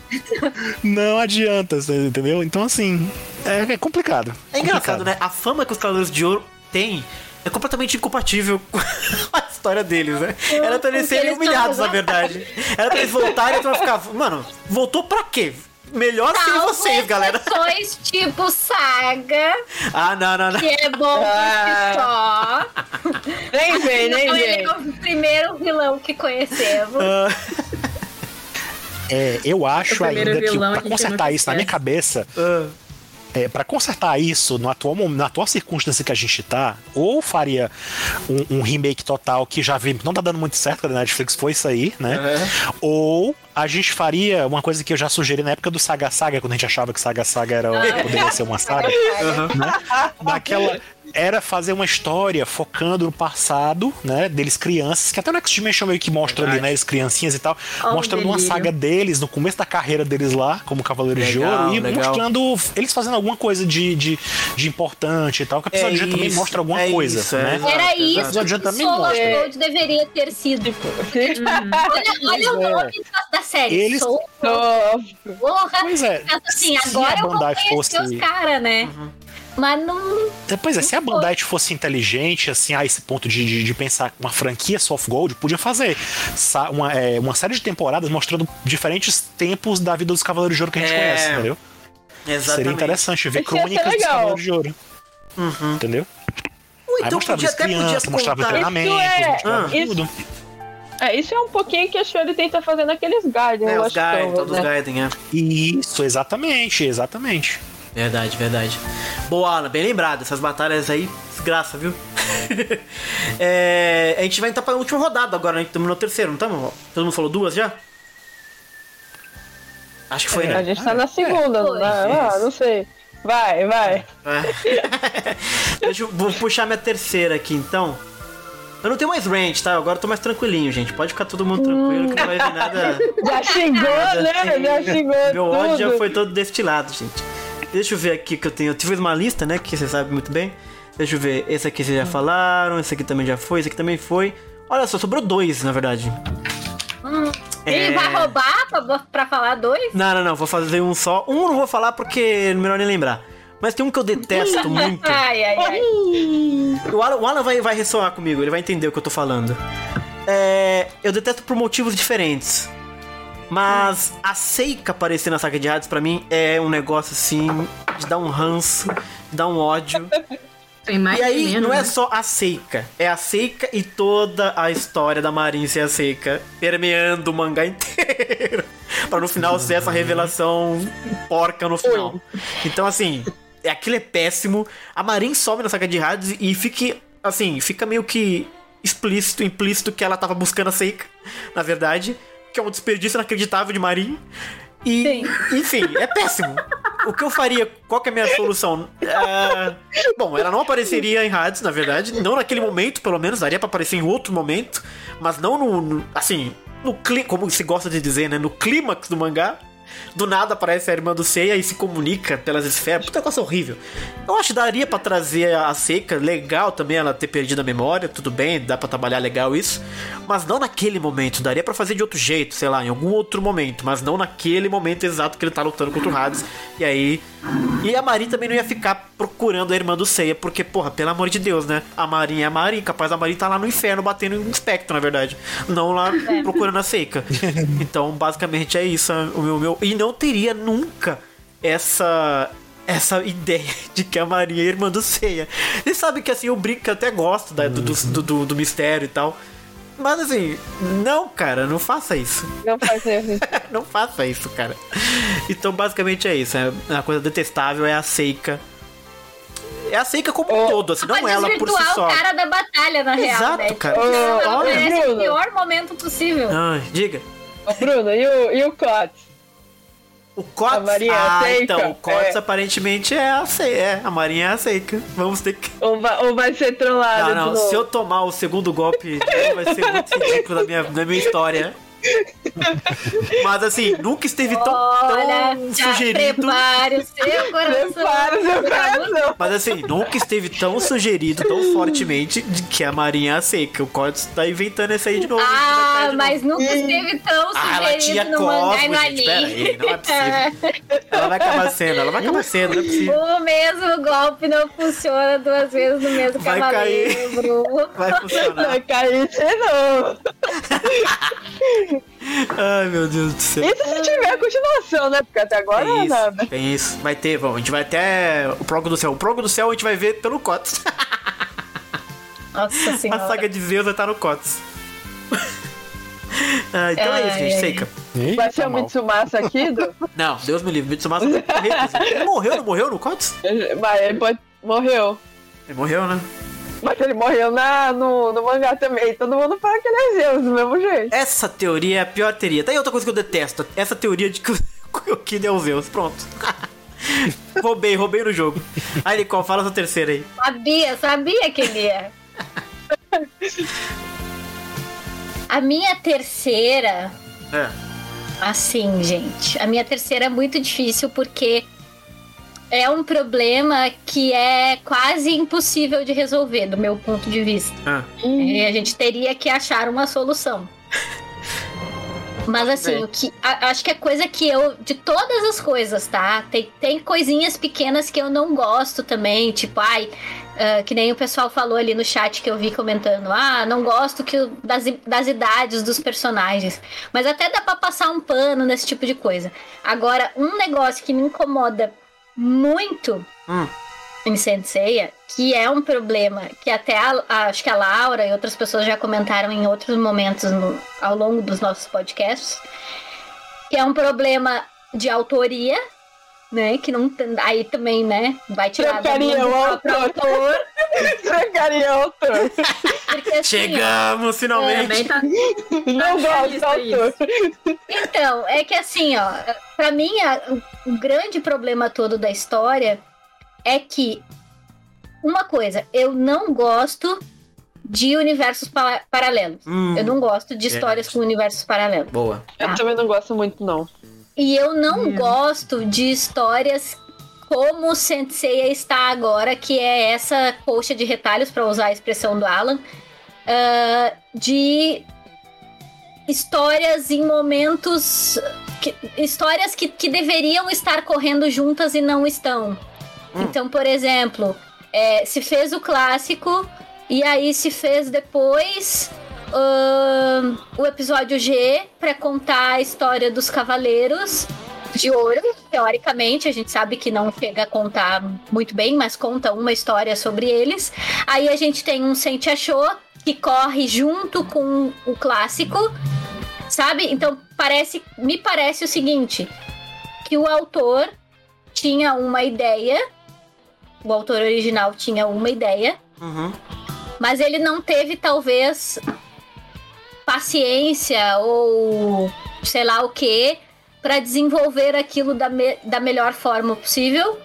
Não adianta, entendeu? Então assim, é, é complicado. É engraçado, Complicado. né? A fama que os Cavaleiros de Ouro têm é completamente incompatível com [laughs] a história deles, né? Era pra eles serem humilhados, na verdade. Era pra eles voltarem e pra ficar. Mano, voltou pra quê? Melhor sem Salvo vocês, galera. exceções tipo Saga, Ah, não, não, não. que é bom Ah. só. Nem vem, nem ele vem. é o primeiro vilão que conhecemos. Ah, É, eu acho ainda que a pra consertar isso na minha cabeça, ah. É, para consertar isso no atual, na atual circunstância que a gente tá, ou faria um, um remake total que já vi, não tá dando muito certo, quando a Netflix foi isso aí, né? Ou a gente faria uma coisa que eu já sugeri na época do Saga Saga, quando a gente achava que Saga Saga era, poderia ser uma saga. [laughs] né? Daquela. [laughs] Era fazer uma história focando no passado, né? Deles crianças, que até no X-Dimension meio que mostra ali, né? Eles criancinhas e tal, Oh, mostrando uma saga deles, no começo da carreira deles lá, como Cavaleiros de Legal, Ouro, e legal. mostrando eles fazendo alguma coisa de, de, de importante e tal, que o episódio É já também isso, mostra alguma é coisa, isso, é né? exato. Era isso Episódio que of mostra. Gold deveria ter sido. Olha, olha o é. nome da série. Eles-. Tô- Porra. Pois é, assim, agora a eu vou conhecer fosse- os caras, né? Mas não... Pois é, se a Bandai fosse inteligente, assim, a esse ponto de, de, de pensar uma franquia Soft Gold, podia fazer uma, é, uma série de temporadas mostrando diferentes tempos da vida dos Cavaleiros de Ouro que a gente É, conhece, entendeu? Exatamente. Seria interessante ver Isso crônicas dos legal. Cavaleiros de Ouro. Entendeu? Ou Aí então mostrava podia, as até podia crianças, mostrava contar. treinamentos, Isso é- mostrava isso- tudo. É, isso é um pouquinho que a Shuri tenta fazer naqueles Guardian, É, eu os acho Gaiden, são, todos os né? Gaiden, é. Isso, exatamente, exatamente. Verdade, verdade. Boa, Alan, bem lembrado. Essas batalhas aí, desgraça, viu? [laughs] É, a gente vai entrar pra última rodada agora, né? Estamos no terceiro, não estamos? Todo mundo falou duas já? Acho que foi, A né? gente tá na segunda, né? Ah, não sei. Vai, vai. É. [laughs] Deixa eu vou puxar minha terceira aqui, então. Eu não tenho mais range, tá? Agora eu tô mais tranquilinho, gente. Pode ficar todo mundo tranquilo que não vai vir nada. [laughs] Já xingou, né? Já xingou Meu tudo. ódio já foi todo destilado, gente. Deixa eu ver aqui que eu tenho. Eu tive uma lista, né? Que você sabe muito bem. Deixa eu ver. Esse aqui vocês já falaram. Esse aqui também já foi. Esse aqui também foi. Olha só, sobrou dois, na verdade. Ele É. vai roubar pra, pra falar dois? Não, não, não. Vou fazer um só. Um eu não vou falar porque é melhor nem lembrar. Mas tem um que eu detesto [laughs] muito. Ai, ai, ai. O Alan, o Alan vai, vai ressoar comigo, ele vai entender o que eu tô falando. É, eu detesto por motivos diferentes. Mas a Seika aparecer na saga de Hades pra mim é um negócio assim de dar um ranço, de dar um ódio. [laughs] Tem mais E aí, menos, não é né? só a Seika, é a Seika e toda a história da Marin ser a Seika, permeando o mangá inteiro. [laughs] pra no final ser essa revelação porca no final. Então, assim, é- aquilo é péssimo. A Marin sobe na saga de rádios e fica, assim, fica meio que explícito, implícito que ela tava buscando a Seika, na verdade. Que é um desperdício inacreditável de Marin. E, Sim. enfim, é péssimo. O que eu faria? Qual é a minha solução? Ah, bom, ela não apareceria em Hades, na verdade. Não naquele momento, pelo menos. Daria pra aparecer em outro momento. Mas não no. no- assim, no clí- como se gosta de dizer, né? No clímax do mangá. Do nada aparece a irmã do Seiya e se comunica pelas esferas. Puta negócio horrível. Eu acho que daria pra trazer a Seika. Legal também ela ter perdido a memória. Tudo bem, dá pra trabalhar legal isso. Mas não naquele momento. Daria pra fazer de outro jeito, sei lá, em algum outro momento. Mas não naquele momento exato que ele tá lutando contra o Hades. E aí. E a Marin também não ia ficar procurando a irmã do Seiya. Porque, porra, pelo amor de Deus, né? A Marin é a Marin. Capaz a Marin tá lá no inferno batendo em um espectro, na verdade. Não lá procurando a Seika. [laughs] Então, basicamente é isso. O meu, E não teria nunca essa essa ideia [laughs] de que a Maria é irmã do Seiya. E sabe que assim, eu brinco que eu até gosto da- do, do, do- do mistério e tal. Mas assim, não, cara, não faça isso. Não faz erro. [laughs] não faça isso, cara. Então, basicamente é isso. É, a coisa detestável é a Seika. É a Seika como um Ô, todo, assim, não Pode ela por si só. o cara da batalha, na real, Exato, né? cara. Tipo, ela oferece o Bruno. pior momento possível. Ai, diga. Ô, Bruno, e o, e o Cotes? O Cots. A Maria é ah, então, o Cots É. aparentemente é a. É, a Marinha é a Seika. Vamos ter que. Ou vai, ou vai ser trollado Não, não, se eu tomar o segundo golpe, vai ser muito ridículo na minha, na minha história. Mas assim, nunca esteve tão, Olha, tão sugerido. prepare o seu [laughs] coração. Prepara o seu coração. Mas assim, nunca esteve tão sugerido, tão fortemente, de que a Marinha é seca. O Cotes tá inventando essa aí de novo. Ah, de mas novo. nunca esteve tão Ah, ela tinha sugerido no mangá e Cosmo, no gente. Pera anime. aí, não é possível. Ela vai acabar sendo, ela vai acabar sendo, não é possível. O mesmo golpe não funciona duas vezes no mesmo Vai cavaleiro, Bruno. Vai funcionar. Vai cair de novo. [laughs] Ai, meu Deus do céu. Isso se tiver continuação, né? Porque até agora Tem nada. isso, tem isso. Vai ter, vamos. A gente vai até o Progo do Céu. O Progo do Céu a gente vai ver pelo Cotes. [laughs] Nossa A senhora. saga de Zeus estar no Cotes. [laughs] ah, então é isso, Ai, gente. ai. Seika. Vai ser tá o. Mitsumasa aqui, do... [laughs] Não, Deus me livre. Mitsumasa vai morrer. inclusive. Ele morreu, não morreu no Cotes? Mas ele pode... morreu. Ele morreu, né? Mas ele morreu na, no, no mangá também. Todo mundo fala que ele é Zeus, do mesmo jeito. Essa teoria é a pior teoria. Tá aí outra coisa que eu detesto. Essa teoria de que o [laughs] Kid é o Zeus. Pronto. [laughs] roubei, roubei no jogo. Aí, Nicole, fala essa terceira aí. Sabia, sabia que ele ia. A minha terceira, É. assim, gente, a minha terceira é muito difícil porque é um problema que é quase impossível de resolver, do meu ponto de vista. Ah. E a gente teria que achar uma solução. [laughs] Mas assim, o que a- acho que a coisa que eu de todas as coisas, tá? Tem, tem coisinhas pequenas que eu não gosto também, tipo, ai, ah, que nem o pessoal falou ali no chat que eu vi comentando, ah, não gosto que o- das, das idades dos personagens. Mas até dá pra passar um pano nesse tipo de coisa. Agora, um negócio que me incomoda muito Hum. em Senseiya, que é um problema que até a- a- acho que a Laura e outras pessoas já comentaram em outros momentos no- ao longo dos nossos podcasts, que é um problema de autoria, né? Que não tem- aí também, né? Vai tirar do o autor. [laughs] Trancaria autor. porque assim, ó, Chegamos, finalmente. Tá. Não gosto do isso, autor. Então, é que assim, ó, pra mim, a- o, o grande problema todo da história é que, uma coisa, eu não gosto de universos pa- paralelos. Hum, Eu não gosto de histórias com universos paralelos. Boa. Eu também não gosto muito, não. E eu não gosto de histórias como o Senseiya está agora, que é essa coxa de retalhos, para usar a expressão do Alan, ah, de histórias em momentos. que- histórias que, que deveriam estar correndo juntas e não estão. Então, por exemplo, é, se fez o clássico e aí se fez depois o episódio G para contar a história dos cavaleiros. de ouro, teoricamente, a gente sabe que não chega a contar muito bem, mas conta uma história sobre eles. Aí a gente tem um Sente Achou, que corre junto com o clássico, sabe? Então parece, me parece o seguinte, que o autor tinha uma ideia, o autor original tinha uma ideia, Uhum. mas ele não teve talvez paciência ou sei lá o que para desenvolver aquilo da, me- da melhor forma possível.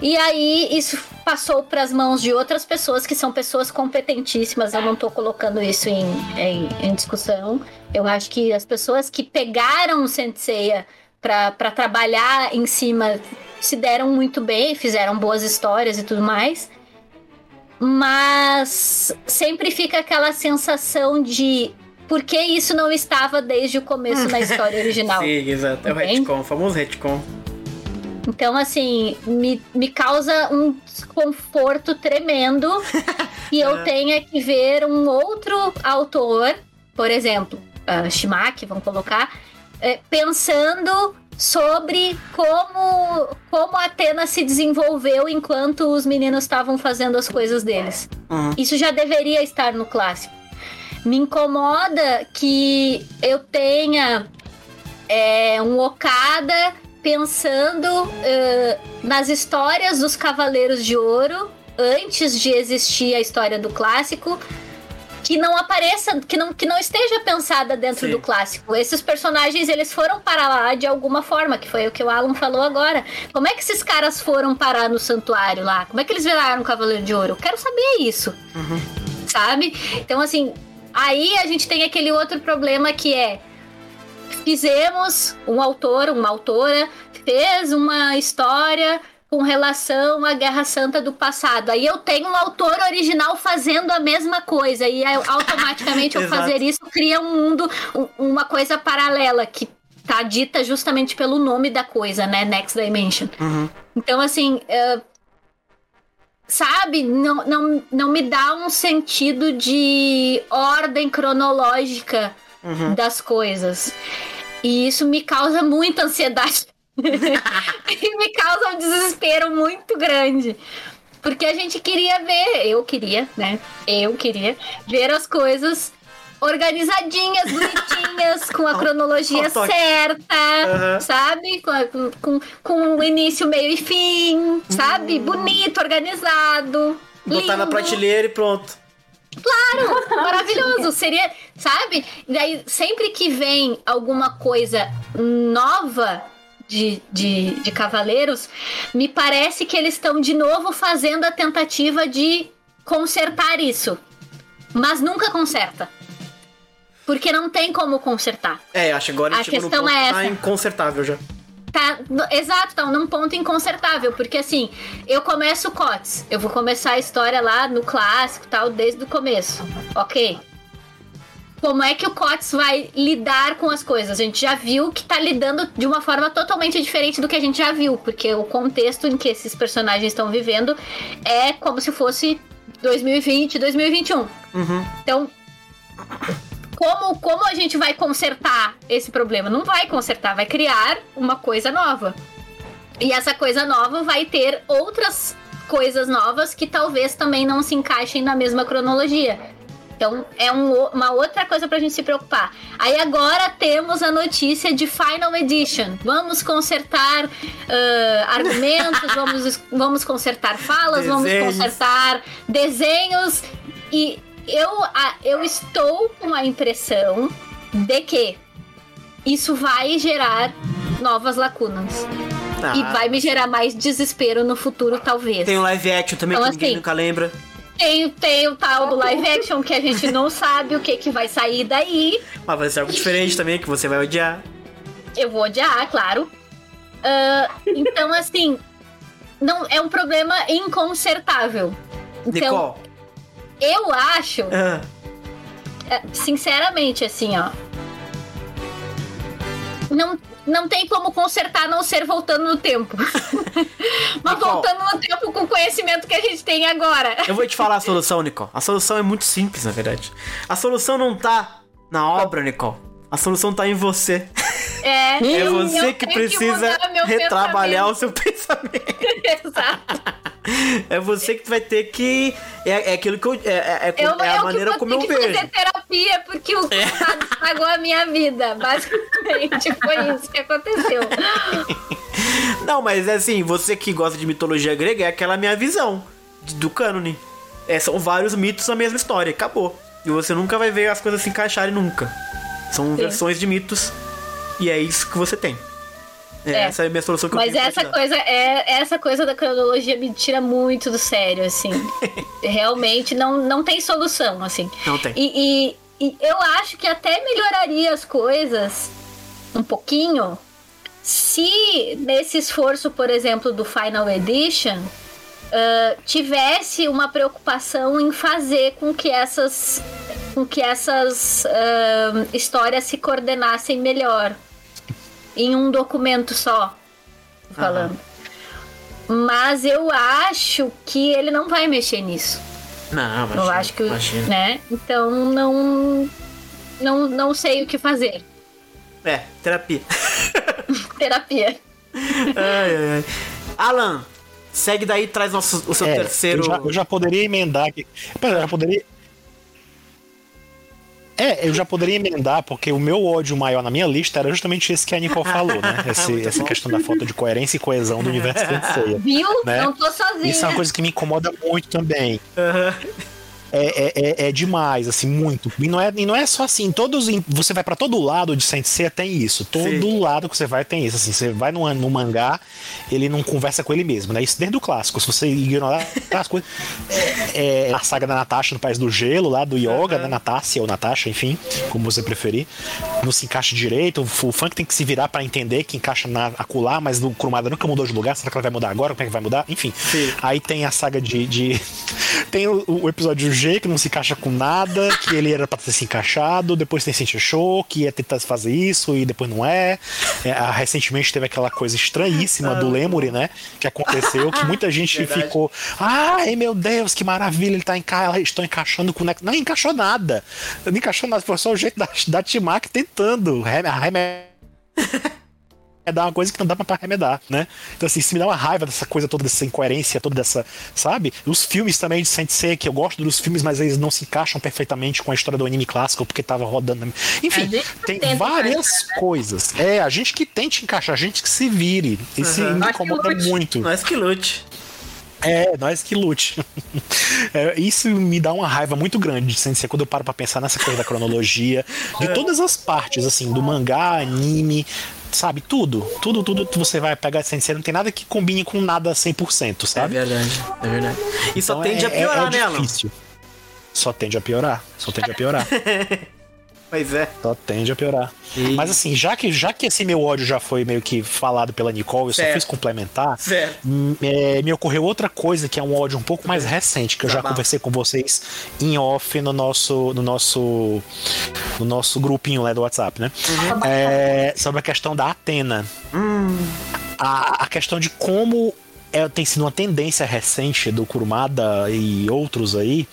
E aí isso passou para as mãos de outras pessoas que são pessoas competentíssimas. Eu não tô colocando isso em, em, em discussão. Eu acho que as pessoas que pegaram o Senseiya para trabalhar em cima se deram muito bem, fizeram boas histórias e tudo mais. Mas sempre fica aquela sensação de por que isso não estava desde o começo na história [laughs] original. Sim, exato. É o retcon, o famoso retcon. Então, assim, me, me causa um desconforto tremendo que [laughs] eu tenha que ver um outro autor, por exemplo, uh, Shimaki, vamos colocar, eh, pensando sobre como, como a Atena se desenvolveu enquanto os meninos estavam fazendo as coisas deles. Uhum. Isso já deveria estar no clássico. Me incomoda que eu tenha é, um Okada pensando eh, nas histórias dos Cavaleiros de Ouro antes de existir a história do clássico que não apareça, que não, que não esteja pensada dentro Sim. do clássico. Esses personagens, eles foram para lá de alguma forma, que foi o que o Alan falou agora. Como é que esses caras foram parar no santuário lá? Como é que eles viraram Cavaleiro de Ouro? Eu quero saber isso. Sabe? Então, assim, aí a gente tem aquele outro problema que é fizemos um autor, uma autora fez uma história com relação à Guerra Santa do passado. Aí eu tenho um autor original fazendo a mesma coisa e automaticamente eu [laughs] fazer isso cria um mundo, um- uma coisa paralela que tá dita justamente pelo nome da coisa, né? Next Dimension. Uhum. Então, assim, é, sabe, não, não, não me dá um sentido de ordem cronológica Uhum. das coisas. E isso me causa muita ansiedade. [laughs] e me causa um desespero muito grande. Porque a gente queria ver, eu queria, né? Eu queria ver as coisas organizadinhas, bonitinhas, [laughs] com a cronologia toque. certa, Aham. sabe? Com, a- com, com, com início, meio e fim, sabe? Bonito, organizado. Botar na lindo. prateleira e pronto. [laughs] Maravilhoso, seria, sabe? Daí, sempre que vem alguma coisa nova de, de, de Cavaleiros, me parece que eles estão de novo fazendo a tentativa de consertar isso. Mas nunca conserta. Porque não tem como consertar. É, acho que agora A no questão é que tá essa. inconsertável já. Tá, exato, tá num ponto inconsertável, porque assim, eu começo o COTS, eu vou começar a história lá no clássico tal, desde o começo, ok? Como é que o COTS vai lidar com as coisas? A gente já viu que tá lidando de uma forma totalmente diferente do que a gente já viu, porque o contexto em que esses personagens estão vivendo é como se fosse 2020, 2021. Uhum. Então, como, como a gente vai consertar esse problema? Não vai consertar, vai criar uma coisa nova. E essa coisa nova vai ter outras coisas novas que talvez também não se encaixem na mesma cronologia. Então, é um uma outra coisa pra gente se preocupar. Aí agora temos a notícia de Final Edition. Vamos consertar ah, argumentos, vamos, vamos consertar falas, vamos Desenhos. consertar desenhos. E eu, eu estou com a impressão de que isso vai gerar novas lacunas. Ah, E vai me gerar mais desespero no futuro, talvez. Tem o live action também Então, que ninguém assim, nunca lembra. Tem, tem o tal do live action que a gente não sabe o que, que vai sair daí. Mas vai ser algo diferente também que você vai odiar. Eu vou odiar, claro. Ah, então, assim, não é um problema inconsertável. Então, Nicole. Eu acho, Ah, eh, sinceramente, assim, ó. Não, não tem como consertar a não ser voltando no tempo. [laughs] Mas Nicole. voltando no tempo com o conhecimento que a gente tem agora. eu vou te falar a solução, Nicole. A solução é muito simples, na verdade. A solução não tá na obra, Nicole. A solução tá em você. É, É eu- você eu que precisa meu retrabalhar o seu [laughs] pensamento. Exato. É você que vai ter que. É, é aquilo que eu. É, é- é Eu, é a eu maneira que como vou eu ter que vejo. fazer terapia porque o coitado estragou a minha vida. Basicamente, foi isso que aconteceu. Não, mas é assim, você que gosta de mitologia grega, é aquela minha visão do cânone. É, são vários mitos na mesma história, acabou. E você nunca vai ver as coisas se encaixarem nunca. São versões de mitos. E é isso que você tem. É, É. Essa é a minha solução que eu Mas pra essa coisa, é, essa coisa da cronologia me tira muito do sério, assim. [laughs] Realmente não, não tem solução, assim. Não tem. E, e- e eu acho que até melhoraria as coisas um pouquinho se nesse esforço, por exemplo, do Final Edition, ah, tivesse uma preocupação em fazer com que essas, com que essas ah, histórias se coordenassem melhor em um documento só, falando. Mas eu acho que ele não vai mexer nisso. Não, Eu imagina, acho que, imagina. né? Então não, não, não sei o que fazer. É, terapia. [laughs] Terapia. ai, ai, ai. Alan, segue daí e traz nosso, o seu É, terceiro. Eu já, eu já poderia emendar aqui. Eu já poderia. É, eu já poderia emendar, porque o meu ódio maior na minha lista era justamente esse que a Nicole falou, né? [laughs] Esse- Muito essa bom. questão da falta de coerência e coesão do universo. [laughs] Viu? Né? Não tô sozinha. Isso é uma coisa que me incomoda muito também. Aham. É, é, é, é demais, assim, muito. E não é, e não é só assim, todos. Você vai pra todo lado de Sensei tem isso. Todo Sim. lado que você vai tem isso. Assim, você vai no, no mangá, ele não conversa com ele mesmo, né? Isso desde o clássico. Se você ignorar [laughs] as coisas. É, a saga da Natasha no País do Gelo, lá do Yoga, né? Natasha ou Natasha, enfim, como você preferir. Não se encaixa direito. O, o funk tem que se virar pra entender que encaixa na acular, mas o Kurumada nunca mudou de lugar. Será que ela vai mudar agora? Como é que vai mudar? Enfim. Sim. Aí tem a saga de. de- [laughs] tem o, o episódio G, que não se encaixa com nada, que ele era pra ter se encaixado. Depois tem Sentia Show, que ia tentar fazer isso e depois não é. É, recentemente teve aquela coisa estranhíssima do Lemuri, né? Que aconteceu, que muita gente Verdade. ficou. Ai meu Deus, que maravilha, ele tá enca... estão encaixando com. Não encaixou nada. Não encaixou nada, foi só o jeito da, da Timak tentando. [laughs] é dar uma coisa que não dá pra remedar, né? Então, assim, isso me dá uma raiva dessa coisa toda, dessa incoerência, toda dessa, sabe? Os filmes também de Sensei, que eu gosto dos filmes, mas eles não se encaixam perfeitamente com a história do anime clássico, porque tava rodando. Enfim, tem várias encaixar, né? coisas. É, a gente que tente encaixar, a gente que se vire. Isso Aham. me incomoda muito. Nós que lute. É, nós que lute. [laughs] É, isso me dá uma raiva muito grande de Sensei quando eu paro pra pensar nessa coisa da cronologia, de todas as partes, assim, do mangá, anime, sabe? Tudo. Tudo, tudo que você vai pegar de Sensei, não tem nada que combine com nada 100%, É sabe? verdade, é verdade. E só Então tende é- a piorar, é, né, é Alan? difícil. Só tende a piorar. Só tende a piorar. [laughs] Pois é. Só tende a piorar. E- Mas assim, já que, já que esse meu ódio já foi meio que falado pela Nicole, eu só Certo. fiz complementar. Certo. hum, é, me ocorreu outra coisa que é um ódio um pouco mais recente, que eu Tá já bom. conversei com vocês em off no nosso, no nosso, no nosso grupinho lá do WhatsApp, né? Uhum. É, sobre a questão da Atena. Hum. A, a questão de como é, tem sido uma tendência recente do Kurumada e outros aí,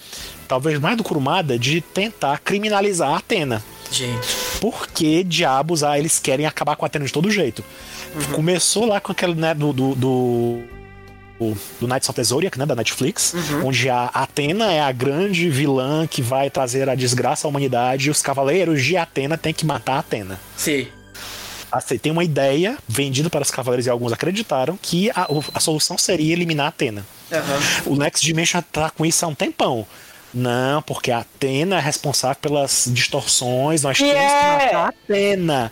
talvez mais do Kurumada, de tentar criminalizar a Atena. Gente. Porque diabos, ah, eles querem acabar com a Atena de todo jeito. Começou lá com aquele, né, do. do, do do- Knights of the Zodiac, né, da Netflix, onde a Atena é a grande vilã que vai trazer a desgraça à humanidade e os cavaleiros de Atena têm que matar a Atena. Sim. Assim, tem uma ideia vendida para os cavaleiros e alguns acreditaram que a, a solução seria eliminar a Atena. Aham. O Next Dimension tá com isso há um tempão. Não, porque a Atena é responsável pelas distorções, nós temos que é- matar a Atena.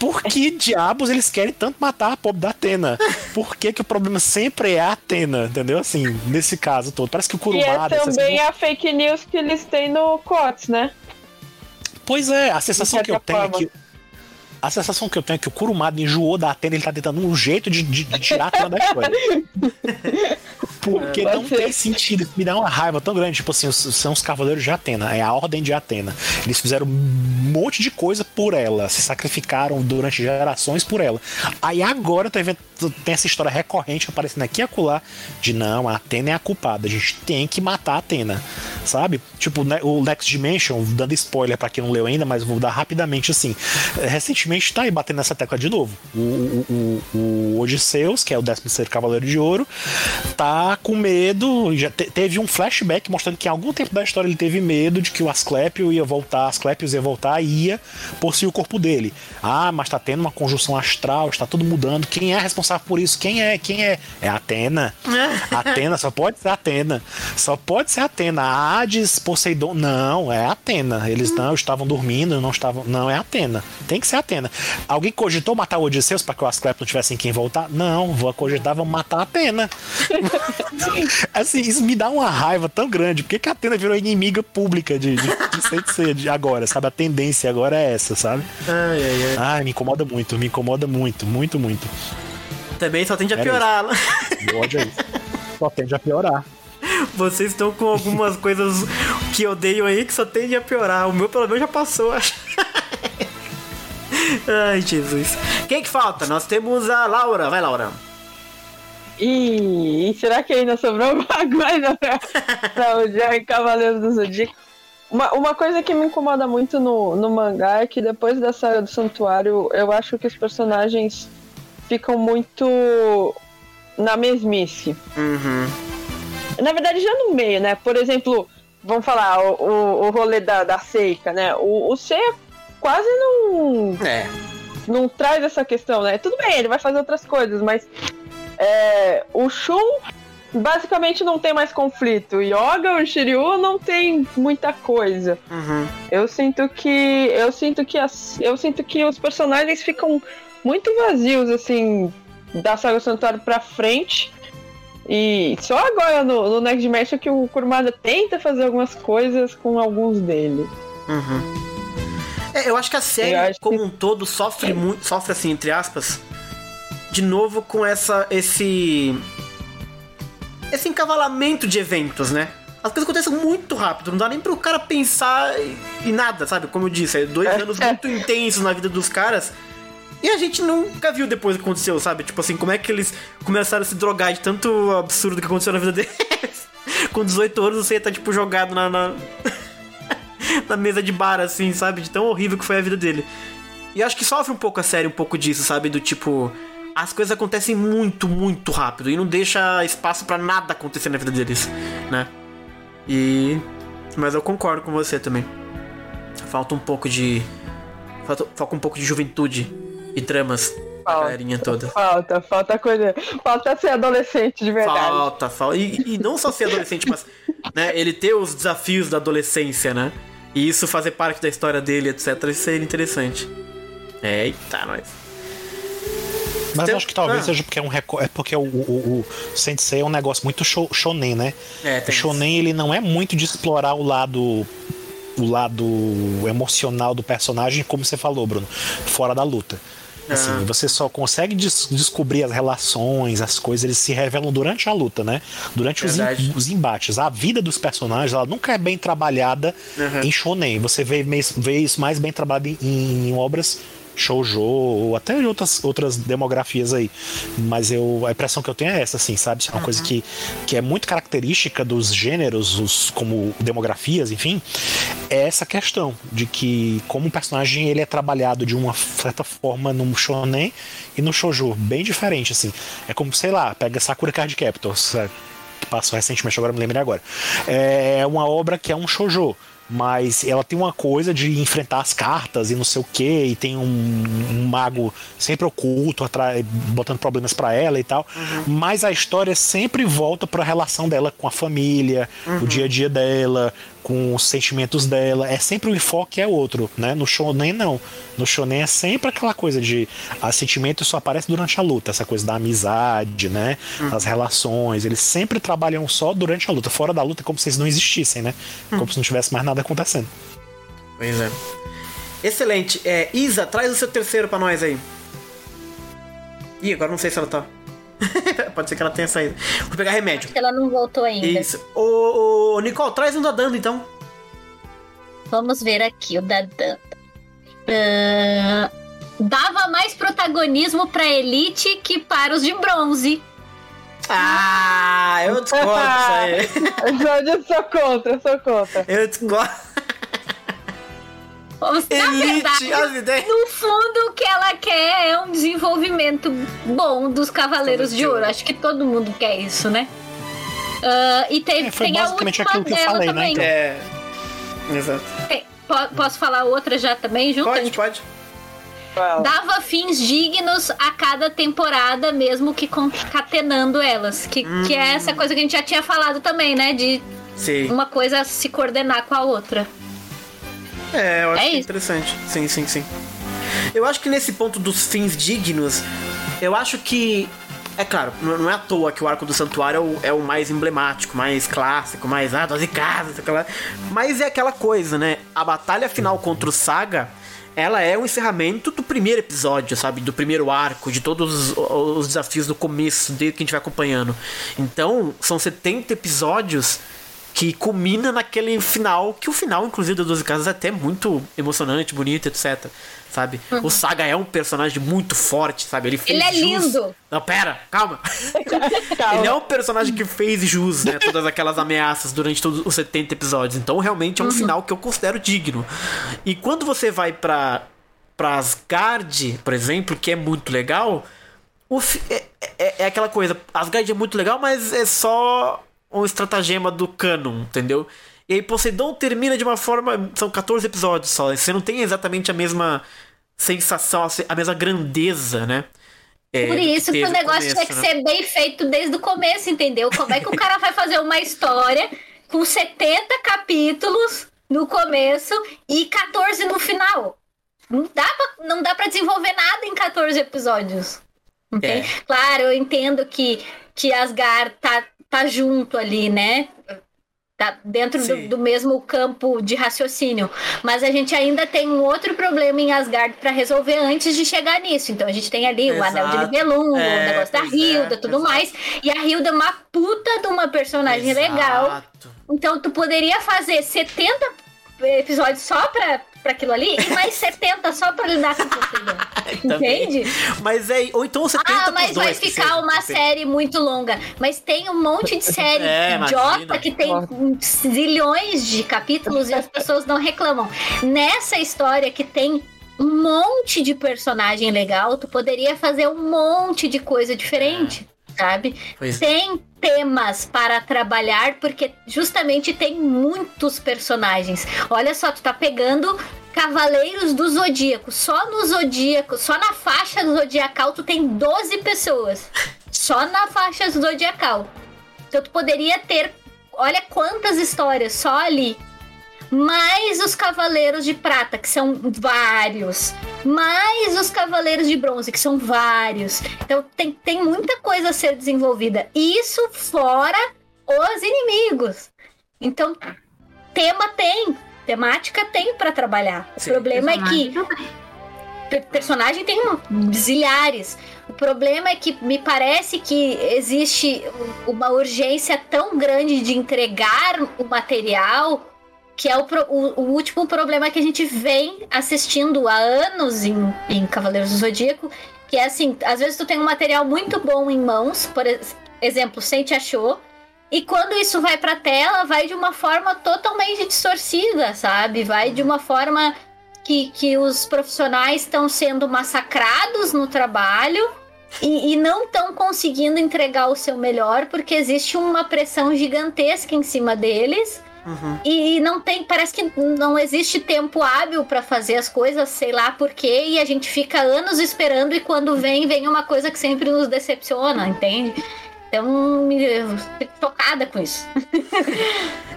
Por que [laughs] diabos eles querem tanto matar a pobre da Atena? Por que, que o problema sempre é a Atena, entendeu? Assim, nesse caso todo. Parece que o E é Kurumada... essas- também a fake news que eles têm no COTS, né? Pois é, a sensação que eu certa tenho é forma. que. A sensação que eu tenho é que o Kurumada enjoou da Atena, ele tá tentando um jeito de, de- de tirar a Atena da história. [laughs] Porque Pode não ser. tem sentido. Me dá uma raiva tão grande. Tipo assim, são os Cavaleiros de Atena, é a Ordem de Atena. Eles fizeram um monte de coisa por ela, se sacrificaram durante gerações por ela. Aí agora tá vendo- tem essa história recorrente aparecendo aqui e acolá de não, a Atena é a culpada, a gente tem que matar a Atena. sabe? Tipo, né, o Next Dimension, dando spoiler para quem não leu ainda, mas vou dar rapidamente assim. Recentemente tá aí batendo nessa tecla de novo. O, o, o, o Odisseus, que é o 16 Cavaleiro de Ouro, tá com medo. Já te, teve um flashback mostrando que em algum tempo da história ele teve medo de que o Asclepio ia voltar, Asclepios ia voltar e ia possuir o corpo dele. Ah, mas tá tendo uma conjunção astral, está tudo mudando. Quem é responsável por isso? Quem é? Quem é? É Atena. [laughs] Atena, só pode ser Atena. Só pode ser Atena. Hades, Poseidon. Não, é Atena. Eles não estavam dormindo, não estavam. Não, é Atena. Tem que ser Atena. Alguém cogitou matar o Odisseus para que o Asclepio não tivesse em quem voltar? Não, vou cogitar, vamos matar a Atena. [laughs] assim, isso me dá uma raiva tão grande. Por que, que a Atena virou inimiga pública de, de, de, [laughs] de agora, sabe? A tendência agora é essa, sabe? Ai, ai, ai. Ai, me incomoda muito, me incomoda muito, muito, muito. Também só tende a piorar. Isso. [laughs] Só tende a piorar. Vocês estão com algumas coisas que odeio aí que só tende a piorar. O meu, pelo menos, já passou, acho. [laughs] Ai, Jesus. Quem que falta? Nós temos a Laura. Vai, Laura. E, será que ainda sobrou alguma coisa pra, pra o Jack Cavaleiro do Zodíaco? Uma, uma coisa que me incomoda muito no, no mangá é que depois da saga do santuário, eu acho que os personagens ficam muito na mesmice. Uhum. Na verdade, já no meio, né? Por exemplo, vamos falar, o, o, o rolê da, da Seika, né? O, o Seiya quase não. É. Não traz essa questão, né? Tudo bem, ele vai fazer outras coisas, mas. É, o Shun basicamente não tem mais conflito. O Yoga, o Shiryu não tem muita coisa. Uhum. Eu sinto que. Eu sinto que as, eu sinto que os personagens ficam muito vazios, assim, da Saga Santuário pra frente. E só agora no, no Next Dimension que o Kurumada tenta fazer algumas coisas com alguns deles. Uhum. É, eu acho que a série como que... um todo sofre muito, sofre assim entre aspas, de novo com essa esse esse encavalamento de eventos, né? As coisas acontecem muito rápido, não dá nem pro cara pensar em nada, sabe? Como eu disse, é dois [laughs] anos muito intensos na vida dos caras. E a gente nunca viu depois o que aconteceu, sabe? Tipo assim, como é que eles começaram a se drogar de tanto absurdo que aconteceu na vida deles. [laughs] Com 18 anos você tá, tipo, jogado na, na, [laughs] na, mesa de bar, assim, sabe? De tão horrível que foi a vida dele. E acho que sofre um pouco a série, um pouco disso, sabe? Do tipo. As coisas acontecem muito, muito rápido e não deixa espaço para nada acontecer na vida deles, né? E. Mas eu concordo com você também. Falta um pouco de. Falta, falta um pouco de juventude e dramas falta, a galerinha toda. Falta, falta coisa. Falta ser adolescente de verdade. Falta, falta. E, e não só ser adolescente, mas né, ele ter os desafios da adolescência, né? E isso fazer parte da história dele, etc. Isso seria interessante. Eita, nós. Mas eu acho que talvez ah. seja porque é um é porque o, o, o Sensei é um negócio muito shonen, né? É, o shonen ele não é muito de explorar o lado o lado emocional do personagem, como você falou, Bruno, fora da luta. Assim, ah. Você só consegue des descobrir as relações, as coisas, eles se revelam durante a luta, né? Durante os, os, embates. A vida dos personagens, ela nunca é bem trabalhada uhum. em shonen. Você vê, vê isso mais bem trabalhado em, em obras shoujo ou até outras, outras demografias aí. Mas eu, a impressão que eu tenho é essa, assim, sabe? É uma uhum. coisa que, que é muito característica dos gêneros, os, como demografias, enfim, é essa questão de que como o personagem ele é trabalhado de uma certa forma no shonen e no shoujo, bem diferente, assim. É como, sei lá, pega Sakura Card Captors, que passou recentemente, agora me lembrei agora. É uma obra que é um shoujo mas ela tem uma coisa de enfrentar as cartas e não sei o que, e tem um, um mago sempre oculto, atrás, botando problemas para ela e tal. Uhum. Mas a história sempre volta para a relação dela com a família, uhum. o dia a dia dela, com os sentimentos dela. É sempre o enfoque é outro, né? No shonen não. No shonen é sempre aquela coisa de a sentimento só aparece durante a luta, essa coisa da amizade, né? Uhum. As relações, eles sempre trabalham só durante a luta. Fora da luta é como se eles não existissem, né? Uhum. Como se não tivesse mais nada acontecendo. Pois é. Excelente. É, Isa, traz o seu terceiro para nós aí. Ih, agora não sei se ela tá. [laughs] Pode ser que ela tenha saído. Vou pegar remédio. Acho que ela não voltou ainda. Isso. Ô, ô Nicole, traz um da Dando então. Vamos ver aqui o da Dando. Uh, dava mais protagonismo pra Elite que para os de bronze. Ah, eu discordo disso aí. Eu [laughs] eu sou contra, eu sou contra. Eu discordo. Na Elite, verdade, as ideias. no fundo, o que ela quer é um desenvolvimento bom dos Cavaleiros de Ouro. Acho que todo mundo quer isso, né? Ah, e tem, É, foi tem a basicamente última aquilo que eu dela falei, né, também. então. É. Exato. Tem- po- posso falar outra já também, junto? A Pode, gente pode. Fala. dava fins dignos a cada temporada, mesmo que concatenando elas. Que, que é essa coisa que a gente já tinha falado também, né? De Sim. uma coisa se coordenar com a outra. É, eu acho É que é isso. interessante. Sim, sim, sim. Eu acho que nesse ponto dos fins dignos, eu acho que. É claro, não não é à toa que o arco do santuário é o, é o mais emblemático, mais clássico, mais ah, 12 casas, aquela. Mas é aquela coisa, né? A batalha final contra o Saga, ela é o encerramento do primeiro episódio, sabe? Do primeiro arco, de todos os, os desafios do começo, desde que a gente vai acompanhando. Então, são 70 episódios que culmina naquele final, que o final, inclusive, das 12 casas é até muito emocionante, bonito, etc. Sabe? O Saga é um personagem muito forte, sabe? Ele fez Ele é jus- lindo. Não, pera, calma. [laughs] Calma. Ele é um personagem que fez jus, né? Todas aquelas ameaças durante todos os 70 episódios. Então, realmente, é um final que eu considero digno. E quando você vai pra, pra Asgard, por exemplo, que é muito legal, o fi- é, é, é aquela coisa. Asgard é muito legal, mas é só um estratagema do canon, entendeu? E aí Poseidon termina de uma forma. São 14 episódios só. Você não tem exatamente a mesma sensação, a mesma grandeza, né? É, Por isso que teve o negócio começo, tinha que né? ser bem feito desde o começo, entendeu? Como é que o cara vai fazer uma história com 70 capítulos no começo e 14 no final? Não dá pra, não dá pra desenvolver nada em 14 episódios. Entende? É. Claro, eu entendo que, que Asgard tá, tá junto ali, né? Tá dentro do, do mesmo campo de raciocínio. Mas a gente ainda tem um outro problema em Asgard pra resolver antes de chegar nisso. Então a gente tem ali o Anel de Exato. Nibelungo, É, o negócio da pois é, Hilda, tudo exato. mais. E a Hilda é uma puta de uma personagem legal. Exato. Então tu poderia fazer 70 episódios só pra, pra aquilo ali e mais 70 só pra lidar com o Poseidon. [laughs] Também. Entende? Mas é. Ou então você Ah, mas vai ficar seja, uma série muito longa. Mas tem um monte de série [laughs] É, idiota imagina. que tem zilhões de capítulos e as pessoas não reclamam. Nessa história que tem um monte de personagem legal, tu poderia fazer um monte de coisa diferente, sabe? Pois é. Tem temas para trabalhar, porque justamente tem muitos personagens. Olha só, tu tá pegando Cavaleiros do Zodíaco. Só no Zodíaco, só na faixa do Zodiacal, tu tem 12 pessoas. [laughs] Só na faixa do Zodiacal. Então tu poderia ter. Olha quantas histórias só ali. Mais os Cavaleiros de Prata, que são vários. Mais os Cavaleiros de Bronze, que são vários. Então tem, tem muita coisa a ser desenvolvida. Isso fora os inimigos. Então, tema tem. Temática tem pra trabalhar. O Sim. problema é que pe- personagem tem zilhares. O problema é que me parece que existe uma urgência tão grande de entregar o material que é o, o- o último problema que a gente vem assistindo há anos em, em Cavaleiros do Zodíaco, que é assim, às vezes tu tem um material muito bom em mãos, por ex- exemplo, Sente achou, e quando isso vai pra tela, vai de uma forma totalmente distorcida, sabe? Vai de uma forma que, que os profissionais estão sendo massacrados no trabalho e, e não estão conseguindo entregar o seu melhor porque existe uma pressão gigantesca em cima deles. Uhum. E não tem, parece que não existe tempo hábil pra fazer as coisas, sei lá por quê, e a gente fica anos esperando e quando vem, vem uma coisa que sempre nos decepciona, entende? Então, me- eu fico chocada com isso. [laughs]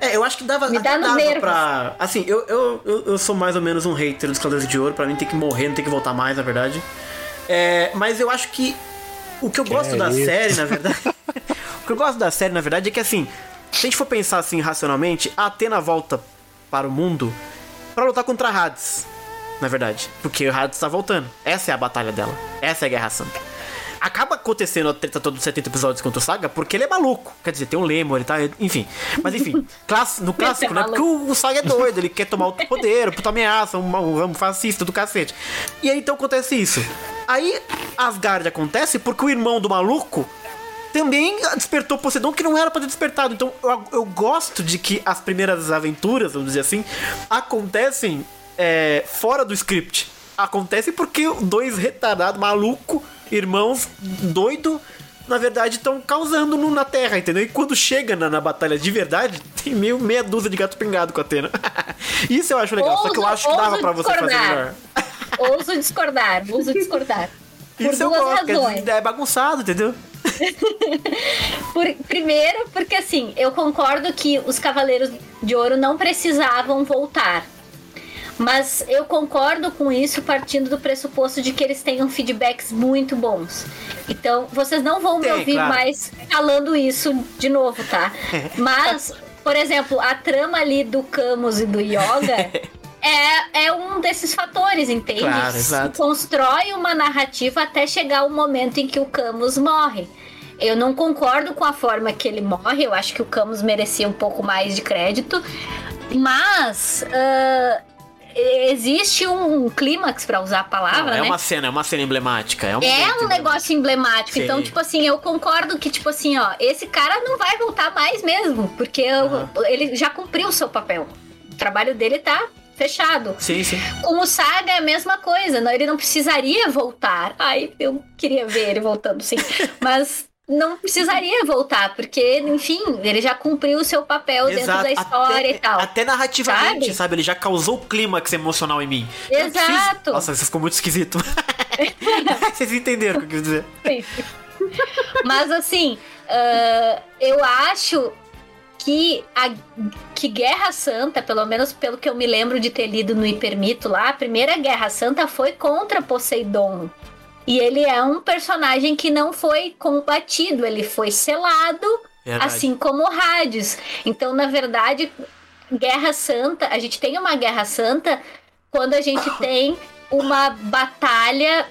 É, eu acho que dava, Me dá dava nervos. pra. Assim, eu, eu, eu, eu sou mais ou menos um hater dos Cavaleiros de Ouro. Pra mim tem que morrer, não tem que voltar mais, na verdade. É, mas eu acho que o que eu gosto da isso? série, na [laughs] verdade. [laughs] o que eu gosto da série, na verdade, é que assim, se a gente for pensar assim racionalmente, a Atena volta para o mundo pra lutar contra Hades. Na verdade. Porque o Hades tá voltando. Essa é a batalha dela. Essa é a Guerra Santa. Acaba acontecendo a treta todos os 70 episódios contra o Saga porque ele é maluco. Quer dizer, tem um Lemur, ele tá. Enfim. Mas enfim, [laughs] class- no clássico, né? Porque o, o Saga é doido, ele quer tomar outro poder, puta ameaça, um, um, um fascista do cacete. E aí então acontece isso. Aí Asgard acontece porque o irmão do maluco também despertou Poseidon que não era pra ter despertado. Então eu, eu gosto de que as primeiras aventuras, vamos dizer assim, acontecem é, fora do script. Acontecem porque dois retardados, maluco, irmãos doido, na verdade estão causando no, na Terra, entendeu? E quando chega na, na batalha de verdade, [laughs] tem meio meia dúzia de gato pingado com a Atena. [laughs] Isso eu acho legal, só que eu Ouso- acho que dava ouso pra você fazer discordar. melhor. Ouso discordar, ouso discordar. [laughs] Por Isso eu duas gosto, razões. é bagunçado, entendeu? [laughs] Por- primeiro, porque assim, eu concordo que os Cavaleiros de Ouro não precisavam voltar. Mas eu concordo com isso partindo do pressuposto de que eles tenham feedbacks muito bons. Então, vocês não vão me Tem, ouvir claro. mais falando isso de novo, tá? [laughs] Mas, por exemplo, a trama ali do Camus e do Yoga [laughs] é, é um desses fatores, entende? Claro, exato. Constrói uma narrativa até chegar o momento em que o Camus morre. Eu não concordo com a forma que ele morre, eu acho que o Camus merecia um pouco mais de crédito, mas ah, existe um clímax, pra usar a palavra, Não, é né? uma cena, é uma cena emblemática. É um, É um negócio emblemático. Sim. Então, tipo assim, eu concordo que, tipo assim, ó, esse cara não vai voltar mais mesmo. Porque eu- Aham. ele já cumpriu o seu papel. O trabalho dele tá fechado. Sim, sim. Com o Saga é a mesma coisa, não, ele não precisaria voltar. Ai, eu queria ver ele voltando, sim. [laughs] Mas não precisaria voltar, porque, enfim, ele já cumpriu o seu papel dentro da história até, e tal. Até narrativamente, Sabe? sabe? Ele já causou o clímax emocional em mim. Exato. Nossa, isso ficou muito esquisito. [laughs] Vocês entenderam o que eu quis dizer. Mas assim, ah, eu acho que a que Guerra Santa, pelo menos pelo que eu me lembro de ter lido no Hipermito lá, a primeira Guerra Santa foi contra Poseidon. E ele é um personagem que não foi combatido, ele foi selado, Verdade. assim como o Hades. Então, na verdade, Guerra Santa, a gente tem uma Guerra Santa quando a gente [laughs] tem uma batalha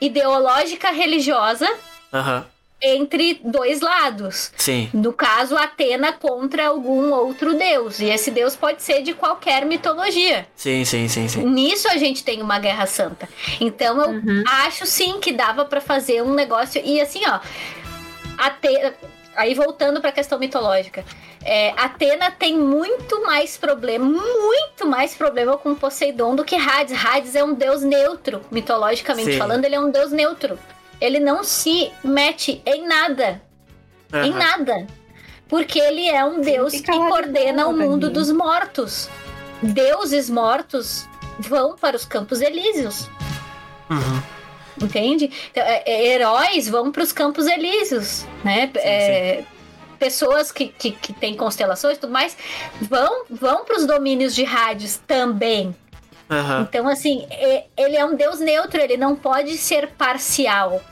ideológica religiosa Aham. Entre dois lados. Sim. No caso, Atena contra algum outro deus. E esse deus pode ser de qualquer mitologia. Sim, sim, sim, sim. Nisso a gente tem uma guerra santa. Então eu acho sim que dava pra fazer um negócio. E assim, ó. Atena. Aí voltando pra questão mitológica. É, Atena tem muito mais problema, muito mais problema com Poseidon do que Hades. Hades é um deus neutro, mitologicamente Sim. falando, ele é um deus neutro. Ele não se mete em nada em Aham. nada. Porque ele é um deus que lá de coordena o mundo dos mortos. Deuses mortos vão para os Campos Elíseos, Uhum. entende? Então, é, é, heróis vão para os Campos Elíseos, né? É, pessoas que, que, que têm constelações e tudo mais vão, vão para os domínios de Hades também. Aham. Então, assim, ele é um deus neutro, ele não pode ser parcial.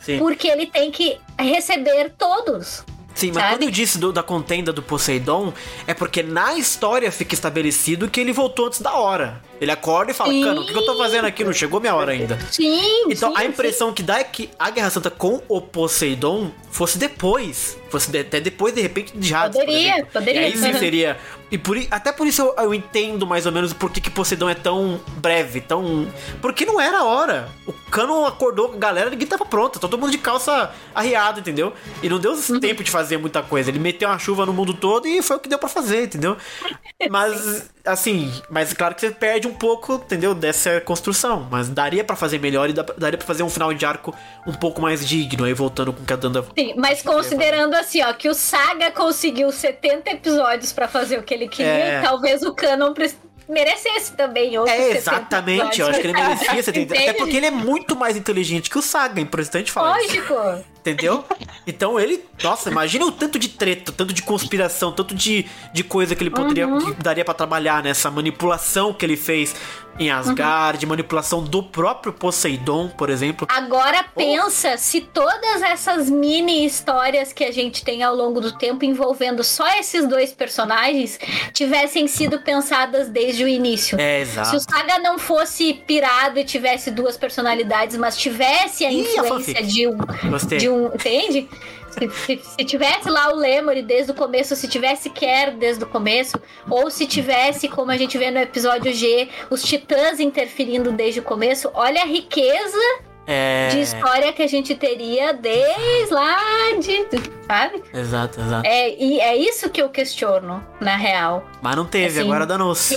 Sim. Porque ele tem que receber todos. Sim, mas sabe? quando eu disse do- da contenda do Poseidon, é porque na história fica estabelecido que ele voltou antes da hora. Ele acorda e fala, Sim. cano, o que eu tô fazendo aqui? Não chegou minha hora ainda. Sim, Então sim, a sim. impressão que dá é que a Guerra Santa com o Poseidon fosse depois. Fosse de- até depois, de repente, por Poderia, poderia. E aí sim seria. E por, até por isso eu, eu entendo mais ou menos por que, que Poseidon é tão breve, tão. Porque não era a hora. O Cano acordou com a galera, ninguém tava pronto. Todo mundo de calça arriada, entendeu? E não deu Uhum. tempo de fazer muita coisa. Ele meteu uma chuva no mundo todo e foi o que deu pra fazer, entendeu? [laughs] Mas, assim, mas claro que você perde um pouco, entendeu? Dessa construção. Mas daria pra fazer melhor e daria pra fazer um final de arco um pouco mais digno, aí voltando com o que a Danda. Sim, mas considerando assim, ó, que o Saga conseguiu 70 episódios pra fazer o que ele queria, É. talvez o Canon merecesse também outros É, 70 exatamente. Eu acho que ele [laughs] merecia 70. Até porque ele é muito mais inteligente que o Saga, é importante falar isso. Lógico. Entendeu? Então ele. Nossa, imagina o tanto de treta, tanto de conspiração, tanto de, de coisa que ele poderia. Uhum. que daria pra trabalhar nessa manipulação que ele fez em Asgard, manipulação do próprio Poseidon, por exemplo. Agora pensa se todas essas mini histórias que a gente tem ao longo do tempo envolvendo só esses dois personagens tivessem sido pensadas desde o início. É, Se o exato. Saga não fosse pirado e tivesse duas personalidades, mas tivesse a Ih, a influência fanfic. de um, Gostei. de um. Entende? Se, se- se tivesse lá o Lemory desde o começo, se tivesse Kerr desde o começo, ou se tivesse, como a gente vê no episódio G, os titãs interferindo desde o começo, olha a riqueza É. de história que a gente teria desde lá de. Sabe? Exato, exato. É, e é isso que eu questiono, na real. Mas não teve, Assim. agora danou-se.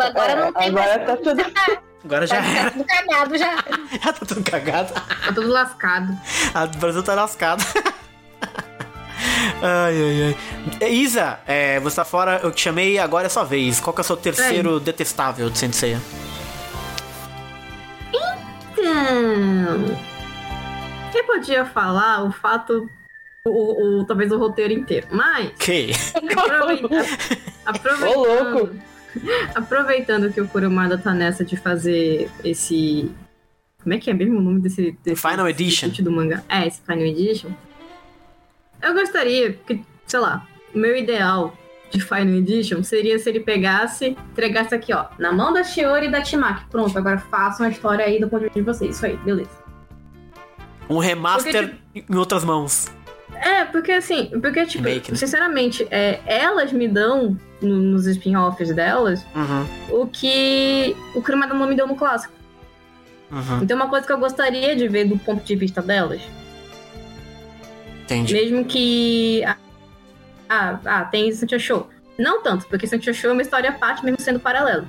Agora não tem Agora mais. tá tudo. [laughs] Agora já Tá era. tudo cagado já. [laughs] Já tá tudo cagado. Tá tudo lascado. [laughs] A do Brasil tá lascado. [laughs] Ai, ai, ai. Isa, é, você tá fora, eu te chamei, agora é sua vez. Qual que é o seu terceiro detestável de Sensei? Então. Eu podia falar o fato. O, o- o- talvez o roteiro inteiro. Mas. Que? Aproveitando, Ô, louco. [laughs] aproveitando que o Kurumada tá nessa de fazer esse. Como é que é mesmo o nome desse. desse Final desse Edition. do mangá? É, esse Final Edition. Eu gostaria que, sei lá, o meu ideal de Final Edition seria se ele pegasse, entregasse aqui, ó, na mão da Shiori e da Timaki. Pronto, agora façam a história aí do ponto de vista de vocês. Isso aí, beleza. Um remaster Porque, em outras mãos. É, porque assim, porque, tipo, Remake, né? sinceramente, é, elas me dão, no- nos spin-offs delas, Uhum, o que o Kurumada não me deu no clássico. uhum. Então, uma coisa que eu gostaria de ver do ponto de vista delas, Entendi. mesmo que. Ah, ah, ah, tem Santia Show. Não tanto, porque Santia Show é uma história à parte, mesmo sendo paralelo.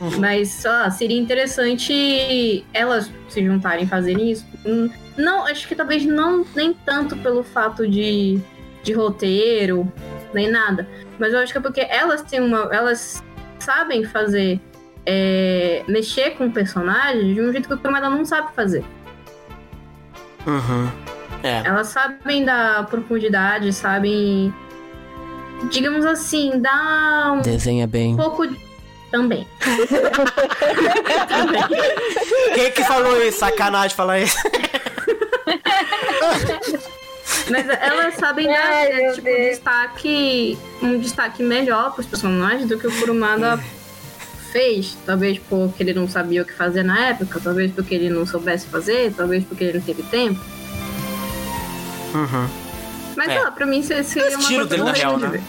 Uhum. Mas sei lá, seria interessante elas se juntarem e fazerem isso. Hum, Não, acho que talvez não nem tanto pelo fato de, de roteiro, nem nada. Mas eu acho que é porque elas têm uma. Elas sabem fazer. é, mexer com o personagem de um jeito que o Kurumada não sabe fazer. Uhum. É. Elas sabem da profundidade, sabem. Digamos assim, dar um Desenha bem. pouco. [laughs] Também. Quem que falou isso? Sacanagem falar isso. Mas elas sabem dar Ai, é, tipo, Deus. destaque. Um destaque melhor pros personagens do que o Kurumada fez. Talvez porque ele não sabia o que fazer na época, talvez porque ele não soubesse fazer, talvez porque ele não teve tempo. Uhum. Mas É. ó, pra mim seria É uma coisa dele, na real, né? ver.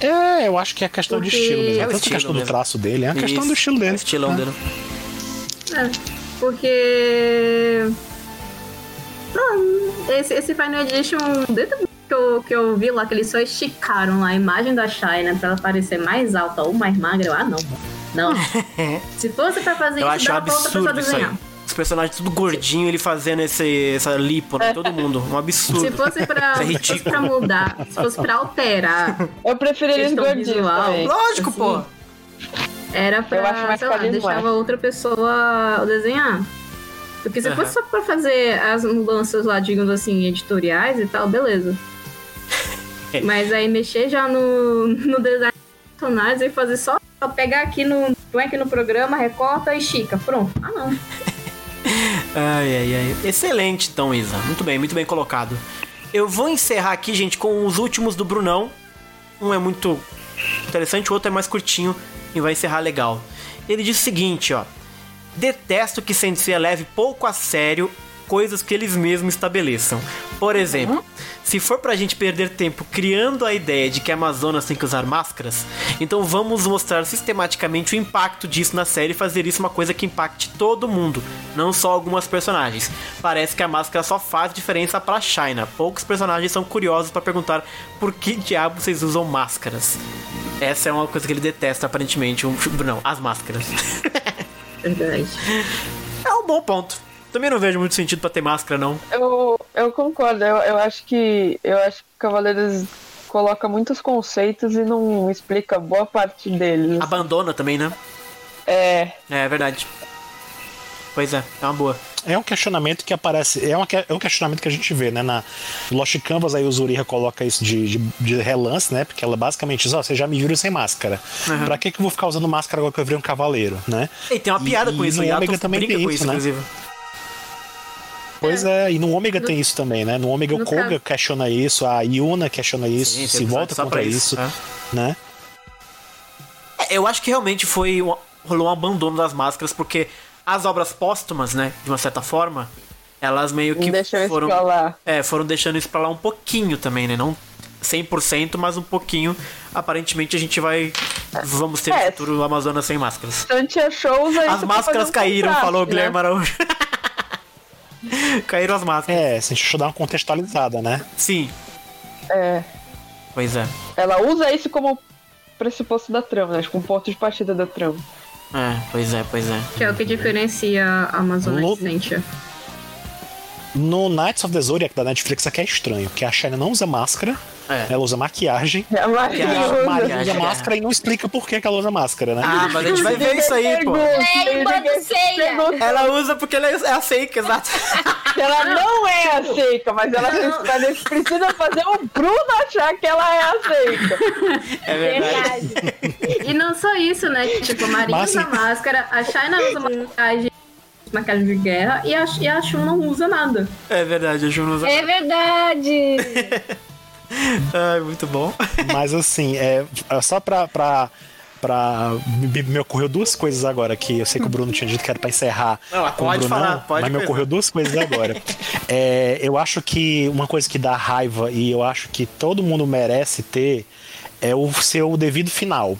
É, eu acho que é questão de Porque- estilo mesmo. É Tanto estilo questão do mesmo. traço dele, é a questão Isso. do estilo É o dele. estilão É. dele. É, porque. Não, esse, esse Final Edition, desde que eu, que eu vi lá, que eles só esticaram a imagem da China pra ela parecer mais alta ou mais magra, eu, ah, não. Não. [laughs] Se fosse pra fazer Eu isso, acho dava pra outra pessoa absurdo isso aí. Os personagens tudo gordinho, ele fazendo esse, essa lipo, né? Todo mundo. Um absurdo. Se fosse pra, é se fosse pra mudar, se fosse pra alterar Eu prefiro eles gordinhos. Lógico, Assim, pô. Era Eu acho pra, mais sei lá, deixava outra pessoa desenhar. Porque se Aham. fosse só pra fazer as mudanças lá, digamos assim, editoriais e tal, beleza. É. Mas aí mexer já no, no design dos personagens e fazer só só pegar aqui no. Põe aqui no programa, recorta e estica. Pronto. Ah não. Ai, ai, ai. Excelente, então, Isa. Muito bem, muito bem colocado. Eu vou encerrar aqui, gente, com os últimos do Brunão. Um é muito interessante, o outro é mais curtinho e vai encerrar legal. Ele diz o seguinte, ó. Detesto que Sensei leve pouco a sério coisas que eles mesmos estabeleçam. Por exemplo, se for pra gente perder tempo criando a ideia de que a Amazonas tem que usar máscaras, então vamos mostrar sistematicamente o impacto disso na série e fazer isso uma coisa que impacte todo mundo, não só algumas personagens. Parece que a máscara só faz diferença pra China. Poucos personagens são curiosos pra perguntar por que diabo vocês usam máscaras. Essa é uma coisa que ele detesta, aparentemente. Um, não, as máscaras. [laughs] Verdade. é um bom ponto. Também não vejo muito sentido pra ter máscara, não. Eu, eu concordo, eu, eu acho que. Eu acho que Cavaleiros coloca muitos conceitos e não explica boa parte deles. Abandona também, né? É. É, é verdade. Pois é, é uma boa. É um questionamento que aparece. É, uma, que- é um questionamento que a gente vê, né? Na Lost Canvas, aí o Zuriha coloca isso de, de, de relance, né? Porque ela basicamente diz: Ó, vocês já me viram sem máscara. Pra que, que eu vou ficar usando máscara agora que eu virei um cavaleiro, né? E tem uma piada E- com e isso, no o Yato também brinca tem com isso, isso, né? inclusive. Pois é, e no Ômega tem isso também, né? No Ômega No o Koga caso- questiona isso, a Yuna questiona isso, Sim, se volta contra isso, isso, é. né? É, Eu acho que realmente foi. um- rolou um abandono das máscaras, porque as obras póstumas, né, de uma certa forma, elas meio que Deixou isso foram. pra lá. É, foram deixando isso pra lá um pouquinho também, né? Não 100%, mas um pouquinho. Aparentemente a gente vai. Vamos ter É. no futuro Amazonas sem máscaras. Shows aí As você pode máscaras um caíram, contraste, falou o né? Guilherme Araújo. [laughs] [laughs] caíram as máscaras. É, se a gente dar uma contextualizada, né? Sim, É. pois é. Ela usa isso como pressuposto da trama, né? Tipo, um ponto de partida da trama. É, pois é, pois é. Que é o que diferencia a Amazônia Sentia. No Knights of the Zodiac da Netflix aqui é estranho, porque a Shayna não usa máscara, É. ela usa maquiagem. É Maria Maquiagem, usa. É. máscara e não explica por que, que ela usa máscara, né? Ah, mas a gente vai ver isso aí, pô. Ela usa porque ela é a Seika, exato. [laughs] Ela não é a Seika, mas ela precisa, fazer o Bruno achar que ela é a Seika. É verdade. Verdade. E não só isso, né? Tipo, a Maria Mas, usa máscara, a China usa maquiagem, maquiagem de guerra e a, e a Shun não usa nada. É verdade, a Ju não usa. É verdade. [laughs] [laughs] Ai, muito bom. Mas assim, é, é só pra. pra pra me, me ocorreu duas coisas agora que eu sei que o Bruno tinha dito que era pra encerrar. Não, com o pode Brunão, falar, pode Mas me ocorreu duas coisas agora. [laughs] É, eu acho que uma coisa que dá raiva e eu acho que todo mundo merece ter é o seu devido final.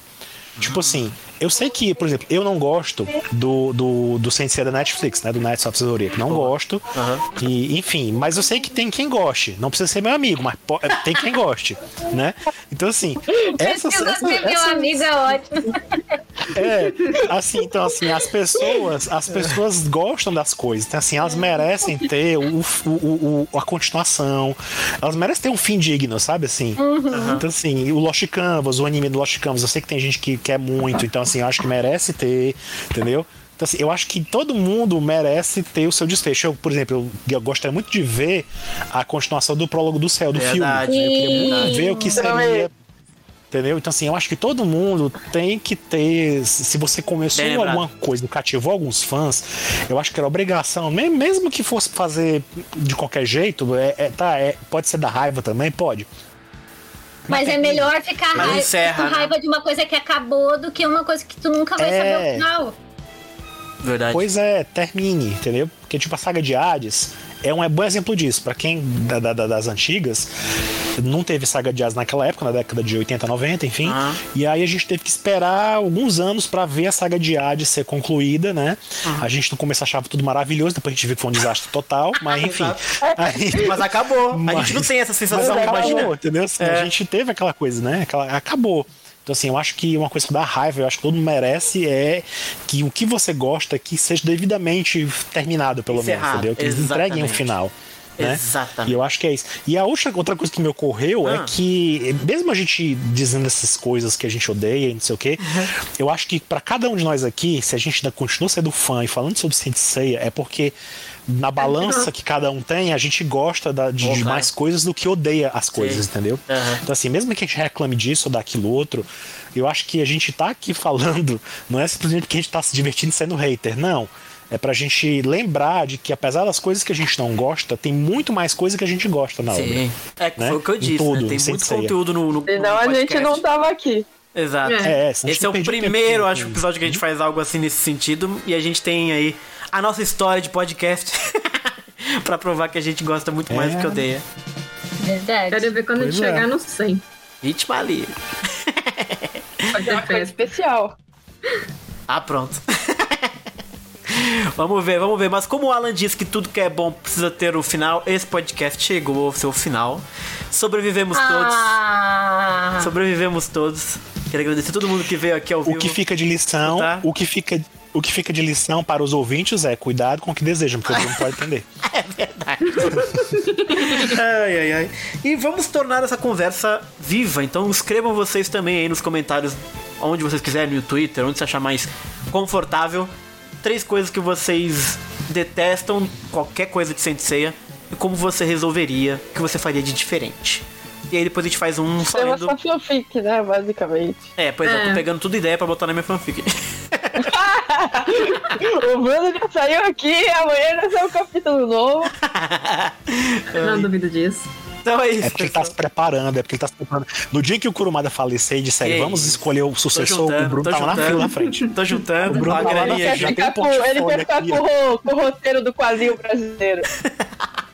Tipo assim, eu sei que, por exemplo, eu não gosto do, do, do Sensei da Netflix, né? Do Knights of the Zodiac. Não gosto. E, enfim, mas eu sei que tem quem goste. Não precisa ser meu amigo, mas po- tem quem goste, né? Então, assim, [laughs] essas, Precisa essas, ser meu amigo, é ótimo. é, assim, então assim, as pessoas, as pessoas gostam das coisas, então assim, elas merecem ter o, o, o- o- a continuação, elas merecem ter um fim digno, sabe assim? Então assim, o Lost Canvas, o anime do Lost Canvas, eu sei que tem gente que quer muito, então assim, eu acho que merece ter, entendeu? Então, assim, eu acho que todo mundo merece ter o seu desfecho. Eu, por exemplo, eu, eu gostaria muito de ver a continuação do prólogo do céu, do Verdade, filme. Eu queria muito ver o que seria Entendeu? Então, assim, eu acho que todo mundo tem que ter. Se você começou Bem lembrado. alguma coisa e cativou alguns fãs, eu acho que era obrigação, me- mesmo que fosse fazer de qualquer jeito, é, é- tá, é, pode ser da raiva também, pode. Mas é melhor ficar raiva, encerra, com né? raiva de uma coisa que acabou do que uma coisa que tu nunca vai É. saber o final. Verdade. Pois é, termine, entendeu? Porque, tipo, a saga de Hades é um é bom exemplo disso. Pra quem da- da- da- das antigas, não teve saga de Hades naquela época, na década de 80, 90, enfim. Aham. E aí a gente teve que esperar alguns anos pra ver a saga de Hades ser concluída, né? A gente no começo achava tudo maravilhoso, depois a gente viu que foi um desastre total, [laughs] mas enfim. Aí- [laughs] Mas acabou. a gente Mas- não tem essa mas sensação, acabou, imagina. entendeu? Assim, É. A gente teve aquela coisa, né? Aquela, acabou. Então, assim, eu acho que uma coisa que dá raiva, eu acho que todo mundo merece é que o que você gosta que seja devidamente terminado, pelo menos, Encerrado, entendeu? Que eles entreguem um final. Né? Exatamente. E eu acho que é isso. E a outra, outra coisa que me ocorreu Ah. é que, mesmo a gente dizendo essas coisas que a gente odeia e não sei o quê, Uhum. eu acho que pra cada um de nós aqui, se a gente ainda continua sendo fã e falando sobre Saint Seiya, é porque na balança que cada um tem, a gente gosta da- de, de mais coisas do que odeia as coisas, Sim. entendeu? Aham. Então, assim, mesmo que a gente reclame disso ou daquilo outro, eu acho que a gente tá aqui falando, não é simplesmente porque a gente tá se divertindo sendo hater, não. É pra gente lembrar de que, apesar das coisas que a gente não gosta, tem muito mais coisa que a gente gosta na obra. Sim. É, Né? foi o que eu disse, tudo, né? Tem muito ceia. conteúdo no, no, Senão no a gente não tava aqui. Exato. É, gente Esse é o tempo primeiro, com- acho, episódio que a gente faz algo assim nesse sentido. E a gente tem aí a nossa história de podcast [laughs] pra provar que a gente gosta muito mais É. do que odeia. Verdade. Quero ver quando a gente Pois é. chegar no 100. Ritmo ali. Foi festa. especial. Ah, pronto. [laughs] vamos ver, vamos ver. Mas como o Alan disse que tudo que é bom precisa ter o final, esse podcast chegou ao seu final. Sobrevivemos todos. Ah, Sobrevivemos todos. Quero agradecer a todo mundo que veio aqui ao O vivo. que fica de lição, Tá. o que fica, o que fica de lição para os ouvintes é cuidado com o que desejam, porque o Bruno pode entender. [laughs] É verdade. [laughs] ai, ai, ai. E vamos tornar essa conversa viva. Então escrevam vocês também aí nos comentários, onde vocês quiserem, no Twitter, onde você achar mais confortável. Três coisas que vocês detestam, qualquer coisa de Senseiya, e como você resolveria, o que você faria de diferente. E aí depois a gente faz um só Tem uma fanfic, né, basicamente. É, pois é, eu tô É. pegando tudo ideia pra botar na minha fanfic. [laughs] o Bruno já saiu aqui, amanhã já sai um capítulo novo. Não duvido disso. então é isso. É porque ele tá se preparando, é porque ele tá se preparando. No dia que o Kurumada falecer e disser, Que vamos isso. escolher o sucessor, o juntando, Bruno tô tá lá na juntando. fila na frente. Tô juntando, O Bruno com a tá lá na Ele frente, quer ficar, com, ele quer ficar com, ó. o, com o roteiro do quadrinho brasileiro. [laughs]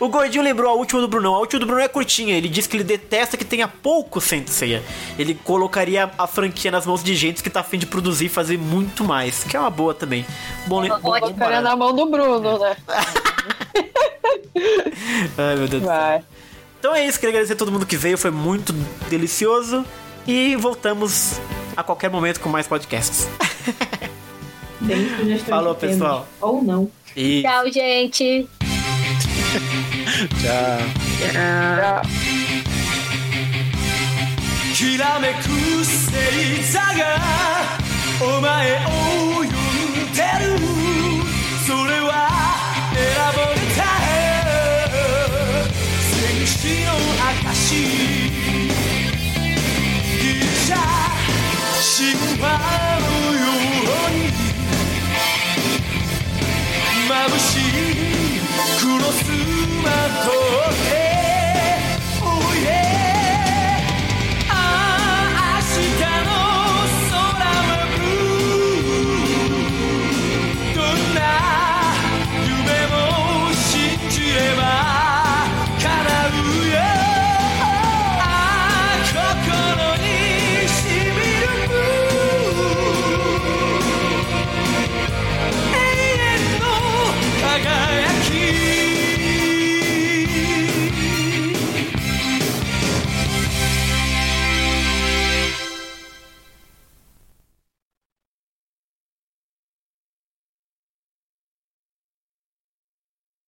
O Gordinho lembrou a última do Brunão. A última do Bruno é curtinha. Ele diz que ele detesta que tenha pouco Senseiya. Ele colocaria a franquia nas mãos de gente que tá afim de produzir e fazer muito mais. Que é uma boa também. Bom, bom, Colocaria na mão do Bruno, né? [laughs] Ai, meu Deus do céu. Vai. Então é isso, queria agradecer a todo mundo que veio, foi muito delicioso. E voltamos a qualquer momento com mais podcasts. Falou, pessoal. Ou não. E Tchau, gente. Tchau. Já. きらめく星座がお前を呼んでるそれは選ばれた戦士の証ギリシャ神話のように眩しいクロスマート